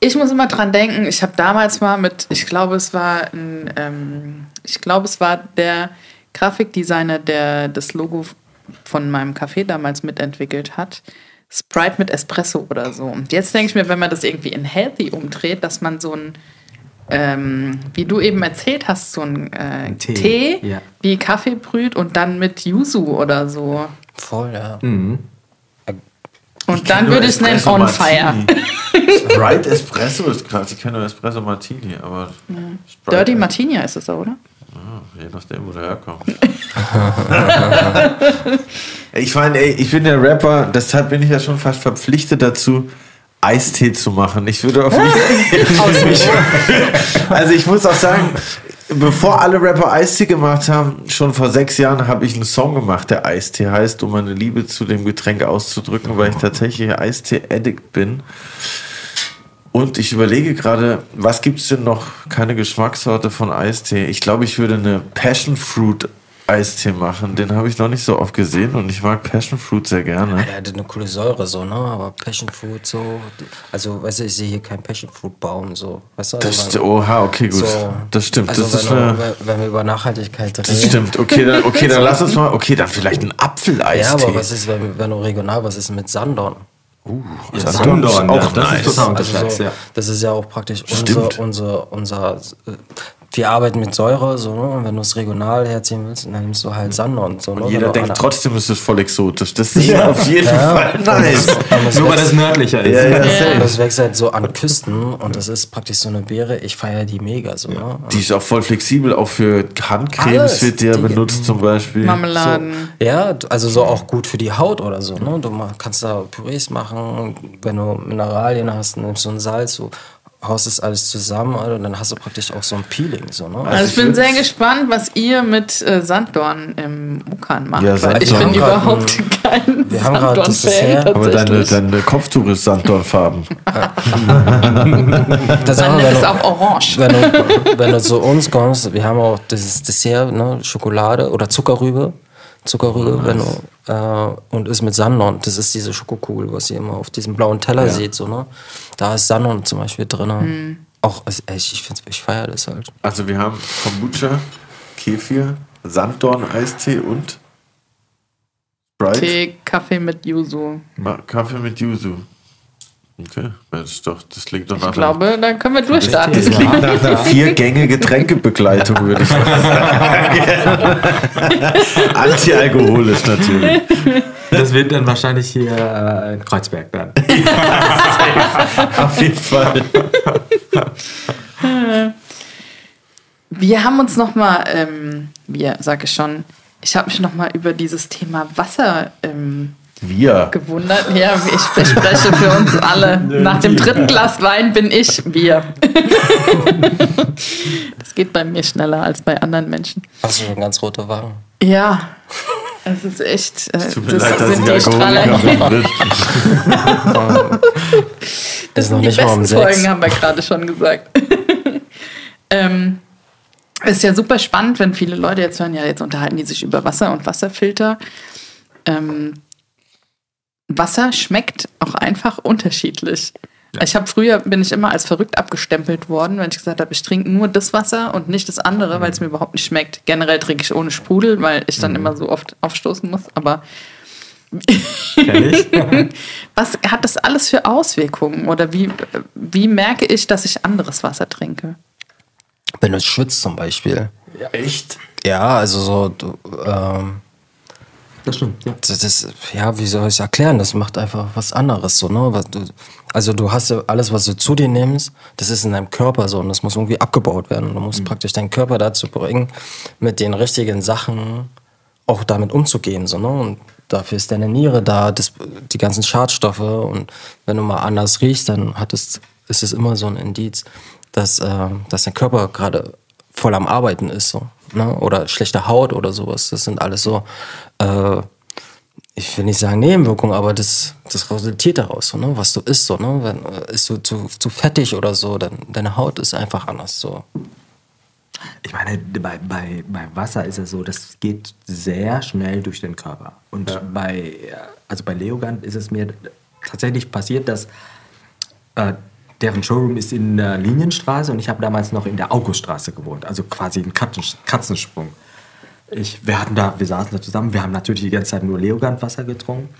Ich muss immer dran denken, ich habe damals mal mit, ich glaube, es war ein, ähm, ich glaube, es war der Grafikdesigner, der das Logo von meinem Café damals mitentwickelt hat. Sprite mit Espresso oder so. Und jetzt denke ich mir, wenn man das irgendwie in Healthy umdreht, dass man so ein, ähm, wie du eben erzählt hast, so ein äh, Tee, Tee, ja. wie Kaffee brüht und dann mit Yuzu oder so. Voll, ja. Mhm. Und dann würde ich es nennen On Fire. Sprite Espresso ist krass. Ich kenne nur Espresso Martini, aber Sprite Dirty Martini ist es, oder? Je nachdem, wo der herkommt. ich meine, ich bin der Rapper, deshalb bin ich ja schon fast verpflichtet dazu, Eistee zu machen. Ich würde auf mich. also ich muss auch sagen, bevor alle Rapper Eistee gemacht haben, schon vor sechs Jahren habe ich einen Song gemacht, der Eistee heißt, um meine Liebe zu dem Getränk auszudrücken, weil ich tatsächlich Eistee-Addict bin. Und ich überlege gerade, was gibt es denn noch? Keine Geschmackssorte von Eistee. Ich glaube, ich würde eine Passion Fruit Eistee machen. Den habe ich noch nicht so oft gesehen und ich mag Passion Fruit sehr gerne. Er hatte eine coole Säure, so, ne? Aber Passion Fruit, so. Also, weißt du, ich sehe hier keinen Passion Fruit Baum, so. Weißt du, also Das, man- oha, okay, gut. so- das stimmt. Also, das ist wenn, eine, du, wenn- wir über Nachhaltigkeit reden. das stimmt. Okay, dann, okay, dann lass uns mal. Okay, dann vielleicht ein Apfeleistee. Ja, aber was ist, wenn, wenn du regional, was ist mit Sandorn? das Sandorn, ist ja, auch das nice. ist total Also so, ja. Das ist ja auch praktisch unser, unser, unser, äh, wir arbeiten mit Säure, so, ne? Und wenn du es regional herziehen willst, dann nimmst du halt Sandorn. So, ne? Jeder denkt eine- trotzdem, ist es voll exotisch. Das ist auf jeden Fall nice. Nur weil das nördlicher ist. Ja, ja, Und safe. das wächst halt so an Küsten und das ist praktisch so eine Beere. Ich feiere die mega so. Ne? Die ist auch voll flexibel, auch für Handcremes Alles. wird die ja Die- benutzt zum Beispiel. Marmeladen. Ja, also so auch gut für die Haut oder so. Ne? Du kannst da Pürees machen, wenn du Mineralien hast, nimmst du ein Salz, du haust das alles zusammen und dann hast du praktisch auch so ein Peeling. So, ne? Also ich bin sehr gespannt, was ihr mit äh, Sanddorn im Mukan macht. Ja, weil ich Sanddorn. bin Wir überhaupt kein wir haben das aber deine, deine Kopftuch ist Sanddornfarben. das Dann auch, ist wenn es du- auch orange. wenn du, wenn du zu uns kommst, wir haben auch dieses Dessert, ne, Schokolade oder Zuckerrübe. Zuckerrübe, wenn du, äh, und ist mit Sandorn. Das ist diese Schokokugel, was ihr immer auf diesem blauen Teller seht, so, ne? Da ist Sandorn zum Beispiel drin. Auch, es- ey, ich, find's- ich feiere das halt. Also wir haben Kombucha, Kefir, Sanddorn-Eistee und Sprite. Tee, Kaffee mit Yuzu. Ma- Kaffee mit Yuzu. Okay, das, ist doch, das klingt doch nach Ich glaube, dann können wir durchstarten. Das klingt nach einer vier-Gänge Getränkebegleitung, würde ich sagen. Antialkoholisch natürlich. Das wird dann wahrscheinlich hier äh, in Kreuzberg dann. Auf jeden Fall. Wir haben uns nochmal, ähm, wir, sag ich schon, ich habe mich nochmal über dieses Thema Wasser ähm, Wir. gewundert. Ja, ich spreche für uns alle. Nach dem dritten Glas Wein bin ich wir. Das geht bei mir schneller als bei anderen Menschen. Hast du schon ganz rote Wangen? Ja, es ist echt. Äh, Tut mir leid, dass ich Strahler. Alkoholiker bin. Ist noch Die besten. Folgen haben wir gerade schon gesagt. ähm, ist ja super spannend, wenn viele Leute jetzt hören, ja, jetzt unterhalten die sich über Wasser und Wasserfilter. Ähm, Wasser schmeckt auch einfach unterschiedlich. Ich habe früher bin ich immer als verrückt abgestempelt worden, wenn ich gesagt habe, ich trinke nur das Wasser und nicht das andere, weil es mir überhaupt nicht schmeckt. Generell trinke ich ohne Sprudel, weil ich dann immer so oft aufstoßen muss. Aber was hat das alles für Auswirkungen? Oder wie, wie merke ich, dass ich anderes Wasser trinke? Wenn du schwitzt zum Beispiel. Echt? Ja, also so, du, ähm, Das stimmt, ja. das, das, ja, wie soll ich es erklären? Das macht einfach was anderes, so, ne? Also du hast ja alles, was du zu dir nimmst, das ist in deinem Körper so und das muss irgendwie abgebaut werden. Du musst praktisch deinen Körper dazu bringen, mit den richtigen Sachen auch damit umzugehen, so, ne? Und dafür ist deine Niere da, das, die ganzen Schadstoffe und wenn du mal anders riechst, dann hat es, ist es immer so ein Indiz, dass, äh, dass dein Körper gerade voll am Arbeiten ist, so, ne? Oder schlechte Haut oder sowas. Das sind alles so, äh, ich will nicht sagen Nebenwirkungen, aber das, das resultiert daraus, so, ne? was du isst. So, ne? Wenn, äh, isst du zu, zu fettig oder so, dann deine Haut ist einfach anders. So. Ich meine, bei, bei, bei Wasser ist es so, das geht sehr schnell durch den Körper. Und bei, also bei Leogand ist es mir tatsächlich passiert, dass äh, deren Showroom ist in der Linienstraße und ich habe damals noch in der Auguststraße gewohnt, also quasi ein Katzen, Katzensprung. Ich, wir hatten da, wir saßen da zusammen, wir haben natürlich die ganze Zeit nur Leogand-Wasser getrunken.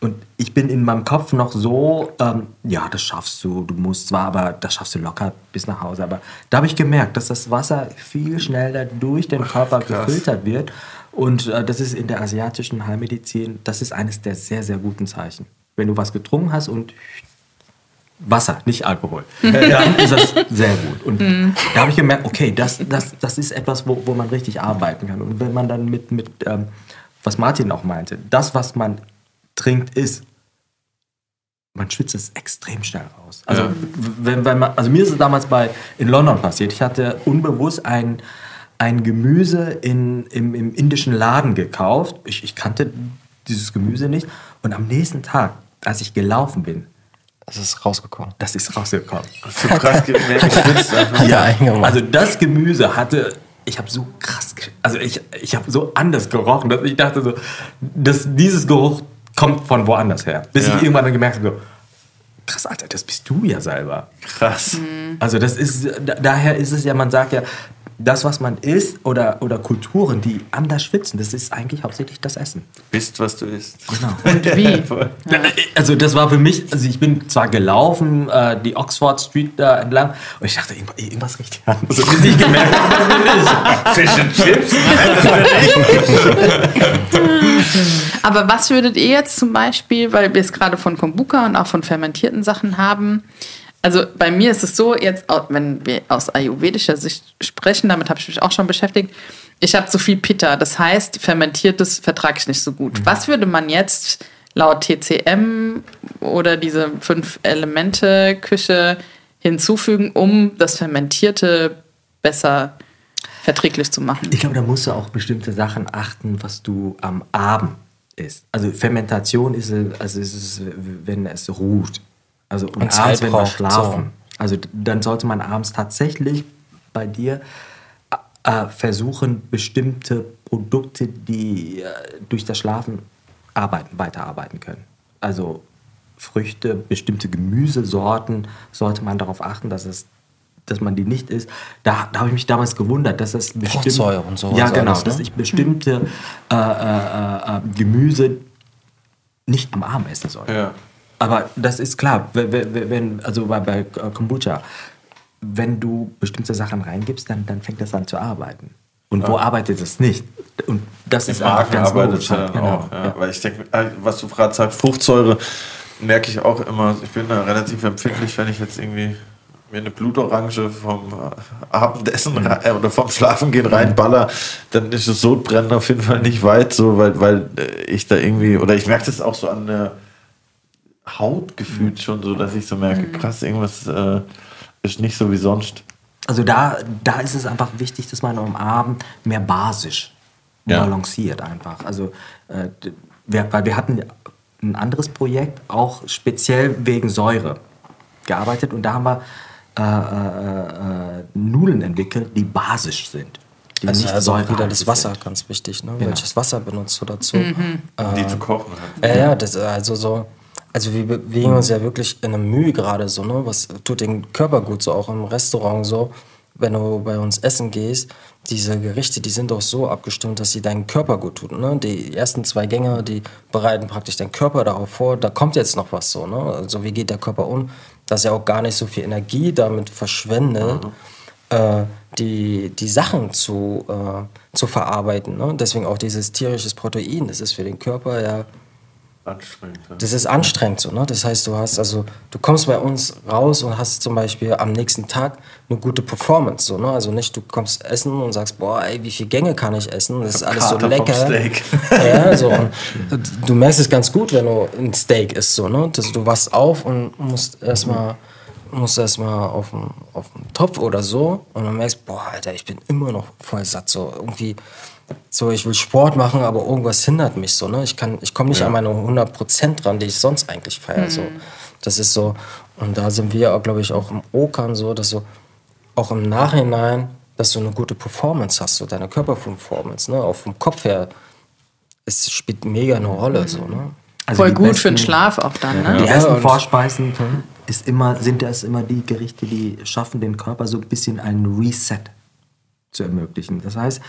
Und ich bin in meinem Kopf noch so, ähm, ja, das schaffst du, du musst zwar, aber das schaffst du locker bis nach Hause. Aber da habe ich gemerkt, dass das Wasser viel schneller durch den Körper gefiltert wird. Und äh, das ist in der asiatischen Heilmedizin, das ist eines der sehr, sehr guten Zeichen. Wenn du was getrunken hast und Wasser, nicht Alkohol, dann ist das sehr gut. Und da habe ich gemerkt, okay, das, das, das ist etwas, wo, wo man richtig arbeiten kann. Und wenn man dann mit, mit ähm, was Martin auch meinte, das, was man trinkt, ist, man schwitzt es extrem schnell raus. Also, Ja. wenn, wenn man, also mir ist es damals bei, in London passiert. Ich hatte unbewusst ein, ein Gemüse in, im, im indischen Laden gekauft. Ich, ich kannte dieses Gemüse nicht. Und am nächsten Tag, als ich gelaufen bin, Es ist rausgekommen. das ist rausgekommen. So krass einfach. Ja. Also das Gemüse hatte ich habe so krass, also ich, ich habe so anders gerochen, dass ich dachte so, dass dieses Geruch kommt von woanders her. Bis Ja. ich irgendwann dann gemerkt habe, so, krass, Alter, das bist du ja selber. Krass. Also das ist, da, daher ist es ja, man sagt ja, das, was man isst oder, oder Kulturen, die anders schwitzen, das ist eigentlich hauptsächlich das Essen. Bist, was du isst. Genau. Und wie? Also das war für mich, also ich bin zwar gelaufen, äh, die Oxford Street da entlang und ich dachte, irgendwas, irgendwas riecht hier an. Also bis ich gemerkt habe. Fish and Chips? Aber was würdet ihr jetzt zum Beispiel, weil wir es gerade von Kombucha und auch von fermentierten Sachen haben, also bei mir ist es so, jetzt, wenn wir aus ayurvedischer Sicht sprechen, damit habe ich mich auch schon beschäftigt, ich habe zu viel Pitta, das heißt, fermentiertes vertrage ich nicht so gut. Was würde man jetzt laut TCM oder diese Fünf-Elemente-Küche hinzufügen, um das Fermentierte besser verträglich zu machen? Ich glaube, da musst du auch bestimmte Sachen achten, was du am Abend isst. Also Fermentation ist, also ist es, wenn es ruht. Also und, Und abends, wenn wir schlafen. Also d- dann sollte man abends tatsächlich bei dir äh, versuchen, bestimmte Produkte, die äh, durch das Schlafen arbeiten, weiterarbeiten können. Also Früchte, bestimmte Gemüsesorten sollte man darauf achten, dass es dass man die nicht isst. Da, da habe ich mich damals gewundert, dass es bestimmt, Fruchtsäure und sowas Ja, genau, alles, ne? dass ich bestimmte äh, äh, äh, Gemüse nicht am Abend essen soll. Ja. Aber das ist klar, wenn- wenn, also bei, bei Kombucha, wenn du bestimmte Sachen reingibst, dann, dann fängt das an zu arbeiten. Und wo arbeitet es nicht? Und das ist Im einfach Magen ganz arbeitet ja Genau, auch. Ja. ja. Weil ich denke, äh, was du gerade sagst, Fruchtsäure, merke ich auch immer, ich bin da relativ empfindlich, wenn ich jetzt irgendwie mir eine Blutorange vom äh, Abendessen Mhm. rein- oder vom Schlafengehen reinballer, dann ist das Sodbrennen auf jeden Fall nicht weit, so, weil, weil äh, ich da irgendwie, oder ich merke das auch so an der Haut gefühlt schon so, dass ich so merke, krass, irgendwas äh, ist nicht so wie sonst. Also da, da ist es einfach wichtig, dass man am Abend mehr basisch Ja. balanciert einfach. Also äh, wir, weil wir hatten ein anderes Projekt, auch speziell wegen Säure gearbeitet und da haben wir äh, äh, äh, Nudeln entwickelt, die basisch sind. Die Also, also auch wieder säurehaltig das Wasser, sind. ganz wichtig, ne? Genau. Welches Wasser benutzt du dazu? Mhm. Um die zu kochen. Ja, ja, das also so. Also wir bewegen uns ja wirklich in einem Mühe gerade so, ne? Was tut den Körper gut, so auch im Restaurant so. Wenn du bei uns essen gehst, diese Gerichte, die sind doch so abgestimmt, dass sie deinen Körper gut tun. Ne? Die ersten zwei Gänge, die bereiten praktisch deinen Körper darauf vor, da kommt jetzt noch was so. Ne? Also wie geht der Körper um? Dass er auch gar nicht so viel Energie damit verschwendet, äh, die, die Sachen zu, äh, zu verarbeiten. Ne? Deswegen auch dieses tierisches Protein, das ist für den Körper ja Anstrengend. Ja. das ist anstrengend so, ne? Das heißt, du hast also, du kommst bei uns raus und hast zum Beispiel am nächsten Tag eine gute Performance, so, ne? Also nicht, du kommst essen und sagst, boah, ey, wie viel Gänge kann ich essen? Das ist alles so Kater vom lecker. Steak. Ja, so. Und du merkst es ganz gut, wenn du ein Steak isst, so, ne? Das, du wachst auf und musst erstmal musst erstmal auf den auf den Topf oder so und dann merkst, boah, Alter, ich bin immer noch voll satt, so irgendwie so, ich will Sport machen, aber irgendwas hindert mich so, ne? Ich kann, ich komme nicht an meine 100% dran, die ich sonst eigentlich feiere, so. Das ist so, und da sind wir, glaube ich, auch im Okern so, dass so, auch im Nachhinein, dass du eine gute Performance hast, so deine Körperperformance, ne? Auch vom Kopf her, es spielt mega eine Rolle, so, ne? Also Voll die gut für den besten- Schlaf auch dann, ne? Die Ja, ersten und- Vorspeisen ist immer, sind das immer die Gerichte, die schaffen den Körper so ein bisschen einen Reset zu ermöglichen. Das heißt,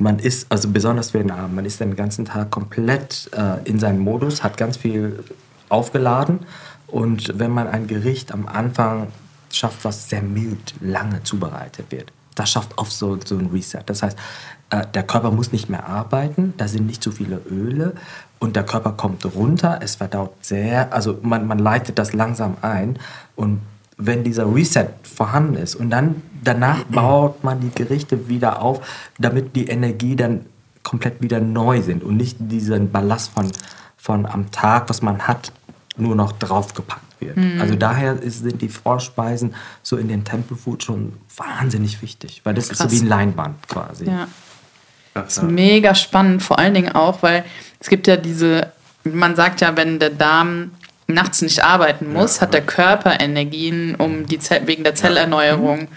man ist, also besonders für den man ist den ganzen Tag komplett äh, in seinem Modus, hat ganz viel aufgeladen und wenn man ein Gericht am Anfang schafft, was sehr mild lange zubereitet wird, das schafft oft so, so ein Reset. Das heißt, äh, der Körper muss nicht mehr arbeiten, da sind nicht zu viele Öle und der Körper kommt runter, es verdaut sehr, also man, man leitet das langsam ein und wenn dieser Reset vorhanden ist und dann danach baut man die Gerichte wieder auf, damit die Energie dann komplett wieder neu sind und nicht diesen Ballast von, von am Tag, was man hat, nur noch draufgepackt wird. Also daher ist, sind die Vorspeisen so in den Temple Food schon wahnsinnig wichtig, weil das ist so Krass. wie ein Leinwand quasi. Ja. Das ist mega spannend, vor allen Dingen auch, weil es gibt ja diese, man sagt ja, wenn der Darm nachts nicht arbeiten muss, hat der Körper Energien um die Zell, wegen der Zellerneuerung.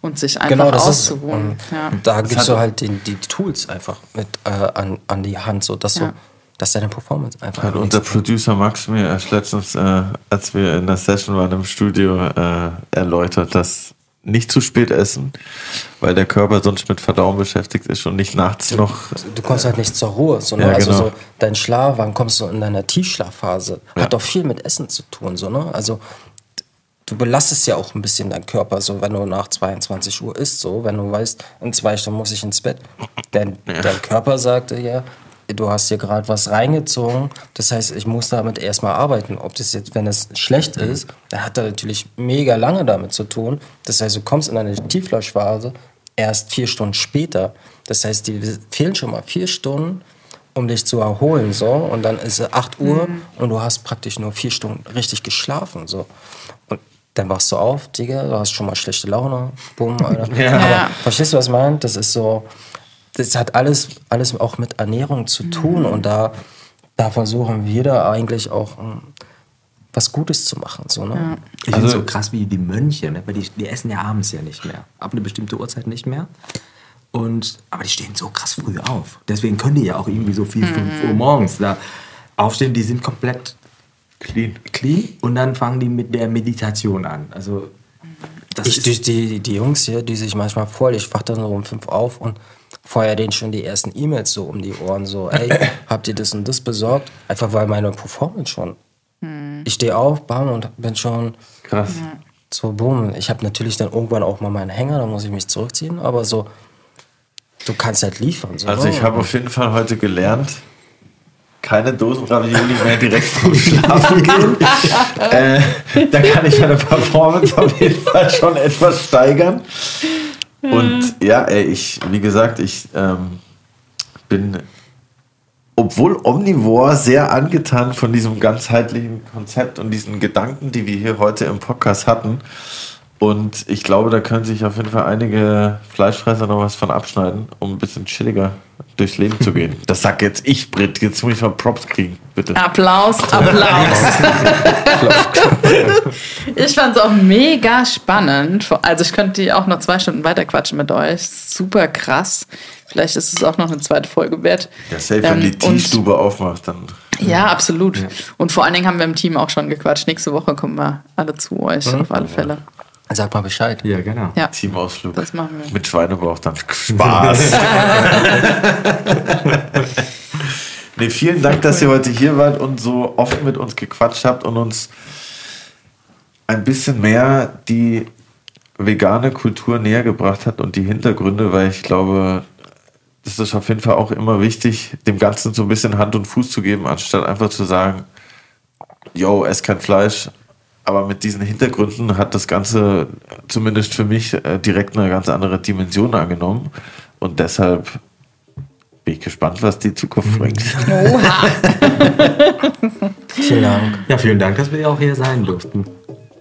und sich einfach Genau, das ist auszuruhen. und, ja. und da gibst du halt die, die Tools einfach mit äh, an, an die Hand, so dass Ja. du, dass deine Performance einfach Hat unser Producer Max mir erst letztens, äh, als wir in der Session waren im Studio, äh, erläutert, dass nicht zu spät essen, weil der Körper sonst mit Verdauen beschäftigt ist und nicht nachts noch. Du kommst halt nicht zur Ruhe. So, ne? Ja, also genau. so dein Schlaf, wann kommst du in deiner Tiefschlafphase? Ja. Hat doch viel mit Essen zu tun. So, ne? Also du belastest ja auch ein bisschen deinen Körper, so wenn du nach 22 Uhr isst, so wenn du weißt, in zwei Stunden muss ich ins Bett. Dein, dein Körper sagte ja, du hast hier gerade was reingezogen, das heißt, ich muss damit erstmal arbeiten. Ob das jetzt, wenn es schlecht ist, dann hat er natürlich mega lange damit zu tun. Das heißt, du kommst in eine Tiefschlafphase erst vier Stunden später. Das heißt, die fehlen schon mal vier Stunden, um dich zu erholen. So. Und dann ist es 8 Uhr und du hast praktisch nur vier Stunden richtig geschlafen. So. Und dann wachst du auf, Digga, du hast schon mal schlechte Laune. Bumm, Alter. Ja. Aber verstehst du, was ich meine? Das ist so, das hat alles, alles auch mit Ernährung zu tun. Und da, da versuchen wir da eigentlich auch ähm, was Gutes zu machen. So, ne? Ich Also- finde so krass wie die Mönche, ne? weil die, die essen ja abends ja nicht mehr. Ab eine bestimmte Uhrzeit nicht mehr. Und, aber die stehen so krass früh auf. Deswegen können die ja auch irgendwie so viel 5 Uhr morgens da aufstehen. Die sind komplett Clean. clean und dann fangen die mit der Meditation an. Also das Ich, die, die, die Jungs hier, die sich manchmal voll, ich wach dann so um fünf auf und feuer denen schon die ersten E-Mails so um die Ohren, so, ey, habt ihr das und das besorgt? Einfach weil meine Performance schon. Ich stehe auf, bam, und bin schon Krass. so, boom. Ich habe natürlich dann irgendwann auch mal meinen Hänger, da muss ich mich zurückziehen, aber so, du kannst halt liefern. So, Also ne? ich habe auf jeden Fall heute gelernt, keine Dosenravioli mehr direkt vom Schlafen gehen. äh, da kann ich meine Performance auf jeden Fall schon etwas steigern. Und ja, ey, ich, wie gesagt, ich ähm, bin, obwohl omnivor, sehr angetan von diesem ganzheitlichen Konzept und diesen Gedanken, die wir hier heute im Podcast hatten. Und ich glaube, da können sich auf jeden Fall einige Fleischfresser noch was von abschneiden, um ein bisschen chilliger durchs Leben zu gehen. Das sag jetzt ich, Britt. Jetzt muss ich mal Props kriegen, bitte. Applaus, Applaus. ich fand es auch mega spannend. Also ich könnte die auch noch zwei Stunden weiterquatschen mit euch. Super krass. Vielleicht ist es auch noch eine zweite Folge wert. Ja, safe, wenn Ähm, die Teestube aufmacht, dann. Ja, absolut. Und vor allen Dingen haben wir im Team auch schon gequatscht. Nächste Woche kommen wir alle zu euch, auf alle Fälle. Sag mal Bescheid. ja, genau. Ja, Teamausflug. das machen wir. Mit Schweinebauch dann. Spaß. nee, vielen Dank, dass ihr heute hier wart und so oft mit uns gequatscht habt und uns ein bisschen mehr die vegane Kultur näher gebracht hat und die Hintergründe, weil ich glaube, das ist auf jeden Fall auch immer wichtig, dem Ganzen so ein bisschen Hand und Fuß zu geben, anstatt einfach zu sagen, yo, ess kein Fleisch. Aber mit diesen Hintergründen hat das Ganze zumindest für mich äh, direkt eine ganz andere Dimension angenommen. Und deshalb bin ich gespannt, was die Zukunft bringt. Vielen Dank. Ja, vielen Dank, dass wir auch hier sein durften.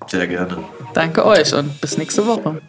Sehr gerne. Danke euch und bis nächste Woche.